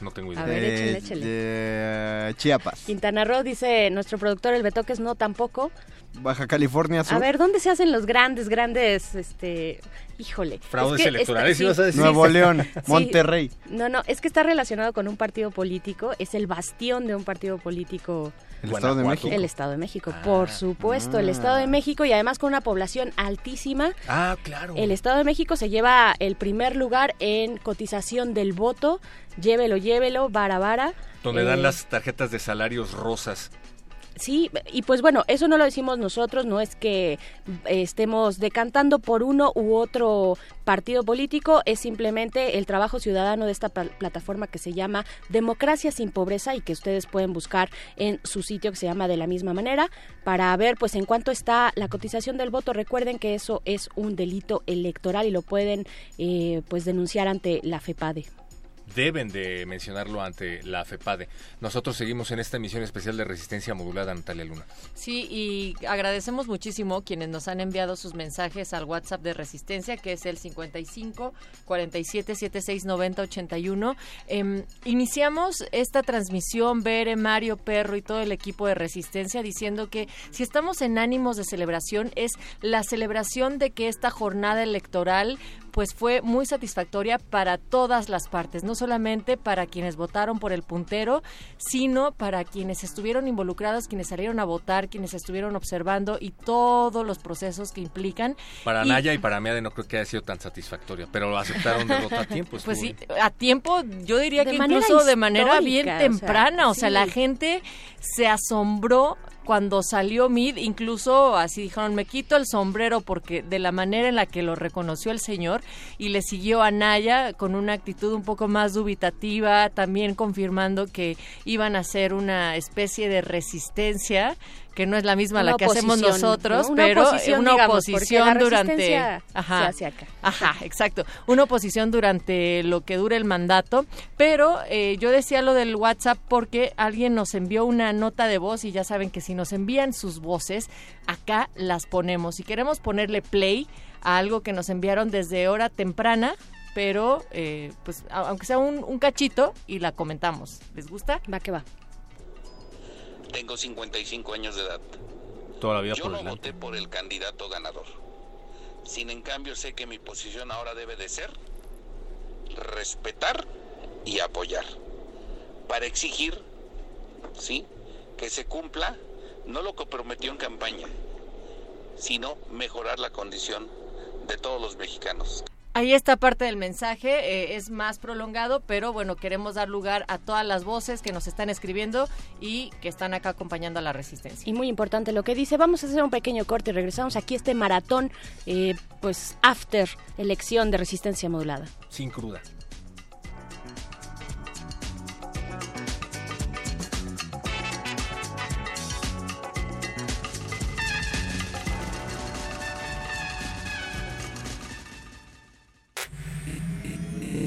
No tengo idea. A ver, échale, Eh, échale. eh, Chiapas. Quintana Roo dice nuestro productor el Betoques no tampoco. Baja California Sur. A ver, ¿dónde se hacen los grandes, grandes, este, híjole? Fraudes Es que electorales, está- ibas a decir. Nuevo León, [LAUGHS] Sí. Monterrey. No, no, es que está relacionado con un partido político, es el bastión de un partido político. El Estado de México. El Estado de México, por supuesto, el Estado de México y además con una población altísima. Ah, claro. El Estado de México se lleva el primer lugar en cotización del voto. Llévelo, llévelo, vara, vara. Donde Eh, dan las tarjetas de salarios rosas. Sí, y pues bueno, eso no lo decimos nosotros, no es que estemos decantando por uno u otro partido político, es simplemente el trabajo ciudadano de esta pla- plataforma que se llama Democracia sin Pobreza y que ustedes pueden buscar en su sitio que se llama de la misma manera para ver pues en cuánto está la cotización del voto. Recuerden que eso es un delito electoral y lo pueden eh, pues denunciar ante la FEPADE. Deben de mencionarlo ante la FEPADE. Nosotros seguimos en esta emisión especial de Resistencia Modulada, Natalia Luna. Sí, y agradecemos muchísimo quienes nos han enviado sus mensajes al WhatsApp de Resistencia, que es el 55 47 76 90 81. Em, iniciamos esta transmisión, Bere, Mario, Perro y todo el equipo de Resistencia, diciendo que si estamos en ánimos de celebración, es la celebración de que esta jornada electoral pues fue muy satisfactoria para todas las partes, no solamente para quienes votaron por el puntero, sino para quienes estuvieron involucrados, quienes salieron a votar, quienes estuvieron observando y todos los procesos que implican. Para Y- Naya y para Meade no creo que haya sido tan satisfactoria, pero aceptaron derrota a tiempo. Pues sí, bien. a tiempo, yo diría De que incluso de manera bien histórica, o sea, temprana, o sea, la gente se asombró cuando salió Mid, incluso así dijeron, me quito el sombrero porque de la manera en la que lo reconoció el señor y le siguió a Naya con una actitud un poco más dubitativa, también confirmando que iban a hacer una especie de resistencia que no es la misma la que hacemos nosotros, ¿no? Una pero oposición, una digamos, oposición durante Ajá. acá. Ajá, exacto. Una oposición durante lo que dure el mandato. Pero eh, yo decía lo del WhatsApp porque alguien nos envió una nota de voz y ya saben que si nos envían sus voces, acá las ponemos. Si queremos ponerle play a algo que nos enviaron desde hora temprana, pero eh, pues aunque sea un, un cachito y la comentamos. ¿Les gusta? Va que va. Tengo 55 años de edad. Toda la vida Yo por no voté por el candidato ganador. Sin en cambio sé que mi posición ahora debe de ser respetar y apoyar. Para exigir, ¿sí? Que se cumpla no lo que prometió en campaña, sino mejorar la condición de todos los mexicanos. Ahí está parte del mensaje, eh, es más prolongado, pero bueno, queremos dar lugar a todas las voces que nos están escribiendo y que están acá acompañando a la resistencia. Y muy importante lo que dice. Vamos a hacer un pequeño corte y regresamos aquí a este maratón, eh, pues after elección de resistencia modulada. Sin cruda.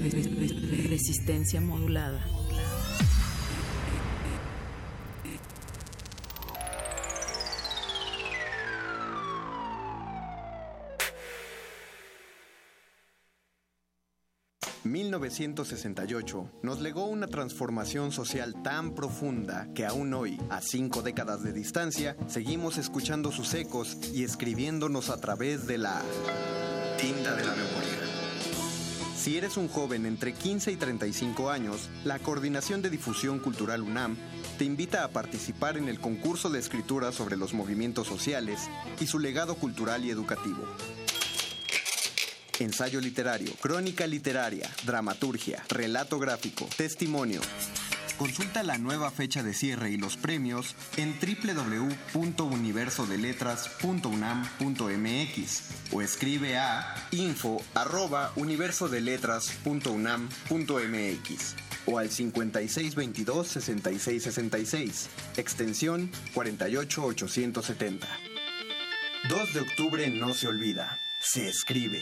Resistencia modulada. ...1968 nos legó una transformación social tan profunda que aún hoy, a cinco décadas de distancia, seguimos escuchando sus ecos y escribiéndonos a través de la tinta de la memoria. Si eres un joven entre 15 y 35 años, la Coordinación de Difusión Cultural UNAM te invita a participar en el concurso de escritura sobre los movimientos sociales y su legado cultural y educativo. Ensayo literario, crónica literaria, dramaturgia, relato gráfico, testimonio. Consulta la nueva fecha de cierre y los premios en www.universodeletras.unam.mx o escribe a info@universodeletras.unam.mx o al 5622-6666, extensión 48870. 2 de octubre no se olvida, se escribe.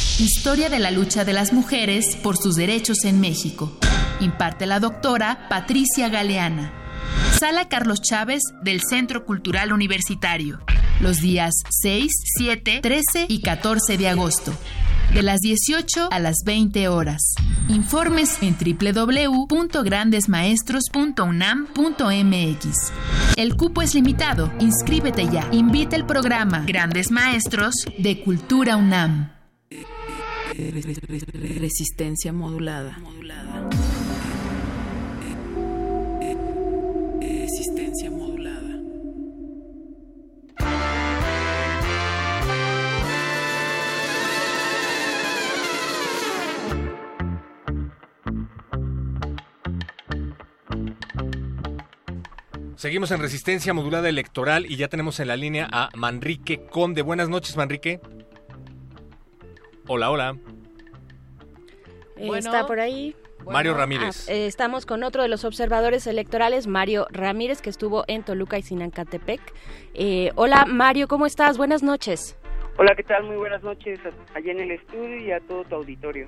Historia de la lucha de las mujeres por sus derechos en México. Imparte la doctora Patricia Galeana. Sala Carlos Chávez del Centro Cultural Universitario. Los días 6, 7, 13 y 14 de agosto. De las 18 a las 20 horas. Informes en www.grandesmaestros.unam.mx. El cupo es limitado. Inscríbete ya. Invita el programa Grandes Maestros de Cultura UNAM. Resistencia modulada. Resistencia modulada. Seguimos en resistencia modulada electoral y ya tenemos en la línea a Manrique Conde. Buenas noches, Manrique. Hola, hola. Bueno. Está por ahí. Mario Ramírez. Ah, eh, estamos con otro de los observadores electorales, Mario Ramírez, que estuvo en Toluca y Sinancatepec. Eh, hola, Mario, ¿cómo estás? Buenas noches. Hola, ¿qué tal? Muy buenas noches allá en el estudio y a todo tu auditorio.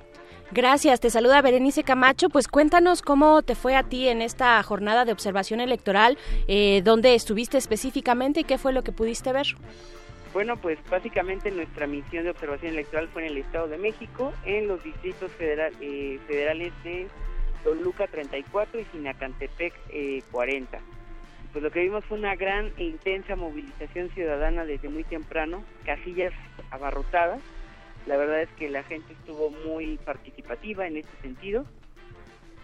Gracias, te saluda Berenice Camacho. Pues cuéntanos cómo te fue a ti en esta jornada de observación electoral, eh, dónde estuviste específicamente y qué fue lo que pudiste ver. Bueno, pues básicamente nuestra misión de observación electoral fue en el Estado de México, en los distritos federal- eh, federales de Toluca 34 y Sinacantepec eh, 40. Pues lo que vimos fue una gran e intensa movilización ciudadana desde muy temprano, casillas abarrotadas. La verdad es que la gente estuvo muy participativa en este sentido.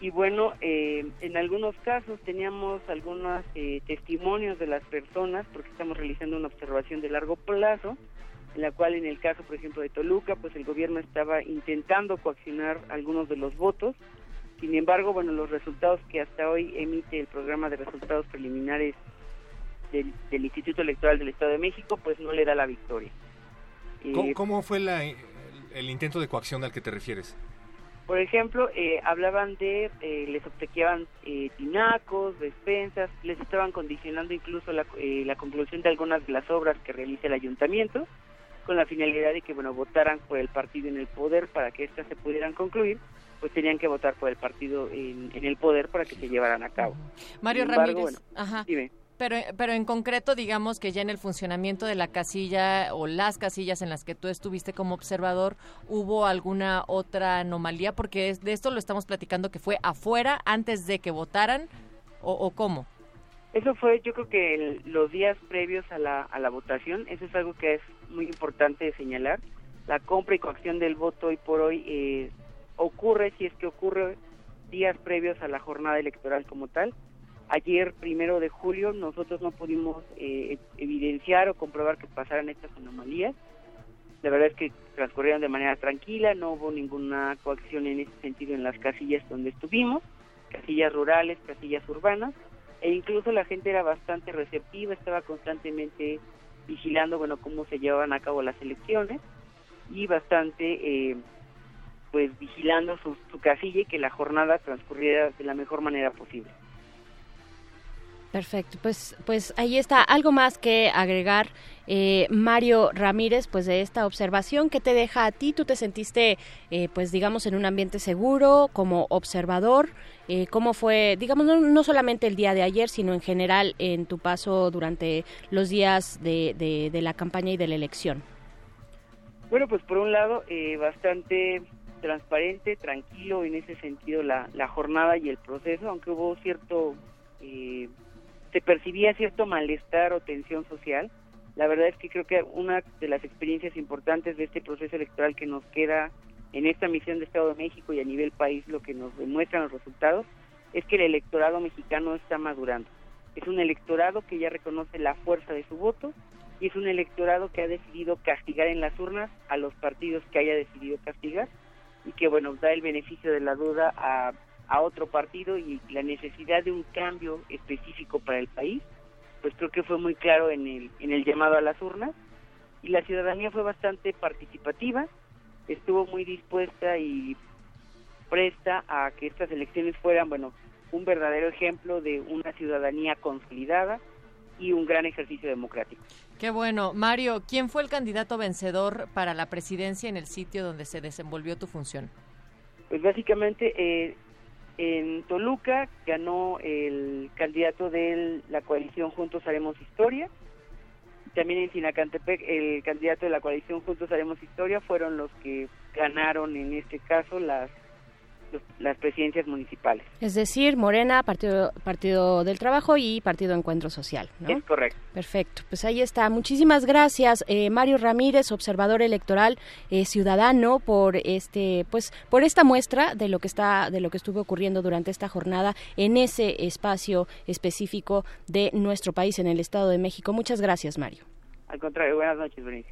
Y bueno, eh, en algunos casos teníamos algunos eh, testimonios de las personas, porque estamos realizando una observación de largo plazo, en la cual en el caso, por ejemplo, de Toluca, pues el gobierno estaba intentando coaccionar algunos de los votos. Sin embargo, bueno, los resultados que hasta hoy emite el programa de resultados preliminares del, del Instituto Electoral del Estado de México, pues no le da la victoria. Eh, ¿Cómo, cómo fue la- el, el intento de coacción al que te refieres? Por ejemplo, eh, hablaban de, eh, les obsequiaban eh, tinacos, despensas, les estaban condicionando incluso la, eh, la conclusión de algunas de las obras que realiza el ayuntamiento, con la finalidad de que, bueno, votaran por el partido en el poder para que éstas se pudieran concluir, pues tenían que votar por el partido en, en el poder para que se llevaran a cabo. Mario embargo, Ramírez, bueno, ajá. dime. Pero, pero en concreto, digamos que ya en el funcionamiento de la casilla o las casillas en las que tú estuviste como observador, ¿hubo alguna otra anomalía? Porque es- de esto lo estamos platicando que fue afuera antes de que votaran o, o cómo. Eso fue, yo creo que el- los días previos a la, a la votación, eso es algo que es muy importante señalar. La compra y coacción del voto hoy por hoy eh, ocurre, si es que ocurre, días previos a la jornada electoral como tal. Ayer, primero de julio, nosotros no pudimos eh, evidenciar o comprobar que pasaran estas anomalías. La verdad es que transcurrieron de manera tranquila, no hubo ninguna coacción en ese sentido en las casillas donde estuvimos, casillas rurales, casillas urbanas e incluso la gente era bastante receptiva, estaba constantemente vigilando, bueno, cómo se llevaban a cabo las elecciones y bastante, eh, pues, vigilando su, su casilla y que la jornada transcurriera de la mejor manera posible. Perfecto, pues, pues ahí está. Algo más que agregar, eh, Mario Ramírez, pues de esta observación que te deja a ti. Tú te sentiste, eh, pues digamos, en un ambiente seguro como observador. Eh, ¿Cómo fue, digamos, no, no solamente el día de ayer, sino en general en tu paso durante los días de, de- la campaña y de la elección? Bueno, pues por un lado, eh, bastante transparente, tranquilo en ese sentido la, la jornada y el proceso, aunque hubo cierto, eh, se percibía cierto malestar o tensión social. La verdad es que creo que una de las experiencias importantes de este proceso electoral que nos queda en esta misión de Estado de México y a nivel país, lo que nos demuestran los resultados, es que el electorado mexicano está madurando. Es un electorado que ya reconoce la fuerza de su voto y es un electorado que ha decidido castigar en las urnas a los partidos que haya decidido castigar y que bueno da el beneficio de la duda a, a otro partido y la necesidad de un cambio específico para el país pues creo que fue muy claro en el en el llamado a las urnas y la ciudadanía fue bastante participativa estuvo muy dispuesta y presta a que estas elecciones fueran bueno un verdadero ejemplo de una ciudadanía consolidada y un gran ejercicio democrático. Qué bueno. Mario, ¿quién fue el candidato vencedor para la presidencia en el sitio donde se desenvolvió tu función? Pues básicamente eh, en Toluca ganó el candidato de la coalición Juntos Haremos Historia. También en Sinacantepec el candidato de la coalición Juntos Haremos Historia fueron los que ganaron en este caso las las presidencias municipales. Es decir, Morena, Partido, Partido del Trabajo y Partido Encuentro Social, ¿no? Es correcto. Perfecto, pues ahí está. Muchísimas gracias, eh, Mario Ramírez, observador electoral eh, ciudadano, por este, pues, por esta muestra de lo que está, de lo que estuvo ocurriendo durante esta jornada en ese espacio específico de nuestro país, en el Estado de México. Muchas gracias, Mario. Al contrario, buenas noches, Berenice.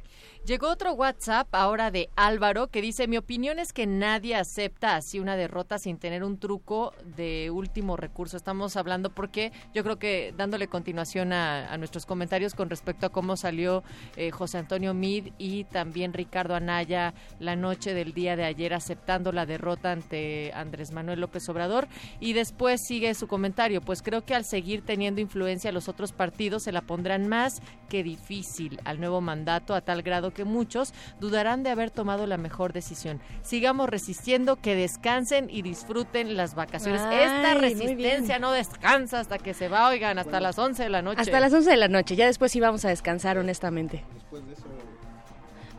Llegó otro WhatsApp ahora de Álvaro que dice, mi opinión es que nadie acepta así una derrota sin tener un truco de último recurso. Estamos hablando porque yo creo que dándole continuación a, nuestros comentarios con respecto a cómo salió eh, José Antonio Mid y también Ricardo Anaya la noche del día de ayer aceptando la derrota ante Andrés Manuel López Obrador. Y después sigue su comentario, pues creo que al seguir teniendo influencia los otros partidos se la pondrán más que difícil al nuevo mandato a tal grado que muchos dudarán de haber tomado la mejor decisión. Sigamos resistiendo, que descansen y disfruten las vacaciones. Ay, Esta resistencia no descansa hasta que se va, oigan, hasta las 11 de la noche. Hasta las 11 de la noche, ya después íbamos a descansar, honestamente.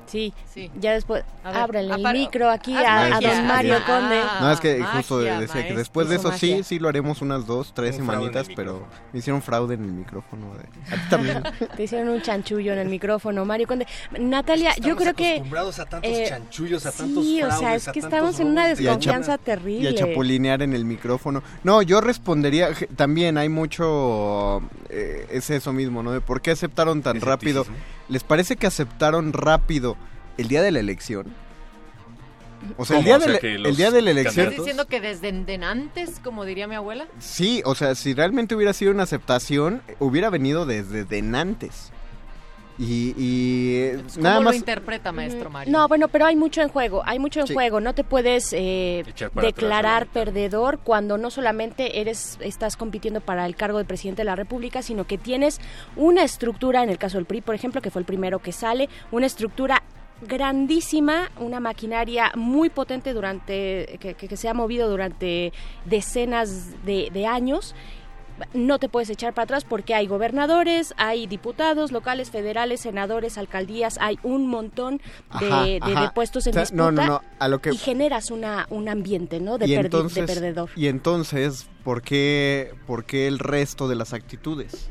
Sí, ya después, ábrele el micro aquí a, a don Mario haz Conde. No, es que magia, justo decía que después de eso sí, magia. sí lo haremos unas dos, tres Un semanitas, pero me hicieron fraude en el micrófono. De... A ti también. [LAUGHS] Te hicieron un chanchullo en el micrófono, Mario Conde. Natalia, yo creo que... acostumbrados a tantos eh, chanchullos, a tantos Sí, o sea, es que estamos en una desconfianza terrible. Y a chapulinear en el micrófono. No, yo respondería, también hay mucho, eh, es eso mismo, ¿no? De por qué aceptaron tan rápido. ¿Les parece que aceptaron rápido el día de la elección? O sea, el día, O de la, el día de la elección... ¿Estás diciendo que desde de antes, como diría mi abuela? Sí, o sea, si realmente hubiera sido una aceptación, hubiera venido desde denantes. Y, y ¿Cómo nada lo más... interpreta, maestro Mario? No, bueno, pero hay mucho en juego, hay mucho en Sí. juego. No te puedes eh, declarar atrás perdedor cuando no solamente eres estás compitiendo para el cargo de presidente de la República, sino que tienes una estructura, en el caso del PRI, por ejemplo, que fue el primero que sale, una estructura grandísima, una maquinaria muy potente durante que, que- que se ha movido durante decenas de, de años no te puedes echar para atrás porque hay gobernadores, hay diputados locales, federales, senadores, alcaldías, hay un montón de, Ajá, de- puestos en O sea, disputa no, no, no, a lo que- y generas una, un ambiente ¿no? de, y entonces, de perdedor. Y entonces, ¿por qué, por qué el resto de las actitudes?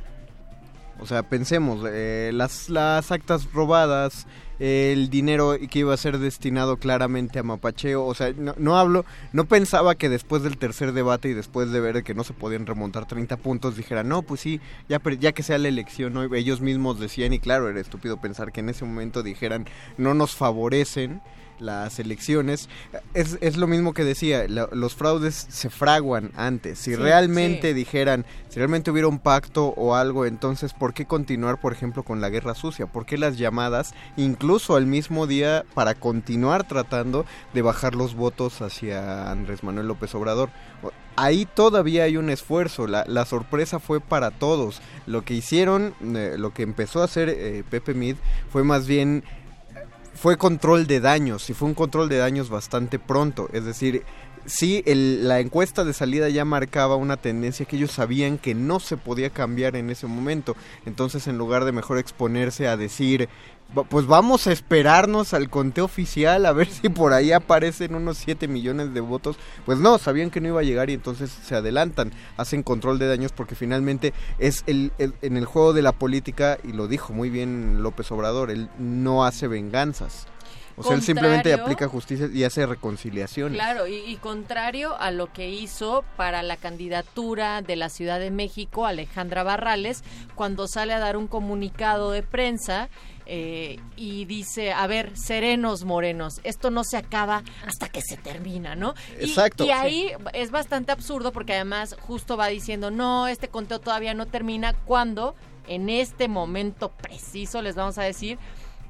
O sea, pensemos, eh, las, las actas robadas, el dinero que iba a ser destinado claramente a mapacheo, o sea, no, no hablo, no pensaba que después del tercer debate y después de ver que no se podían remontar 30 puntos, dijeran, no, pues sí, ya, ya que sea la elección, ellos mismos decían, y claro, era estúpido pensar que en ese momento dijeran, no nos favorecen las elecciones, es, es lo mismo que decía, la- los fraudes se fraguan antes. Si Sí, realmente sí. dijeran, si realmente hubiera un pacto o algo, entonces, ¿por qué continuar, por ejemplo, con la guerra sucia? ¿Por qué las llamadas, incluso al mismo día, para continuar tratando de bajar los votos hacia Andrés Manuel López Obrador? Ahí todavía hay un esfuerzo, la, la sorpresa fue para todos. Lo que hicieron, eh, lo que empezó a hacer eh, Pepe Mid fue más bien fue control de daños y fue un control de daños bastante pronto. Es decir, sí, el- la encuesta de salida ya marcaba una tendencia que ellos sabían que no se podía cambiar en ese momento. Entonces, en lugar de mejor exponerse a decir, "Va- pues vamos a esperarnos al conteo oficial a ver [LAUGHS] si por ahí aparecen unos 7 millones de votos, pues no, sabían que no iba a llegar y entonces se adelantan, hacen control de daños porque finalmente es el, el- en el juego de la política, y lo dijo muy bien López Obrador, él no hace venganzas. O sea, él simplemente aplica justicia y hace reconciliaciones. Claro, y, y contrario a lo que hizo para la candidatura de la Ciudad de México, Alejandra Barrales, cuando sale a dar un comunicado de prensa eh, y dice, a ver, serenos morenos, esto no se acaba hasta que se termina, ¿no? Y- Exacto. Y, ahí es bastante absurdo porque además justo va diciendo, no, este conteo todavía no termina, cuando en este momento preciso les vamos a decir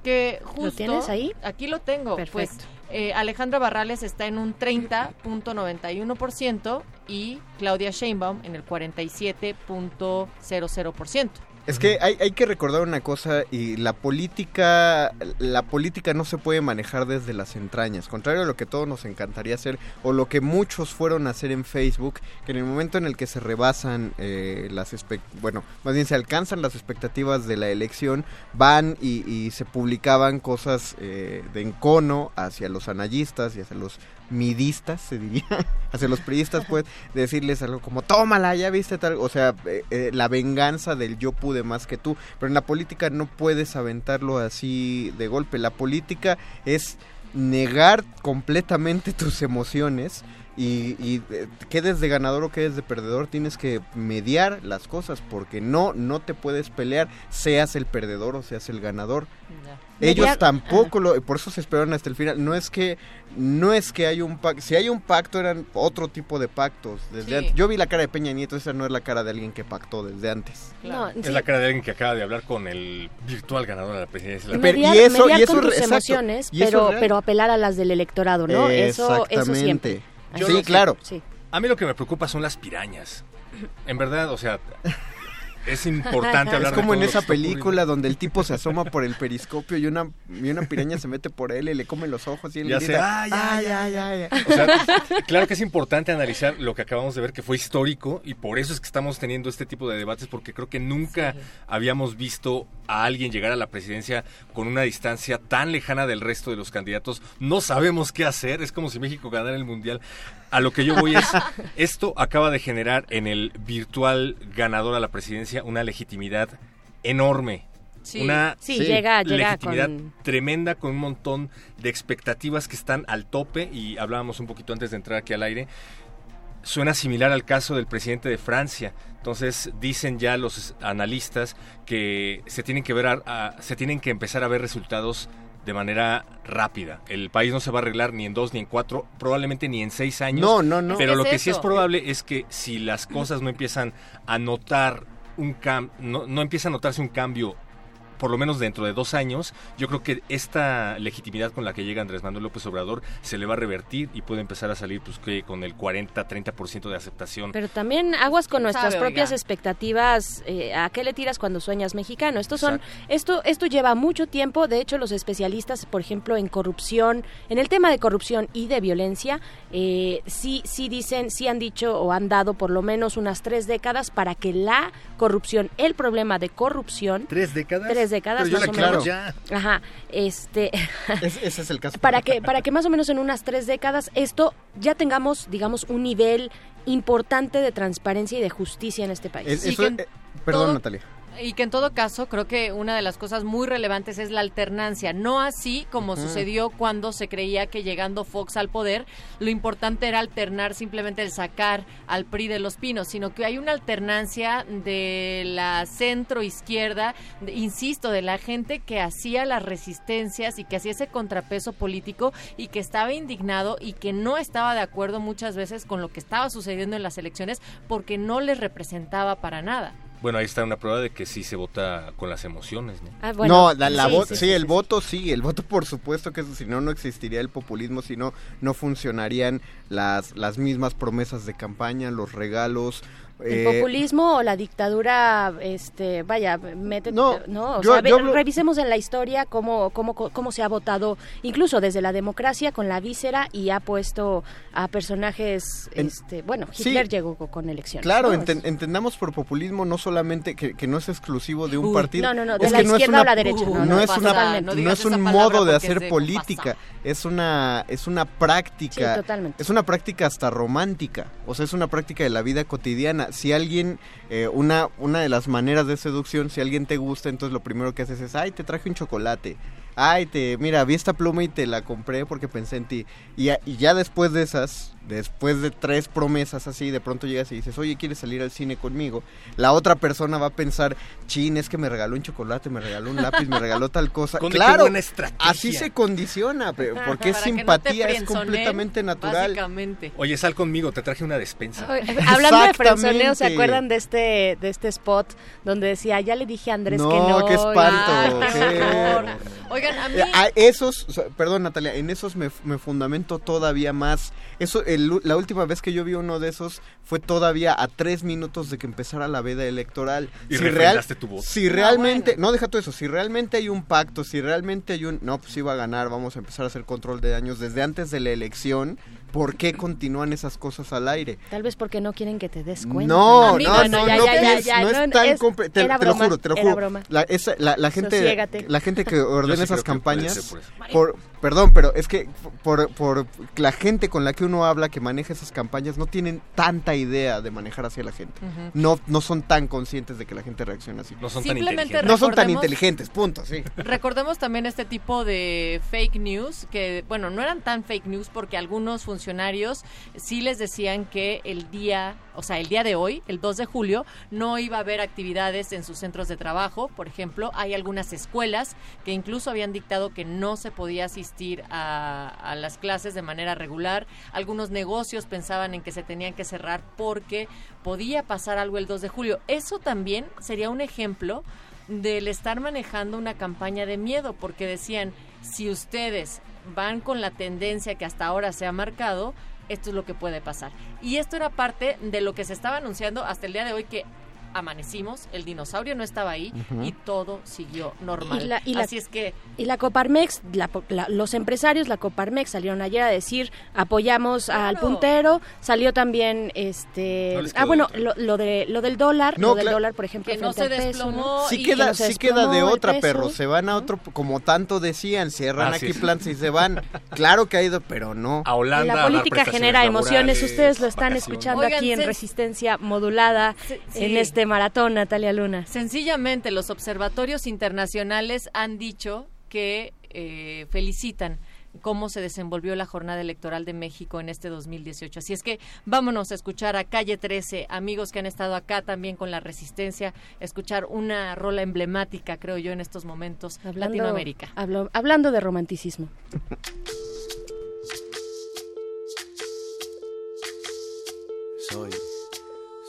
que justo... tienes ahí? Aquí lo tengo. Pues Perfecto. eh, Alejandra Barrales está en un 30.91% y Claudia Sheinbaum en el 47.00%. Es que hay, hay que recordar una cosa y la política la política no se puede manejar desde las entrañas, contrario a lo que todos nos encantaría hacer o lo que muchos fueron a hacer en Facebook, que en el momento en el que se rebasan eh, las bueno, más bien se alcanzan las expectativas de la elección, van y, y se publicaban cosas eh, de encono hacia los analistas y hacia los midistas, se diría, [LAUGHS] hacia los priistas, pues, de decirles algo como, tómala, ya viste tal, o sea, eh, eh, la venganza del yo pude más que tú, pero en la política no puedes aventarlo así de golpe, la política es negar completamente [LAUGHS] tus emociones y, y eh, quedes de ganador o quedes de perdedor, tienes que mediar las cosas porque no, no te puedes pelear, seas el perdedor o seas el ganador. Ellos Mediar- tampoco lo, por eso se esperaron hasta el final. No es que, no es que hay un pacto, si hay un pacto eran otro tipo de pactos desde Sí. antes. Yo vi la cara de Peña Nieto, esa no es la cara de alguien que pactó desde antes. No, Es sí. la cara de alguien que acaba de hablar con el virtual ganador de la presidencia. de la Pero- mediar, y eso- mediar y eso con re- tus exacto. emociones, pero, pero apelar a las del electorado, ¿no? Eso, eso siempre. Sí, claro. Sí. A mí lo que me preocupa son las pirañas. En verdad, o sea, es importante [LAUGHS] hablar Es como de en esa película donde el tipo se asoma por el periscopio y una, y una piraña se mete por él y le come los ojos y él Ya sé, grita, "Ay, ay, "Ay, ay, ay". O sea, claro que es importante analizar lo que acabamos de ver, que fue histórico, y por eso es que estamos teniendo este tipo de debates, porque creo que nunca habíamos visto a alguien llegar a la presidencia con una distancia tan lejana del resto de los candidatos. No sabemos qué hacer, es como si México ganara el Mundial. A lo que yo voy es, [LAUGHS] esto acaba de generar en el virtual ganador a la presidencia una legitimidad enorme. Sí. una Sí, llega- llega legitimidad con- tremenda con un montón de expectativas que están al tope y hablábamos un poquito antes de entrar aquí al aire. Suena similar al caso del presidente de Francia. Entonces dicen ya los analistas que se tienen que ver a- a- se tienen que empezar a ver resultados de manera rápida. El país no se va a arreglar ni en dos ni en cuatro, probablemente ni en seis años. No, no, no. Pero lo que sí es probable es que si las cosas no empiezan a notar un cambio, no, no empieza a notarse un cambio por lo menos dentro de dos años, yo creo que esta legitimidad con la que llega Andrés Manuel López Obrador se le va a revertir y puede empezar a salir pues que con el 40-30% de aceptación. Pero también aguas con nuestras sabe, propias oiga? expectativas. eh, ¿A qué le tiras cuando sueñas mexicano? Estos son, esto, esto lleva mucho tiempo. De hecho, los especialistas, por ejemplo, en corrupción, en el tema de corrupción y de violencia, eh, sí, sí dicen, sí han dicho o han dado por lo menos unas tres décadas para que la corrupción, el problema de corrupción, ¿Tres décadas? tres décadas Pero yo más la o menos, ya. ajá, este, [LAUGHS] Es- ese es el caso. para que para que más o menos en unas tres décadas esto ya tengamos digamos un nivel importante de transparencia y de justicia en este país Es- Y eso- que en eh, perdón, todo- Natalia. Y que en todo caso creo que una de las cosas muy relevantes es la alternancia, no así como sucedió cuando se creía que llegando Fox al poder lo importante era alternar simplemente el sacar al PRI de los pinos, sino que hay una alternancia de la centro izquierda, de- insisto, de la gente que hacía las resistencias y que hacía ese contrapeso político y que estaba indignado y que no estaba de acuerdo muchas veces con lo que estaba sucediendo en las elecciones porque no les representaba para nada. Bueno, ahí está una prueba de que sí se vota con las emociones, ¿no? Ah, no, la, la sí, vo- sí, sí, sí, el sí, voto sí, el voto por supuesto que eso, si no, no existiría el populismo, si no, no funcionarían las, las mismas promesas de campaña, los regalos, ¿El Eh, populismo o la dictadura, este, vaya, mete, No, no, o yo- sea, ve- yo hablo- revisemos en la historia cómo, cómo, cómo se ha votado, incluso desde la democracia con la víscera y ha puesto a personajes, En- este, bueno, Sí. Hitler llegó co- con elecciones. Claro, ¿no? enten- entendamos por populismo no solamente que, que no es exclusivo de un partido. no, no, no, de es la que no es izquierda una, o la derecha, no, no, no es una, nada, no es un modo de hacer de política, es una es una práctica, Sí, totalmente. es una práctica hasta romántica, o sea, es una práctica de la vida cotidiana. Si alguien eh, una una de las maneras de seducción, si alguien te gusta, entonces lo primero que haces es, "Ay, te traje un chocolate." Ay, te, mira, vi esta pluma y te la compré porque pensé en ti. Y ya, y ya después de esas, después de tres promesas así, de pronto llegas y dices, oye, ¿quieres salir al cine conmigo? La otra persona va a pensar, chin, es que me regaló un chocolate, me regaló un lápiz, me regaló tal cosa. [LAUGHS] Claro, buena estrategia. así se condiciona, [LAUGHS] porque es no simpatía, es completamente natural. Básicamente. Oye, sal conmigo, te traje una despensa. Oye, Hablando de frenzoneo, ¿se acuerdan de este de este spot donde decía, ya le dije a Andrés No, que no? qué espanto, Ay, [LAUGHS] qué horror. Oigan, a mí... A esos, o sea, perdón Natalia, en esos me, me fundamento todavía más. Eso, el- la última vez que yo vi uno de esos fue todavía a tres minutos de que empezara la veda electoral. Y real- refrendaste tu voto. Si realmente, no deja todo eso, si realmente hay un pacto, si realmente hay un, no, pues iba a ganar, vamos a empezar a hacer control de daños desde antes de la elección. ¿Por qué continúan esas cosas al aire? Tal vez porque no quieren que te des cuenta. No, Amigo, no, no, ya, no, ya, ya, pienses, ya, no es tan compre- te, era te lo juro, te lo era juro. broma. La, esa- la, la gente, Sosiégate. la gente que ordena sí esas que campañas, por, perdón, pero es que por, por la gente con la que uno habla que maneja esas campañas no tienen tanta idea de manejar hacia la gente. No, no son tan conscientes de que la gente reacciona así. No son tan inteligentes. No son tan recordemos- inteligentes, punto, sí. Recordemos también este tipo de fake news, que bueno, no eran tan fake news porque algunos funcionarios sí les decían que el día, o sea, el día de hoy, el 2 de julio, no iba a haber actividades en sus centros de trabajo. Por ejemplo, hay algunas escuelas que incluso habían dictado que no se podía asistir a, a las clases de manera regular. Algunos negocios pensaban en que se tenían que cerrar porque podía pasar algo el 2 de julio. Eso también sería un ejemplo del estar manejando una campaña de miedo, porque decían, si ustedes van con la tendencia que hasta ahora se ha marcado, esto es lo que puede pasar. Y esto era parte de lo que se estaba anunciando hasta el día de hoy que amanecimos, el dinosaurio no estaba ahí y todo siguió normal. Y la- y la- Así es que Y la Coparmex, la- la- los empresarios, la Coparmex salieron ayer a decir apoyamos al puntero. Salió también este, No ah bueno, lo, lo de lo del dólar, No, lo del dólar, por ejemplo, Que no se al peso, ¿no? desplomó Sí Y que queda, no se sí queda de otra, peso. perro. Se van a otro, como tanto decían, cierran Así aquí plantas y se van. Claro que ha ido, pero no. A Holanda la política genera emociones. Ustedes lo están vacaciones. escuchando Oigan, aquí en Resistencia Modulada sí. en este maratón, Natalia Luna. Sencillamente, los observatorios internacionales han dicho que eh, felicitan cómo se desenvolvió la jornada electoral de México en este 2018. Así es que vámonos a escuchar a Calle 13, amigos que han estado acá también con la resistencia, escuchar una rola emblemática, creo yo, en estos momentos, Hablando, Latinoamérica. hablo- hablando de romanticismo. Soy,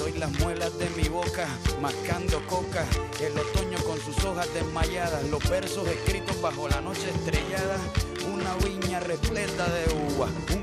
Soy las muelas de mi boca, mascando coca. El otoño con sus hojas desmayadas, los versos escritos bajo la noche estrellada. Una viña repleta de uva, un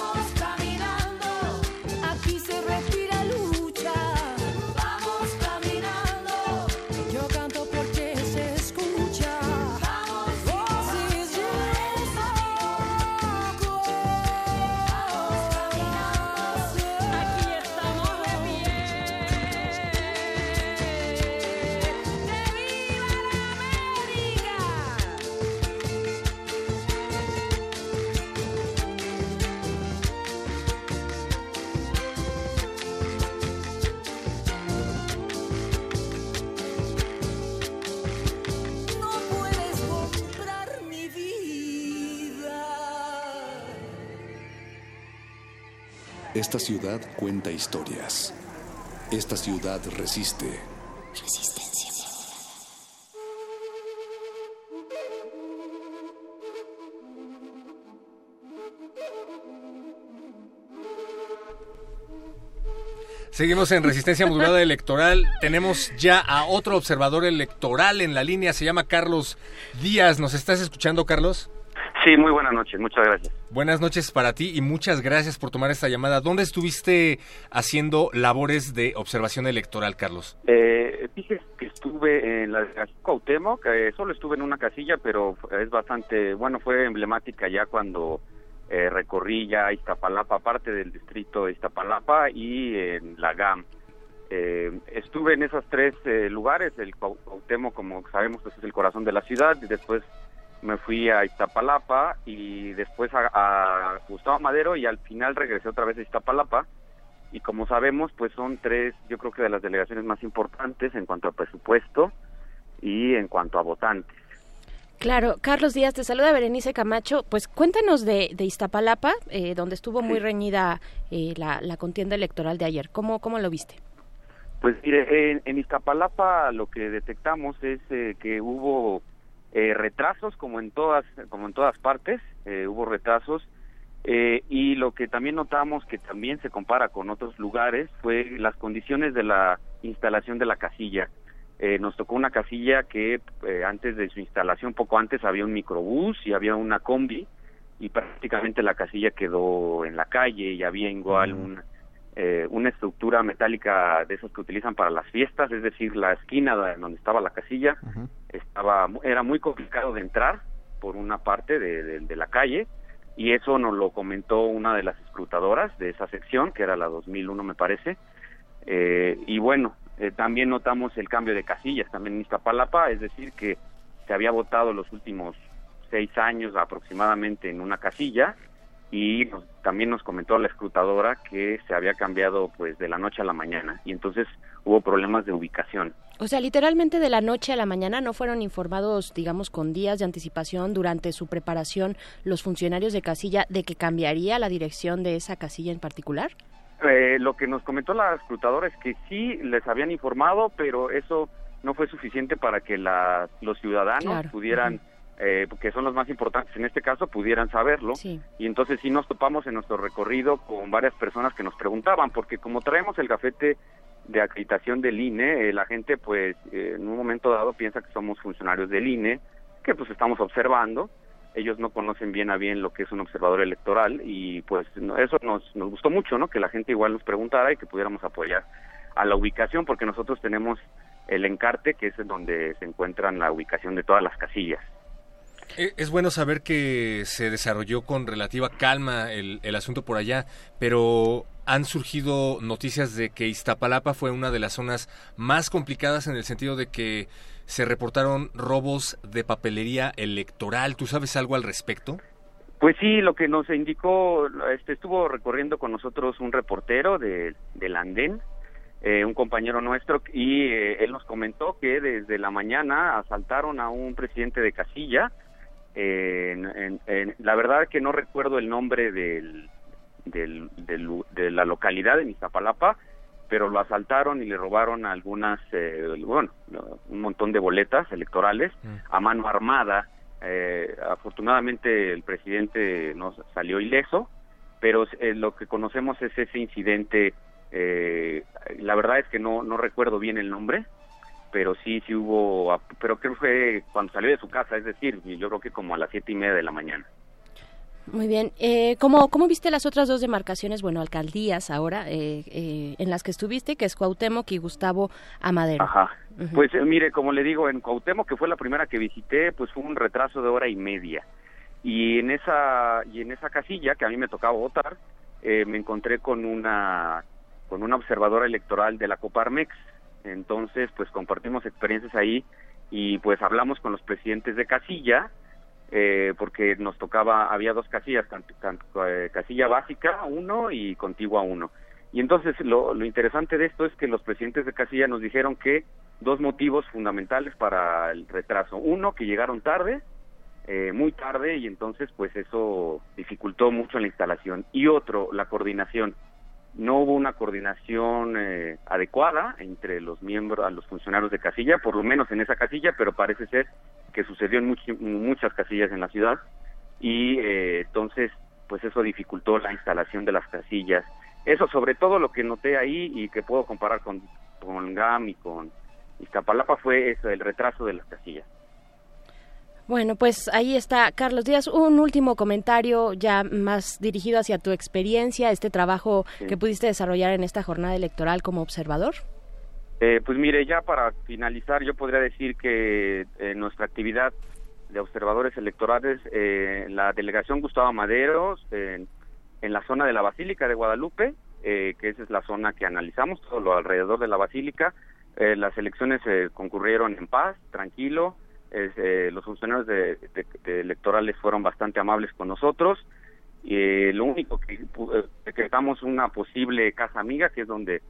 Esta ciudad cuenta historias. Esta ciudad resiste. Resistencia Seguimos en resistencia modulada [LAUGHS] electoral. Tenemos ya a otro observador electoral en la línea. Se llama Carlos Díaz. ¿Nos estás escuchando, Carlos? Sí, muy buenas noches, muchas gracias. Buenas noches para ti y muchas gracias por tomar esta llamada. ¿Dónde estuviste haciendo labores de observación electoral, Carlos? Eh, dije que estuve en la Cuauhtémoc, que solo estuve en una casilla, pero es bastante, bueno, fue emblemática ya cuando eh, recorrí ya Iztapalapa, parte del distrito de Iztapalapa y en la GAM. Eh, estuve en esos tres eh, lugares, el Cuau- Cuauhtémoc, como sabemos, pues, es el corazón de la ciudad, y después me fui a Iztapalapa y después a, a Gustavo Madero y al final regresé otra vez a Iztapalapa y como sabemos pues son tres yo creo que de las delegaciones más importantes en cuanto a presupuesto y en cuanto a votantes. Claro, Carlos Díaz, te saluda Berenice Camacho. Pues cuéntanos de, de Iztapalapa, eh, donde estuvo muy reñida eh, la, la contienda electoral de ayer. ¿Cómo, cómo lo viste? Pues mire, en, en Iztapalapa lo que detectamos es eh, que hubo eh, retrasos como en todas como en todas partes, eh, hubo retrasos eh, y lo que también notamos que también se compara con otros lugares fue las condiciones de la instalación de la casilla. Eh, nos tocó una casilla que eh, antes de su instalación, poco antes, había un microbús y había una combi y prácticamente la casilla quedó en la calle y había igual un, eh, una estructura metálica de esas que utilizan para las fiestas, es decir, la esquina de donde estaba la casilla estaba era muy complicado de entrar por una parte de, de- de la calle y eso nos lo comentó una de las escrutadoras de esa sección, que era la 2001 me parece. Eh, y bueno, eh, también notamos el cambio de casillas también en Iztapalapa, es decir, que se había votado los últimos seis años aproximadamente en una casilla y nos- también nos comentó la escrutadora que se había cambiado pues de la noche a la mañana y entonces hubo problemas de ubicación. O sea, literalmente de la noche a la mañana no fueron informados, digamos, con días de anticipación durante su preparación los funcionarios de casilla de que cambiaría la dirección de esa casilla en particular. Eh, lo que nos comentó la escrutadora es que sí les habían informado, pero eso no fue suficiente para que la- los ciudadanos Claro. pudieran, eh, que son los más importantes en este caso, pudieran saberlo. Y entonces sí nos topamos en nuestro recorrido con varias personas que nos preguntaban, porque como traemos el gafete de acreditación del INE, eh, la gente pues eh, en un momento dado piensa que somos funcionarios del INE, que pues estamos observando, ellos no conocen bien a bien lo que es un observador electoral y pues no- eso nos, nos gustó mucho, ¿no? Que la gente igual nos preguntara y que pudiéramos apoyar a la ubicación porque nosotros tenemos el encarte que es donde se encuentran la ubicación de todas las casillas. Eh, Es bueno saber que se desarrolló con relativa calma el, el asunto por allá, pero han surgido noticias de que Iztapalapa fue una de las zonas más complicadas en el sentido de que se reportaron robos de papelería electoral. ¿Tú sabes algo al respecto? Pues sí, lo que nos indicó, este, estuvo recorriendo con nosotros un reportero de, del Andén, eh, un compañero nuestro, y eh, él nos comentó que desde la mañana asaltaron a un presidente de casilla. Eh, en- en- la verdad que no recuerdo el nombre del, del- de la localidad de Iztapalapa, pero lo asaltaron y le robaron algunas, eh, bueno, un montón de boletas electorales a mano armada. Eh, afortunadamente el presidente no salió ileso, pero eh, lo que conocemos es ese incidente. eh, la verdad es que no, no recuerdo bien el nombre, pero sí, sí hubo, pero creo que fue cuando salió de su casa, es decir, yo creo que como a las siete y media de la mañana. Muy bien. Eh, ¿cómo, ¿Cómo viste las otras dos demarcaciones, bueno, alcaldías ahora, eh, eh, en las que estuviste, que es Cuauhtémoc y Gustavo Amadero? Ajá. Pues eh, mire, como le digo, en Cuauhtémoc, que fue la primera que visité, pues fue un retraso de hora y media. Y en esa y en esa casilla que a mí me tocaba votar, eh, me encontré con una con una observadora electoral de la Coparmex. Entonces, pues compartimos experiencias ahí y pues hablamos con los presidentes de casilla eh, porque nos tocaba, había dos casillas, eh, casilla básica uno y contigua uno. Y entonces lo, lo interesante de esto es que los presidentes de casilla nos dijeron que dos motivos fundamentales para el retraso. Uno, que llegaron tarde, eh, muy tarde, y entonces pues eso dificultó mucho la instalación. Y otro, la coordinación. No hubo una coordinación eh, adecuada entre los miembros, a los funcionarios de casilla, por lo menos en esa casilla, pero parece ser que sucedió en much- muchas casillas en la ciudad y eh, entonces pues eso dificultó la instalación de las casillas. Eso sobre todo lo que noté ahí y que puedo comparar con, con GAM y con Iztapalapa fue eso, el retraso de las casillas. Bueno, pues ahí está, Carlos Díaz. Un último comentario ya más dirigido hacia tu experiencia, este trabajo Sí. que pudiste desarrollar en esta jornada electoral como observador. Eh, pues mire, ya para finalizar, yo podría decir que eh, nuestra actividad de observadores electorales, eh, la delegación Gustavo Maderos, en, en la zona de la Basílica de Guadalupe, eh, que esa es la zona que analizamos, todo lo alrededor de la Basílica, eh, las elecciones eh, concurrieron en paz, tranquilo, es, eh, los funcionarios de, electorales fueron bastante amables con nosotros, y lo único que eh, decretamos una posible casa amiga, que es donde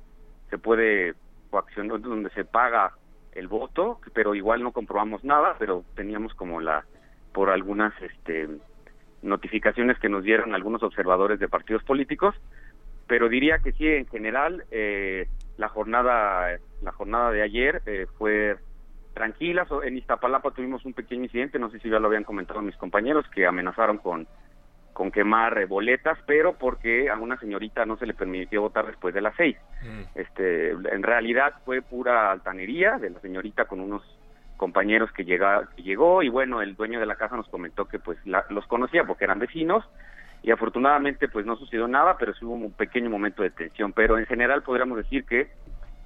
se puede coaccionar, donde se paga el voto, pero igual no comprobamos nada, pero teníamos como la, por algunas este, notificaciones que nos dieron algunos observadores de partidos políticos, pero diría que sí, en general, eh, la jornada, la jornada de ayer eh, fue tranquila. So- En Iztapalapa tuvimos un pequeño incidente, no sé si ya lo habían comentado mis compañeros, que amenazaron con con quemar boletas, pero porque a una señorita no se le permitió votar después de las seis. Este, en realidad fue pura altanería de la señorita con unos compañeros que, llega, que llegó y bueno, el dueño de la casa nos comentó que pues la- los conocía porque eran vecinos y afortunadamente pues no sucedió nada, pero sí hubo un pequeño momento de tensión, pero en general podríamos decir que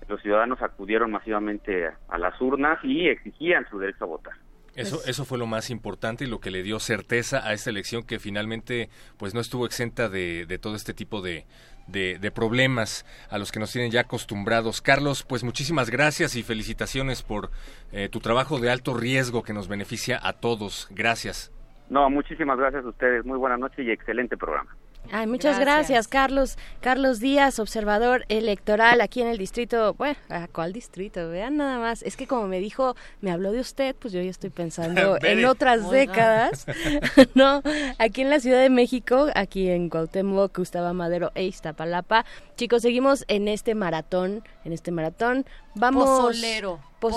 los ciudadanos acudieron masivamente a las urnas y exigían su derecho a votar. Eso, Pues- eso fue lo más importante y lo que le dio certeza a esta elección que finalmente pues no estuvo exenta de, de todo este tipo de, de, de problemas a los que nos tienen ya acostumbrados. Carlos, pues muchísimas gracias y felicitaciones por eh, tu trabajo de alto riesgo que nos beneficia a todos. Gracias. No, muchísimas gracias a ustedes. Muy buena noche y excelente programa. Ay, muchas gracias. Carlos. Carlos Díaz, observador electoral aquí en el distrito. Bueno, ¿a cuál distrito? Vean nada más. Es que como me dijo, me habló de usted, pues yo ya estoy pensando [LAUGHS] en otras Oiga. décadas. [LAUGHS] no, aquí en la Ciudad de México, aquí en Cuauhtémoc, Gustavo Madero e Iztapalapa. Chicos, seguimos en este maratón, en este maratón. Vamos. Pozolero, Po-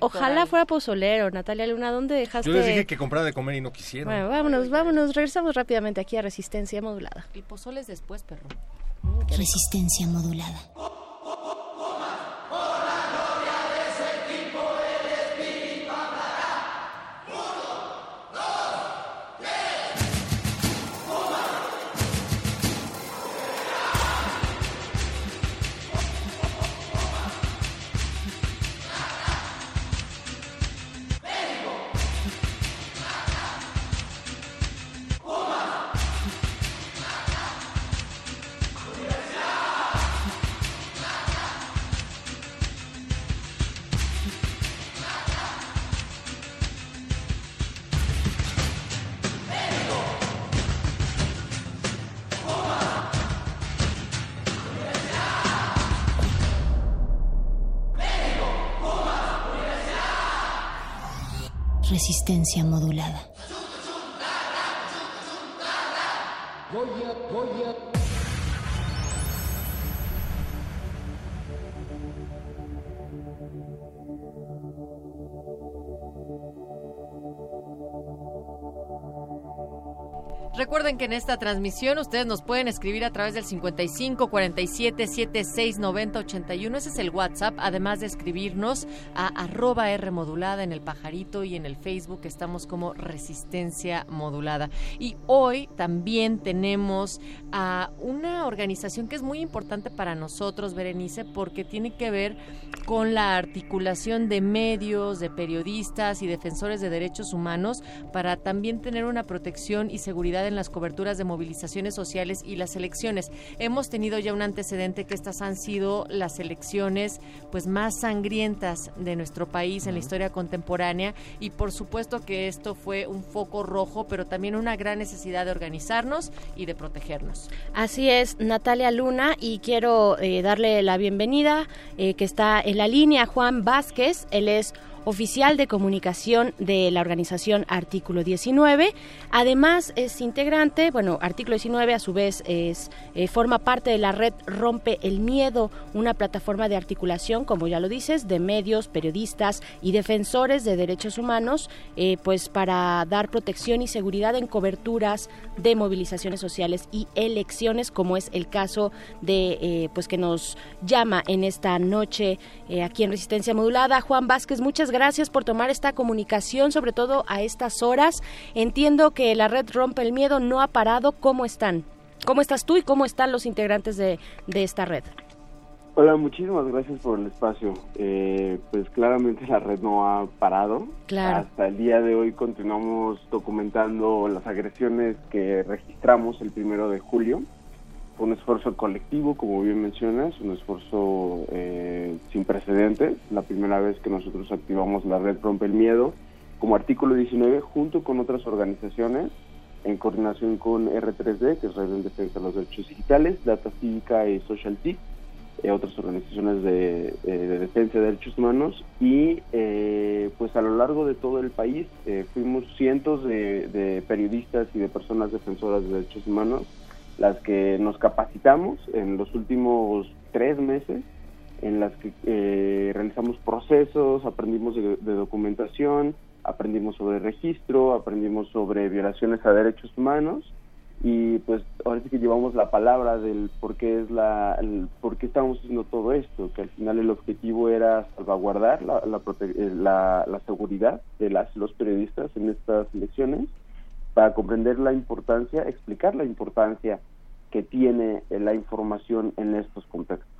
ojalá fuera pozolero. Natalia Luna, ¿dónde dejaste? Yo les dije que comprara de comer y no quisieron. Bueno, vámonos, vámonos. Regresamos rápidamente aquí a Resistencia Modulada. El pozole es después, perro. Resistencia modulada. Resistencia modulada. Recuerden que en esta transmisión ustedes nos pueden escribir a través del 55 47 76 90 81. Ese es el WhatsApp, además de escribirnos a arroba R modulada en el pajarito y en el Facebook estamos como Resistencia Modulada. Y hoy también tenemos a una organización que es muy importante para nosotros, Berenice, porque tiene que ver con la articulación de medios, de periodistas y defensores de derechos humanos para también tener una protección y seguridad en las coberturas de movilizaciones sociales y las elecciones. Hemos tenido ya un antecedente que estas han sido las elecciones pues más sangrientas de nuestro país en la historia contemporánea y por supuesto que esto fue un foco rojo, pero también una gran necesidad de organizarnos y de protegernos. Así es, Natalia Luna, y quiero eh, darle la bienvenida, eh, que está en la línea, Juan Vázquez, él es oficial de comunicación de la organización Artículo 19. Además es integrante, bueno, Artículo 19 a su vez es eh, forma parte de la red Rompe el Miedo, una plataforma de articulación, como ya lo dices, de medios, periodistas y defensores de derechos humanos, eh, pues para dar protección y seguridad en coberturas de movilizaciones sociales y elecciones, como es el caso de, eh, pues que nos llama en esta noche aquí en Resistencia Modulada. Juan Vázquez, muchas gracias por tomar esta comunicación, sobre todo a estas horas. Entiendo que la red Rompe el Miedo no ha parado. ¿Cómo están? ¿Cómo estás tú y cómo están los integrantes de, de esta red? Hola, muchísimas gracias por el espacio. Eh, pues claramente la red no ha parado. Claro. Hasta el día de hoy continuamos documentando las agresiones que registramos el primero de julio. Un esfuerzo colectivo, como bien mencionas, un esfuerzo eh, sin precedentes. La primera vez que nosotros activamos la red Rompe el Miedo como artículo 19 junto con otras organizaciones en coordinación con R3D, que es Red en Defensa de los Derechos Digitales, Data Cívica y Social TIC, eh, otras organizaciones de, eh, de defensa de derechos humanos y eh, pues a lo largo de todo el país eh, fuimos cientos de, de periodistas y de personas defensoras de derechos humanos las que nos capacitamos en los últimos tres meses en las que eh, realizamos procesos, aprendimos de, documentación, aprendimos sobre registro, aprendimos sobre violaciones a derechos humanos y pues ahora sí que llevamos la palabra del por qué es la el por qué estamos haciendo todo esto que al final el objetivo era salvaguardar la la, eh, la, la seguridad de las los periodistas en estas elecciones para comprender la importancia explicar la importancia que tiene la información en estos contextos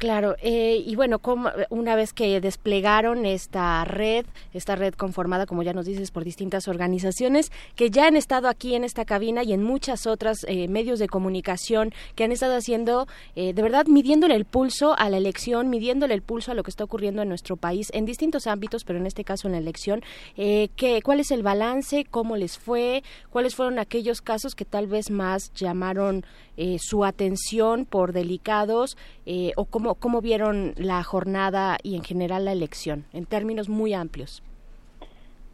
Claro, eh, y bueno, como, una vez que desplegaron esta red, esta red conformada, como ya nos dices, por distintas organizaciones que ya han estado aquí en esta cabina y en muchas otras eh, medios de comunicación que han estado haciendo, eh, de verdad, midiéndole el pulso a la elección, midiéndole el pulso a lo que está ocurriendo en nuestro país en distintos ámbitos, pero en este caso en la elección. Eh, ¿qué, ¿Cuál es el balance? ¿Cómo les fue? ¿Cuáles fueron aquellos casos que tal vez más llamaron eh, su atención por delicados? Eh, ¿O cómo, cómo vieron la jornada y en general la elección, en términos muy amplios?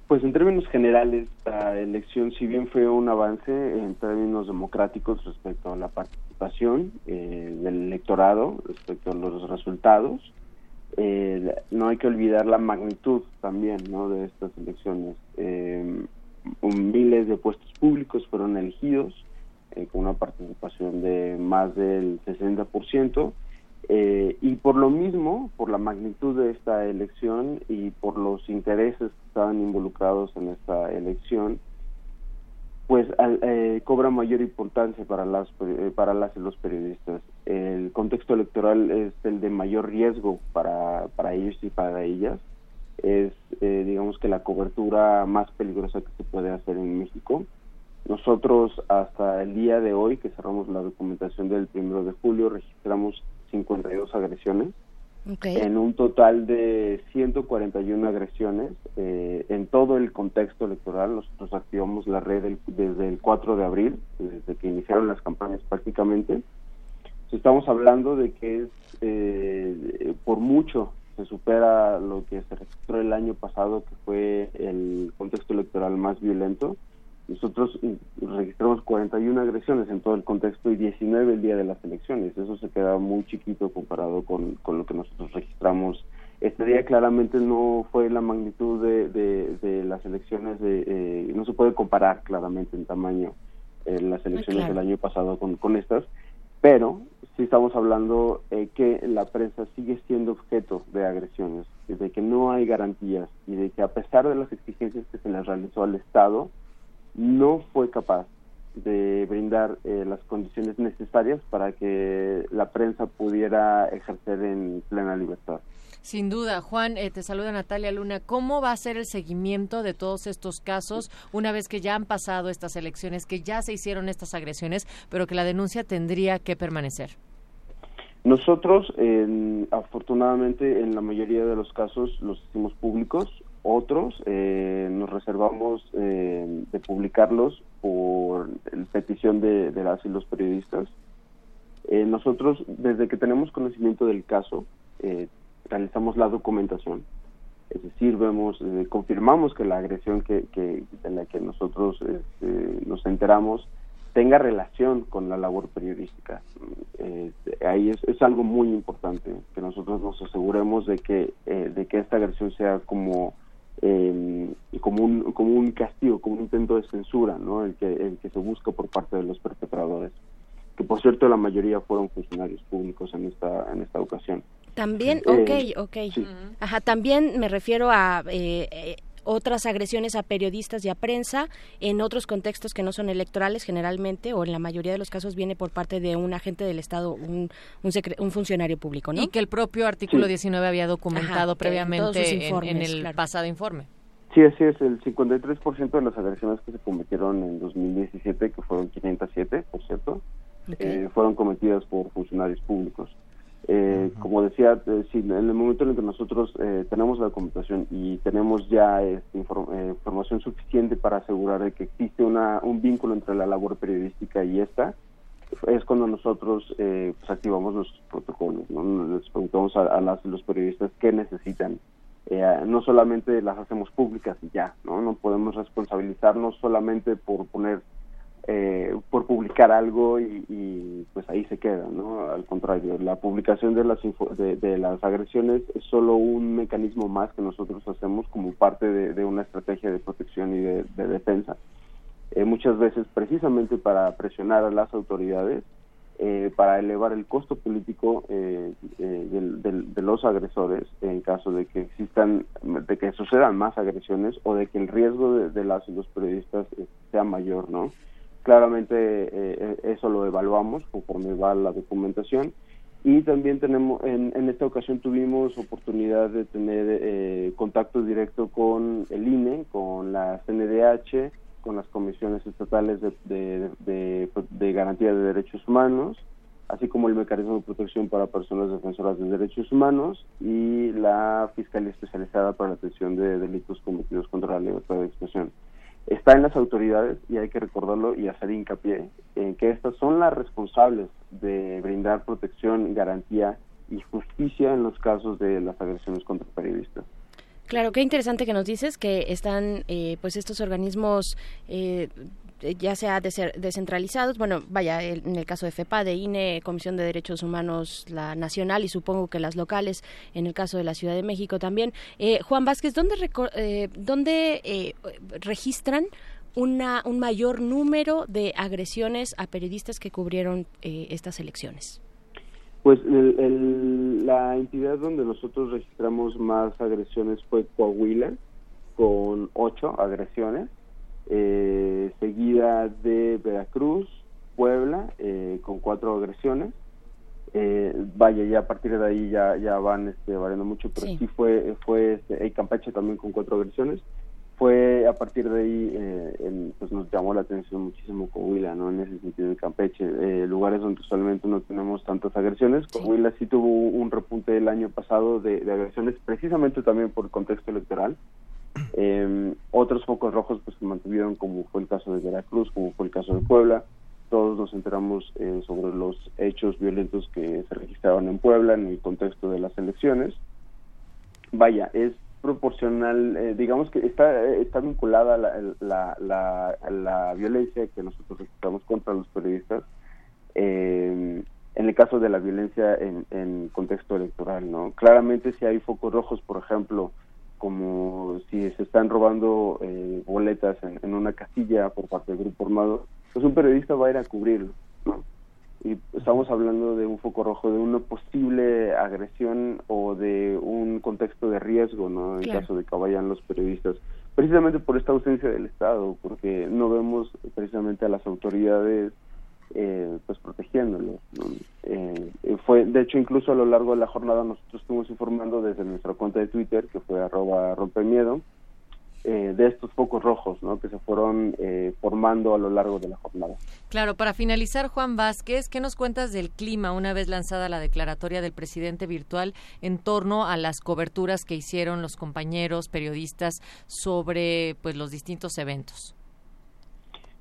Pues en términos generales, la elección, si bien fue un avance en términos democráticos respecto a la participación eh, del electorado, respecto a los resultados, eh, no hay que olvidar la magnitud también ¿no? de estas elecciones. Eh, miles de puestos públicos fueron elegidos eh, con una participación de más del 60%. Eh, y por lo mismo, por la magnitud de esta elección y por los intereses que estaban involucrados en esta elección, pues al- eh, cobra mayor importancia para las eh, para las y los periodistas. El contexto electoral es el de mayor riesgo para, para ellos y para ellas. Es, eh, digamos que la cobertura más peligrosa que se puede hacer en México. Nosotros hasta el día de hoy, que cerramos la documentación del primero de julio, registramos 52 agresiones en un total de 141 agresiones eh, en todo el contexto electoral. Nosotros activamos la red el- desde el 4 de abril, desde que iniciaron las campañas prácticamente. Estamos hablando de que es eh, por mucho se supera lo que se registró el año pasado, que fue el contexto electoral más violento. Nosotros mm, registramos 41 agresiones en todo el contexto y 19 el día de las elecciones. Eso se queda muy chiquito comparado con, con lo que nosotros registramos. Este día claramente no fue la magnitud de, de, de las elecciones, de, eh, no se puede comparar claramente en tamaño eh, las elecciones claro. del año pasado con, con estas, pero sí estamos hablando eh, que la prensa sigue siendo objeto de agresiones, de que no hay garantías y de que a pesar de las exigencias que se les realizó al Estado, no fue capaz de brindar eh, las condiciones necesarias para que la prensa pudiera ejercer en plena libertad. Sin duda, Juan, eh, te saluda Natalia Luna. ¿Cómo va a ser el seguimiento de todos estos casos una vez que ya han pasado estas elecciones, que ya se hicieron estas agresiones, pero que la denuncia tendría que permanecer? Nosotros, en- afortunadamente, en la mayoría de los casos los hicimos públicos. Otros eh, nos reservamos eh, de publicarlos por petición de, las y los periodistas. Eh, nosotros, desde que tenemos conocimiento del caso, eh, realizamos la documentación. Es decir, vemos, eh, confirmamos que la agresión que, que- de la que nosotros este, nos enteramos tenga relación con la labor periodística. Ahí es, es algo muy importante que nosotros nos aseguremos de que de que esta agresión sea como eh, como un como un castigo, como un intento de censura, ¿no? El que el que se busca por parte de los perpetradores. Que por cierto la mayoría fueron funcionarios públicos en esta en esta ocasión. También, Eh, ok, ok. Ajá, también me refiero a eh, eh, otras agresiones a periodistas y a prensa en otros contextos que no son electorales generalmente o en la mayoría de los casos viene por parte de un agente del Estado, un, un, secre- un funcionario público, ¿no? Y que el propio artículo Sí. 19 había documentado Ajá, en previamente en- el claro. pasado informe. Sí, así es, el 53% de las agresiones que se cometieron en 2017, que fueron 507, por cierto, eh, fueron cometidas por funcionarios públicos. Eh, Como decía, eh, sí, en el momento en el que nosotros eh, tenemos la documentación y tenemos ya este, infor- eh, información suficiente para asegurar de que existe una, un vínculo entre la labor periodística y esta, es cuando nosotros pues activamos nuestros protocolos, ¿no? les preguntamos a, a las los periodistas qué necesitan. No solamente las hacemos públicas y ya, ¿no? No podemos responsabilizarnos solamente por poner, eh, por publicar algo y, pues ahí se queda, ¿no? Al contrario, la publicación de las info- de, las agresiones es solo un mecanismo más que nosotros hacemos como parte de, una estrategia de protección y de, de defensa eh, muchas veces precisamente para presionar a las autoridades, eh, para elevar el costo político eh, eh, del- del- de los agresores en caso de que existan, de que sucedan más agresiones o de que el riesgo de, las y los periodistas sea mayor, ¿no? Claramente eh, eh, eso lo evaluamos conforme va la documentación Y también tenemos, en, esta ocasión tuvimos oportunidad de tener eh, contacto directo con el INE, con la CNDH, con las comisiones estatales de garantía de derechos humanos, así como el mecanismo de protección para personas defensoras de derechos humanos y la Fiscalía Especializada para la Atención de Delitos Cometidos contra la Libertad de Expresión. Está en las autoridades y hay que recordarlo y hacer hincapié en que estas son las responsables de brindar protección, garantía y justicia en los casos de las agresiones contra periodistas. Claro, qué interesante que nos dices que están eh, pues estos organismos eh, ya sea descentralizados, bueno, vaya, en el caso de FEPA, de INE, Comisión de Derechos Humanos, la nacional y supongo que las locales, en el caso de la Ciudad de México también. Eh, Juan Vázquez, ¿dónde, eh, dónde eh, registran una, un mayor número de agresiones a periodistas que cubrieron eh, estas elecciones? Pues el- la entidad donde nosotros registramos más agresiones fue Coahuila, con ocho agresiones, eh, seguida de Veracruz, Puebla, eh, con cuatro agresiones. Eh, vaya, ya a partir de ahí ya, ya van este, variando mucho, pero sí, fue, fue este, Campeche también con cuatro agresiones. Fue a partir de ahí, eh, pues nos llamó la atención muchísimo Coahuila, ¿no? En ese sentido de Campeche, eh, lugares donde usualmente no tenemos tantas agresiones. Coahuila sí tuvo un repunte el año pasado de, de agresiones, precisamente también por el contexto electoral. Eh, otros focos rojos pues se mantuvieron, como fue el caso de Veracruz, como fue el caso de Puebla. Todos nos enteramos eh, sobre los hechos violentos que se registraron en Puebla en el contexto de las elecciones. Vaya, es proporcional, eh, digamos que está, eh, está vinculada la, la, la, violencia que nosotros registramos contra los periodistas. eh, en el caso de la violencia en, en contexto electoral, ¿no? Claramente si hay focos rojos, por ejemplo, como si se están robando eh, boletas en, en una casilla por parte del grupo armado, pues un periodista va a ir a cubrirlo, ¿no? Y estamos hablando de un foco rojo, de una posible agresión o de un contexto de riesgo, ¿no? En Claro. caso de que vayan los periodistas, precisamente por esta ausencia del Estado, porque no vemos precisamente a las autoridades eh, pues protegiéndolos. Eh, eh, fue, de hecho, incluso a lo largo de la jornada nosotros estuvimos informando desde nuestra cuenta de Twitter, que fue arroba rompemiedo, eh, de estos focos rojos ¿no? que se fueron eh, formando a lo largo de la jornada. Claro, para finalizar, Juan Vázquez, ¿qué nos cuentas del clima una vez lanzada la declaratoria del presidente virtual en torno a las coberturas que hicieron los compañeros periodistas sobre pues los distintos eventos?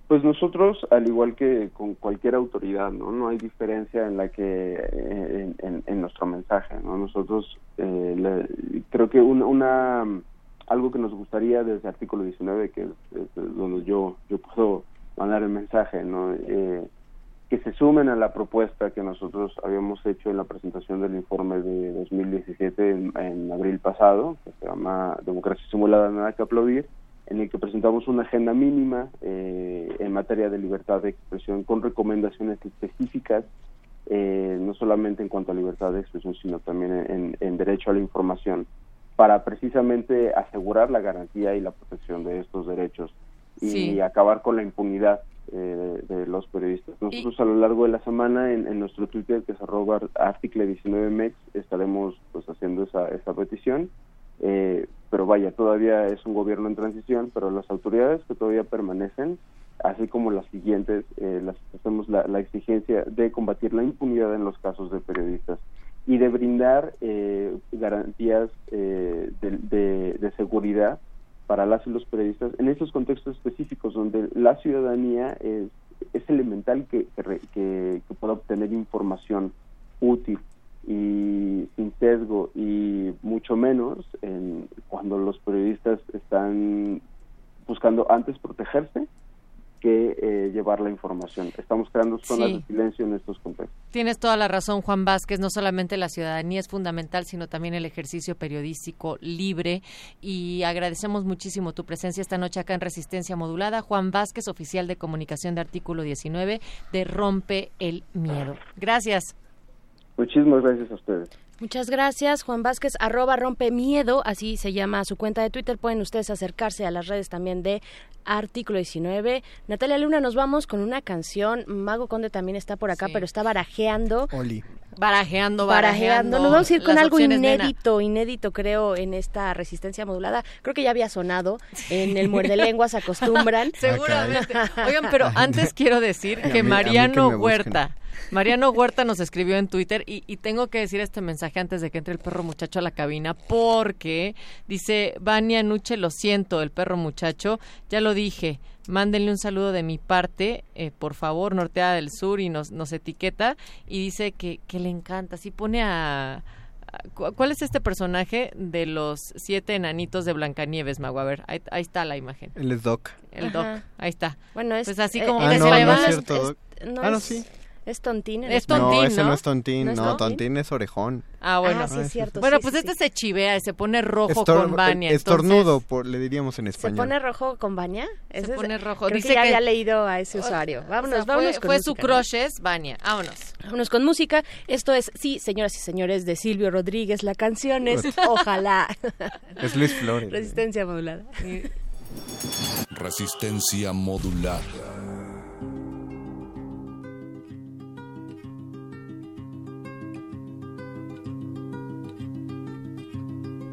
Pues nosotros, al igual que con cualquier autoridad, no, no hay diferencia en la que en, en- nuestro mensaje, no. Nosotros eh, le- creo que una, una algo que nos gustaría desde artículo 19, que es, es donde yo yo puedo mandar el mensaje, no, Eh, que se sumen a la propuesta que nosotros habíamos hecho en la presentación del informe de 2017 en, en abril pasado, que se llama Democracia Simulada, nada que aplaudir, en el que presentamos una agenda mínima eh, en materia de libertad de expresión con recomendaciones específicas, eh, no solamente en cuanto a libertad de expresión, sino también en, en derecho a la información, para precisamente asegurar la garantía y la protección de estos derechos y Sí. acabar con la impunidad eh, de, de los periodistas. Nosotros a lo largo de la semana en, en nuestro Twitter, que es arroba article 19mex, estaremos pues haciendo esa, esa petición. Eh, pero vaya, todavía es un gobierno en transición, pero las autoridades que todavía permanecen, así como las siguientes, eh, las hacemos la, exigencia de combatir la impunidad en los casos de periodistas y de brindar eh, garantías eh, de, seguridad para las y los periodistas en estos contextos específicos donde la ciudadanía es, es elemental que, que- que pueda obtener información útil y sin sesgo y mucho menos en, cuando los periodistas están buscando antes protegerse que eh, llevar la información. Estamos creando zonas Sí. de silencio en estos contextos. Tienes toda la razón, Juan Vázquez. No solamente la ciudadanía es fundamental, sino también el ejercicio periodístico libre. Y agradecemos muchísimo tu presencia esta noche acá en Resistencia Modulada. Juan Vázquez, oficial de comunicación de Artículo 19 de Rompe el Miedo. Gracias. Muchísimas gracias a ustedes. Muchas gracias, Juan Vázquez, arroba rompe miedo, así se llama su cuenta de Twitter. Pueden ustedes acercarse a las redes también de Artículo 19. Natalia Luna, nos vamos con una canción. Mago Conde también está por acá, Sí. pero está barajeando. Oli. Barajeando, Barajeando. barajeando. Nos vamos a ir con algo inédito, inédito creo en esta resistencia modulada. Creo que ya había sonado en el muerde [LAUGHS] lenguas se acostumbran. Seguramente. Oigan, pero [LAUGHS] antes quiero decir que Mariano. Huerta, Mariano Huerta nos escribió en Twitter y, y tengo que decir este mensaje antes de que entre el perro muchacho a la cabina porque dice, Vania Nuche, lo siento, el perro muchacho, ya lo dije, mándenle un saludo de mi parte, eh, por favor, Nortea del Sur y nos, nos etiqueta y dice que, que le encanta, así pone a... a- cu- ¿Cuál es este personaje de los siete enanitos de Blancanieves, Mago? A ver, ahí, ahí está la imagen. Es Doc. El Ajá. Doc, ahí está. Bueno, es Pues así eh, como Ah, que no, se no es va- cierto, Doc. no Ah, no, es- sí. Es tontín. en Es español. no, Tontín, ese ¿no? no es Tontín, ¿No es no, Tontín? Tontín es Orejón. Ah, bueno. Ah, sí, es cierto, Bueno, sí, pues sí, este se chivea y se pone rojo Estor- con Vania. Estornudo, por, le diríamos en ¿Se español. pone rojo con baña? Se pone rojo. Creo Dice que ya que- había leído a ese usuario. Vámonos, O sea, vámonos fue, con fue su crush es Vania. Vámonos. Vámonos con música. Esto es, sí, señoras y señores, de Silvio Rodríguez. La canción es [LAUGHS] Ojalá. Es Luis Flores. Resistencia modulada. Resistencia modulada.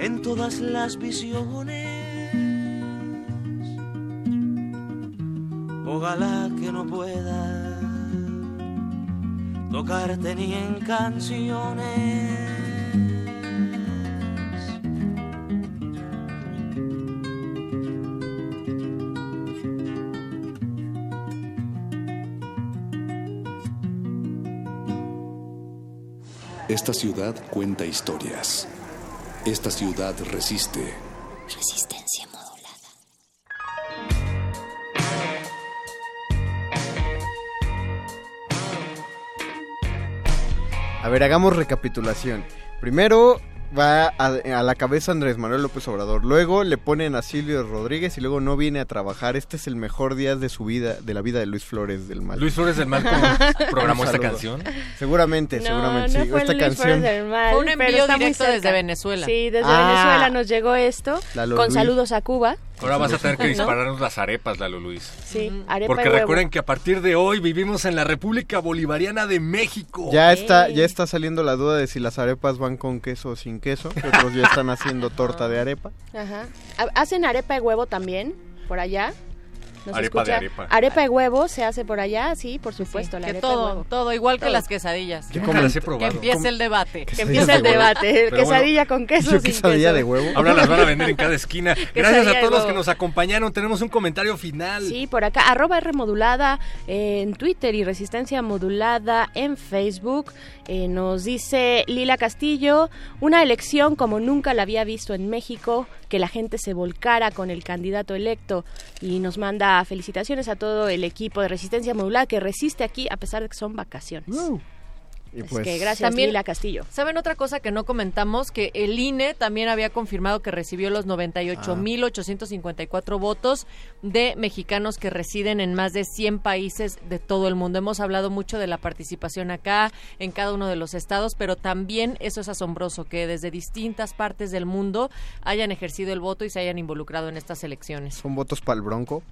en todas las visiones. Ojalá que no pueda tocarte ni en canciones. Esta ciudad cuenta historias. Esta ciudad resiste. Resistencia modulada. A ver, hagamos recapitulación. Primero, va a, a la cabeza Andrés Manuel López Obrador. Luego le ponen a Silvio Rodríguez y luego no viene a trabajar. Este es el mejor día de su vida, de la vida de Luis Flores del Mal. Luis Flores del Mal [LAUGHS] programó esta canción. Seguramente, No, seguramente no sí. fue Esta Luis canción. Flores del Mal, Fue un envío directo desde Venezuela. Sí, desde Ah. Venezuela nos llegó esto, con Luis. saludos a Cuba. Ahora vas a tener que ¿No? dispararnos las arepas, Lalo Luis. Sí, arepa Porque y huevo. recuerden que a partir de hoy vivimos en la República Bolivariana de México. Ya está, ya está saliendo la duda de si las arepas van con queso o sin queso. Otros ya están haciendo torta de arepa. Ajá. Ha- ¿Hacen arepa de huevo también por allá? ¿Nos Arepa de escucha? arepa. de huevo se hace por allá, sí, por supuesto, la que arepa de todo, huevo. todo, igual que las quesadillas. Yo nunca las he Que probado. empiece ¿Cómo? el debate. Que empiece el debate, Pero quesadilla con queso Yo sin quesadilla queso. de huevo. [LAUGHS] Ahora las van a vender en cada esquina. [LAUGHS] Gracias a todos los que nos acompañaron. Tenemos un comentario final. Sí, por acá, arroba R modulada eh, en Twitter y Resistencia Modulada en Facebook. Eh, nos dice Lila Castillo, una elección como nunca la había visto en México, que la gente se volcara con el candidato electo y nos manda felicitaciones a todo el equipo de Resistencia Modulada que resiste aquí a pesar de que son vacaciones. Y pues, que gracias También- Lila Castillo. ¿Saben otra cosa que no comentamos? Que el INE también había confirmado que recibió los 98.854 votos de mexicanos que residen en más de 100 países de todo el mundo. Hemos hablado mucho de la participación acá, en cada uno de los estados, pero también eso es asombroso, que desde distintas partes del mundo hayan ejercido el voto y se hayan involucrado en estas elecciones. son votos para el bronco.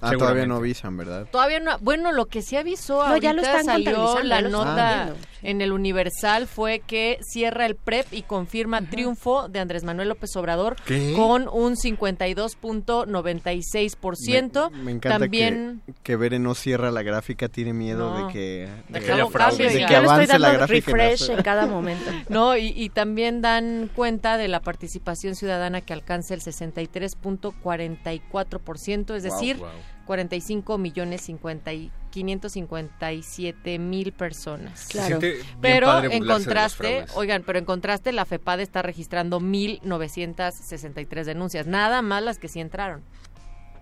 Ah, todavía no avisan, ¿verdad? Todavía no, bueno, lo que se avisó No, ya ahorita lo están salió la ya lo nota en el Universal fue que cierra el PREP y confirma triunfo de Andrés Manuel López Obrador ¿Qué? con un 52.96%. Me, me encanta También que, que Bere no cierra la gráfica, tiene miedo No. de que, De de- que haya de fraude. que Ya. Avance la gráfica. refresh en cada momento. [LAUGHS] No, y, y también dan cuenta de la participación ciudadana que alcanza el 63.44%, es Wow, decir, wow. 45 millones 50 y 557 mil personas. Bien Pero en contraste, oigan, pero en contraste la FEPAD está registrando 1.963 denuncias, nada más las que sí entraron.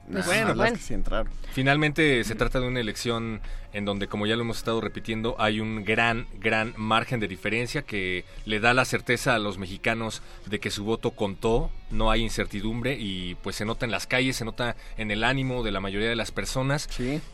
Nah, Bueno, las bueno. que sí entraron. Finalmente se trata de una elección en donde, como ya lo hemos estado repitiendo, hay un gran, gran margen de diferencia que le da la certeza a los mexicanos de que su voto contó, no hay incertidumbre y pues se nota en las calles, se nota en el ánimo de la mayoría de las personas.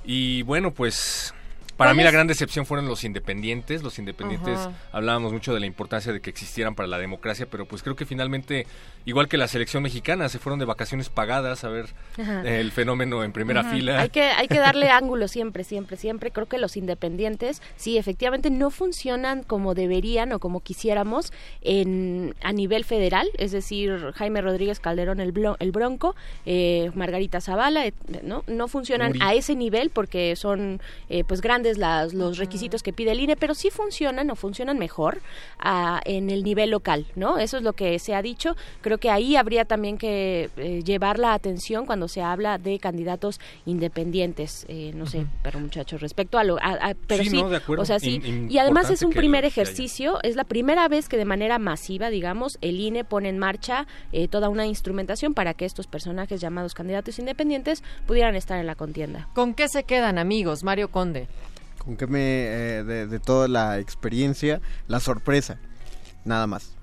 Y bueno, pues para ¿Cuál mí la gran decepción fueron los independientes. Los independientes Ajá. hablábamos mucho de la importancia de que existieran para la democracia, pero pues creo que finalmente, igual que la selección mexicana, se fueron de vacaciones pagadas a ver Ajá. el fenómeno en primera Ajá. fila. Hay que, hay que darle [LAUGHS] ángulo siempre, siempre, siempre. Creo que los independientes, sí, efectivamente no funcionan como deberían o como quisiéramos en, a nivel federal, es decir, Jaime Rodríguez Calderón el, Blo- el Bronco, eh, Margarita Zavala, eh, ¿no? No funcionan a ese nivel porque son eh, pues grandes las, los requisitos que pide el INE, pero sí funcionan o funcionan mejor ah, en el nivel local, ¿no? Eso es lo que se ha dicho. Creo que ahí habría también que eh, llevar la atención cuando se habla de candidatos independientes, eh, no sé, pero muchachos, respecto a lo, a- a- pero Sí, sí, no, de acuerdo. o sea, sí, In- y además es un primer ejercicio, es la primera vez que de manera masiva, digamos, el INE pone en marcha eh, toda una instrumentación para que estos personajes llamados candidatos independientes pudieran estar en la contienda. ¿Con qué se quedan, amigos? Mario Conde. Con que me, eh, de, de toda la experiencia, la sorpresa, nada más.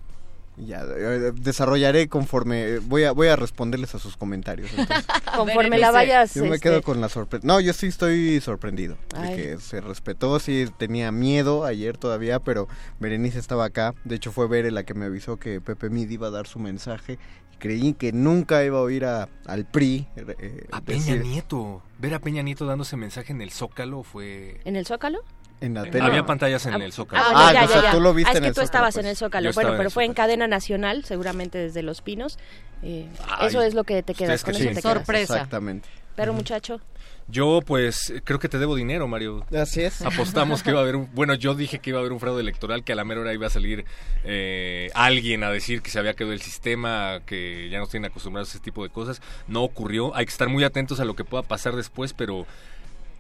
Y Ya, eh, desarrollaré conforme, eh, voy a, voy a responderles a sus comentarios. entonces. [LAUGHS] Conforme la vayas. Yo me este, quedo con la sorpresa. No, yo sí estoy sorprendido Ay. de que se respetó. Sí, tenía miedo ayer todavía, pero Berenice estaba acá. De hecho, fue Bere la que me avisó que Pepe Mid iba a dar su mensaje. Creí que nunca iba a oír a, al PRI. eh, A Peña decir- Nieto. Ver a Peña Nieto dándose mensaje en el Zócalo fue... ¿En el Zócalo? En la Eh, tele. Había pantallas en el Zócalo. Ah, bueno, Ah, ya, o sea, ya. tú lo viste Ah, es en que el tú Zócalo, estabas pues. en el Yo Zócalo. Bueno, en pero el fue en cadena nacional, seguramente desde Los Pinos. Eh, Ay, eso es lo que te quedas, con que eso sí. te quedas. Sorpresa. Exactamente. Pero muchacho, Yo, pues, creo que te debo dinero, Mario. Así es. Apostamos que iba a haber un... [LAUGHS] Bueno, yo dije que iba a haber un fraude electoral, que a la mera hora iba a salir eh, alguien a decir que se había quedado el sistema, que ya no tienen acostumbrados a ese tipo de cosas. No ocurrió. Hay que estar muy atentos a lo que pueda pasar después, pero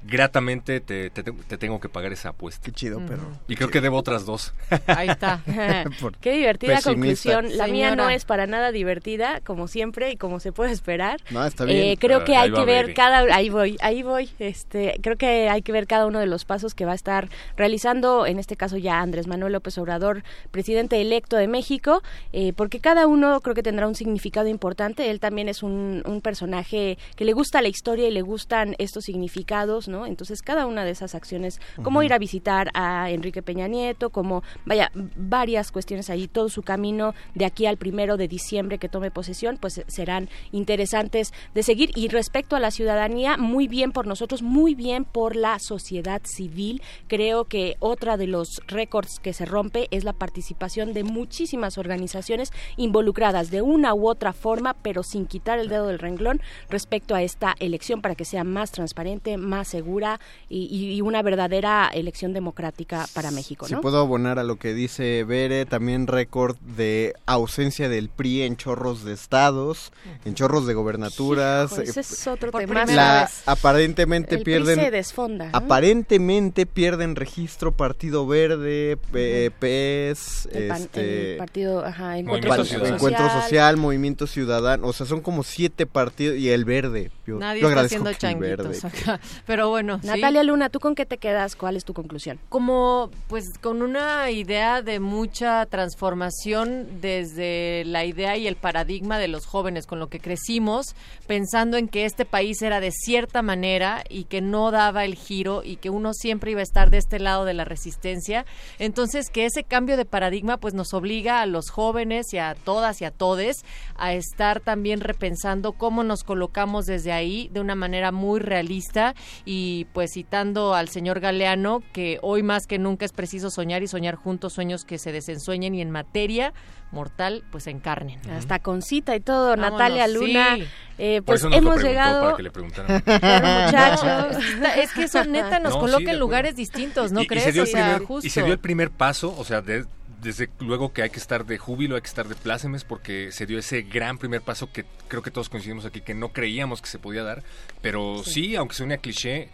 gratamente te, te- te tengo que pagar esa apuesta. Qué chido, pero. Y creo que debo otras dos. Ahí está. [LAUGHS] Qué divertida Pesimista. conclusión. La mía no es para nada divertida, como siempre y como se puede esperar. No, está bien. Eh, creo Ah, que ahí hay va que ver cada ahí voy, ahí voy. Este, creo que hay que ver cada uno de los pasos que va a estar realizando, en este caso ya Andrés Manuel López Obrador, presidente electo de México, eh, porque cada uno creo que tendrá un significado importante. Él también es un, un personaje que le gusta la historia y le gustan estos significados, ¿no? Entonces cada una de esas acciones, como ir a visitar a Enrique Peña Nieto, como vaya varias cuestiones ahí, todo su camino de aquí al primero de diciembre que tome posesión, pues serán interesantes de seguir. Y respecto a la ciudadanía, muy bien por nosotros, muy bien por la sociedad civil. Creo que otra de los récords que se rompe es la participación de muchísimas organizaciones involucradas de una u otra forma, pero sin quitar el dedo del renglón respecto a esta elección para que sea más transparente, más segura y, y- y una verdadera elección democrática para México. Si puedo abonar a lo que dice Bere, también récord de ausencia del PRI en chorros de estados, en chorros de gobernaturas. Hijo, ese eh, es otro Por tema. la, aparentemente El PRI pierden se desfonda, ¿no? aparentemente pierden registro Partido Verde P- PES El, pan- este el partido, ajá, Encuentro Social. Encuentro Social, Movimiento Ciudadano, o sea, son como siete partidos y el verde. Yo, Nadie yo está agradezco haciendo changuitos verde. acá. Pero bueno, sí. Natalia Luna, ¿tú con qué te quedas? ¿Cuál es tu conclusión? como pues con una idea de mucha transformación desde la idea y el paradigma de los jóvenes con lo que crecimos pensando en que este país era de cierta manera y que no daba el giro y que uno siempre iba a estar de este lado de la resistencia entonces que ese cambio de paradigma pues nos obliga a los jóvenes y a todas y a todes a estar también repensando cómo nos colocamos desde ahí de una manera muy realista y pues citando al señor Galeano que hoy más que nunca es preciso soñar y soñar juntos sueños que se desensueñen y en materia mortal pues se encarnen. Hasta con cita y todo, Vámonos, Natalia Luna. sí. eh, Por pues eso hemos llegado. para que le preguntaran. [LAUGHS] Claro, muchacho. Está- Es que eso neta nos No, coloca en lugares distintos, ¿no y, y crees? se dio O el sea, primer, y se dio el primer paso, o sea, de- desde luego que hay que estar de júbilo, hay que estar de plácemes, porque se dio ese gran primer paso que creo que todos coincidimos aquí, que no creíamos que se podía dar, pero sí, aunque suene a cliché,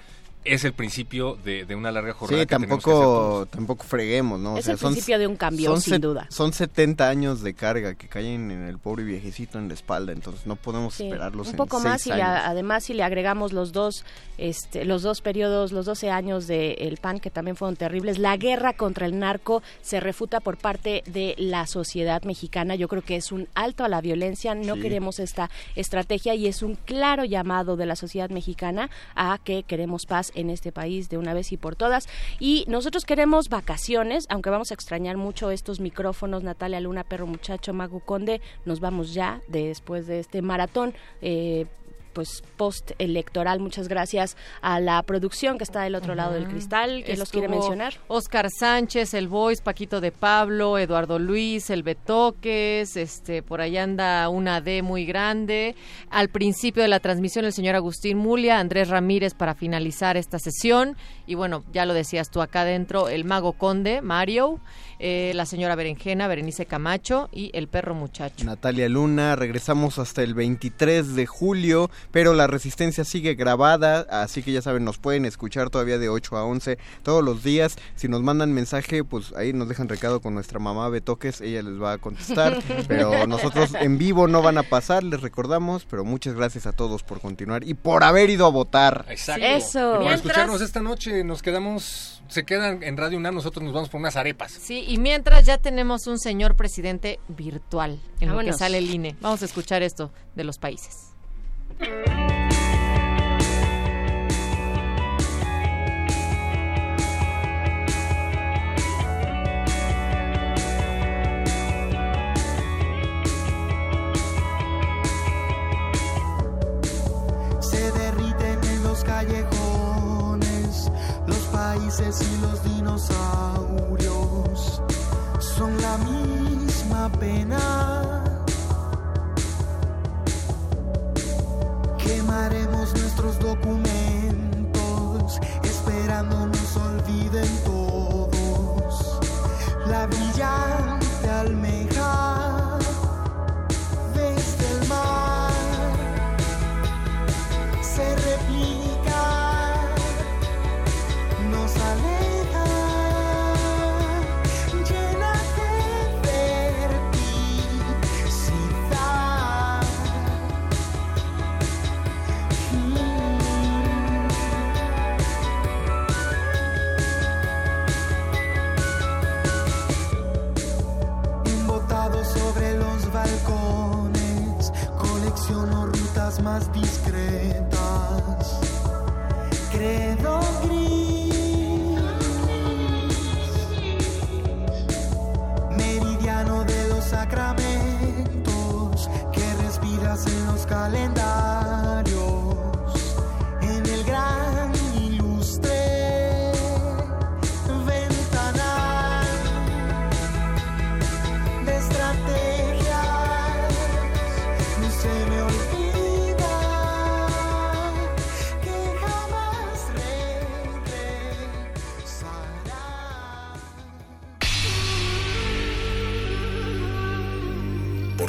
es el principio de, de una larga jornada. Sí, que tenemos que hacer tampoco, tampoco freguemos, ¿no? O Es sea, el son- principio de un cambio, son sin duda. Son 70 años de carga que caen en el pobre viejecito en la espalda, entonces no podemos Sí, esperarlos un en poco más y seis le- años. además si le agregamos los dos este, los dos periodos los 12 años del PAN que también fueron terribles la guerra contra el narco se refuta por parte de la sociedad mexicana yo creo que es un alto a la violencia no Sí. queremos esta estrategia y es un claro llamado de la sociedad mexicana a que queremos paz en este país de una vez y por todas. Y nosotros queremos vacaciones aunque vamos a extrañar mucho estos micrófonos Natalia Luna Perro Muchacho Magu Conde. Nos vamos ya después de este maratón eh, pues post electoral. Muchas gracias a la producción que está del otro lado del cristal. que los quiere mencionar? Oscar Sánchez, el Voice, Paquito de Pablo, Eduardo Luis, el Betoques, este, por allá anda una D muy grande. Al principio de la transmisión, el señor Agustín Mulia, Andrés Ramírez para finalizar esta sesión. Y bueno, ya lo decías tú acá adentro, el Mago Conde, Mario, eh, la señora Berenjena, Berenice Camacho y el perro muchacho. Natalia Luna, regresamos hasta el 23 de julio, pero la resistencia sigue grabada, así que ya saben, nos pueden escuchar todavía de 8 a 11 todos los días. Si nos mandan mensaje, pues ahí nos dejan recado con nuestra mamá Betoques, ella les va a contestar, [LAUGHS] pero nosotros en vivo no van a pasar, les recordamos, pero muchas gracias a todos por continuar y por haber ido a votar. Exacto. Eso. Por escucharnos esta noche, nos quedamos, se quedan en Radio UNAM, nosotros nos vamos por unas arepas. Sí, y mientras ya tenemos un señor presidente virtual en lo que Vámonos. sale el INE. Vamos a escuchar esto de los países. se derriten en los callejones, países y los dinosaurios son la misma pena. Quemaremos nuestros documentos, esperando nos olviden todos. La brillante almeja desde el mar se replica Más discretas. Credo gris. Meridiano de los sacramentos que respiras en los calendarios.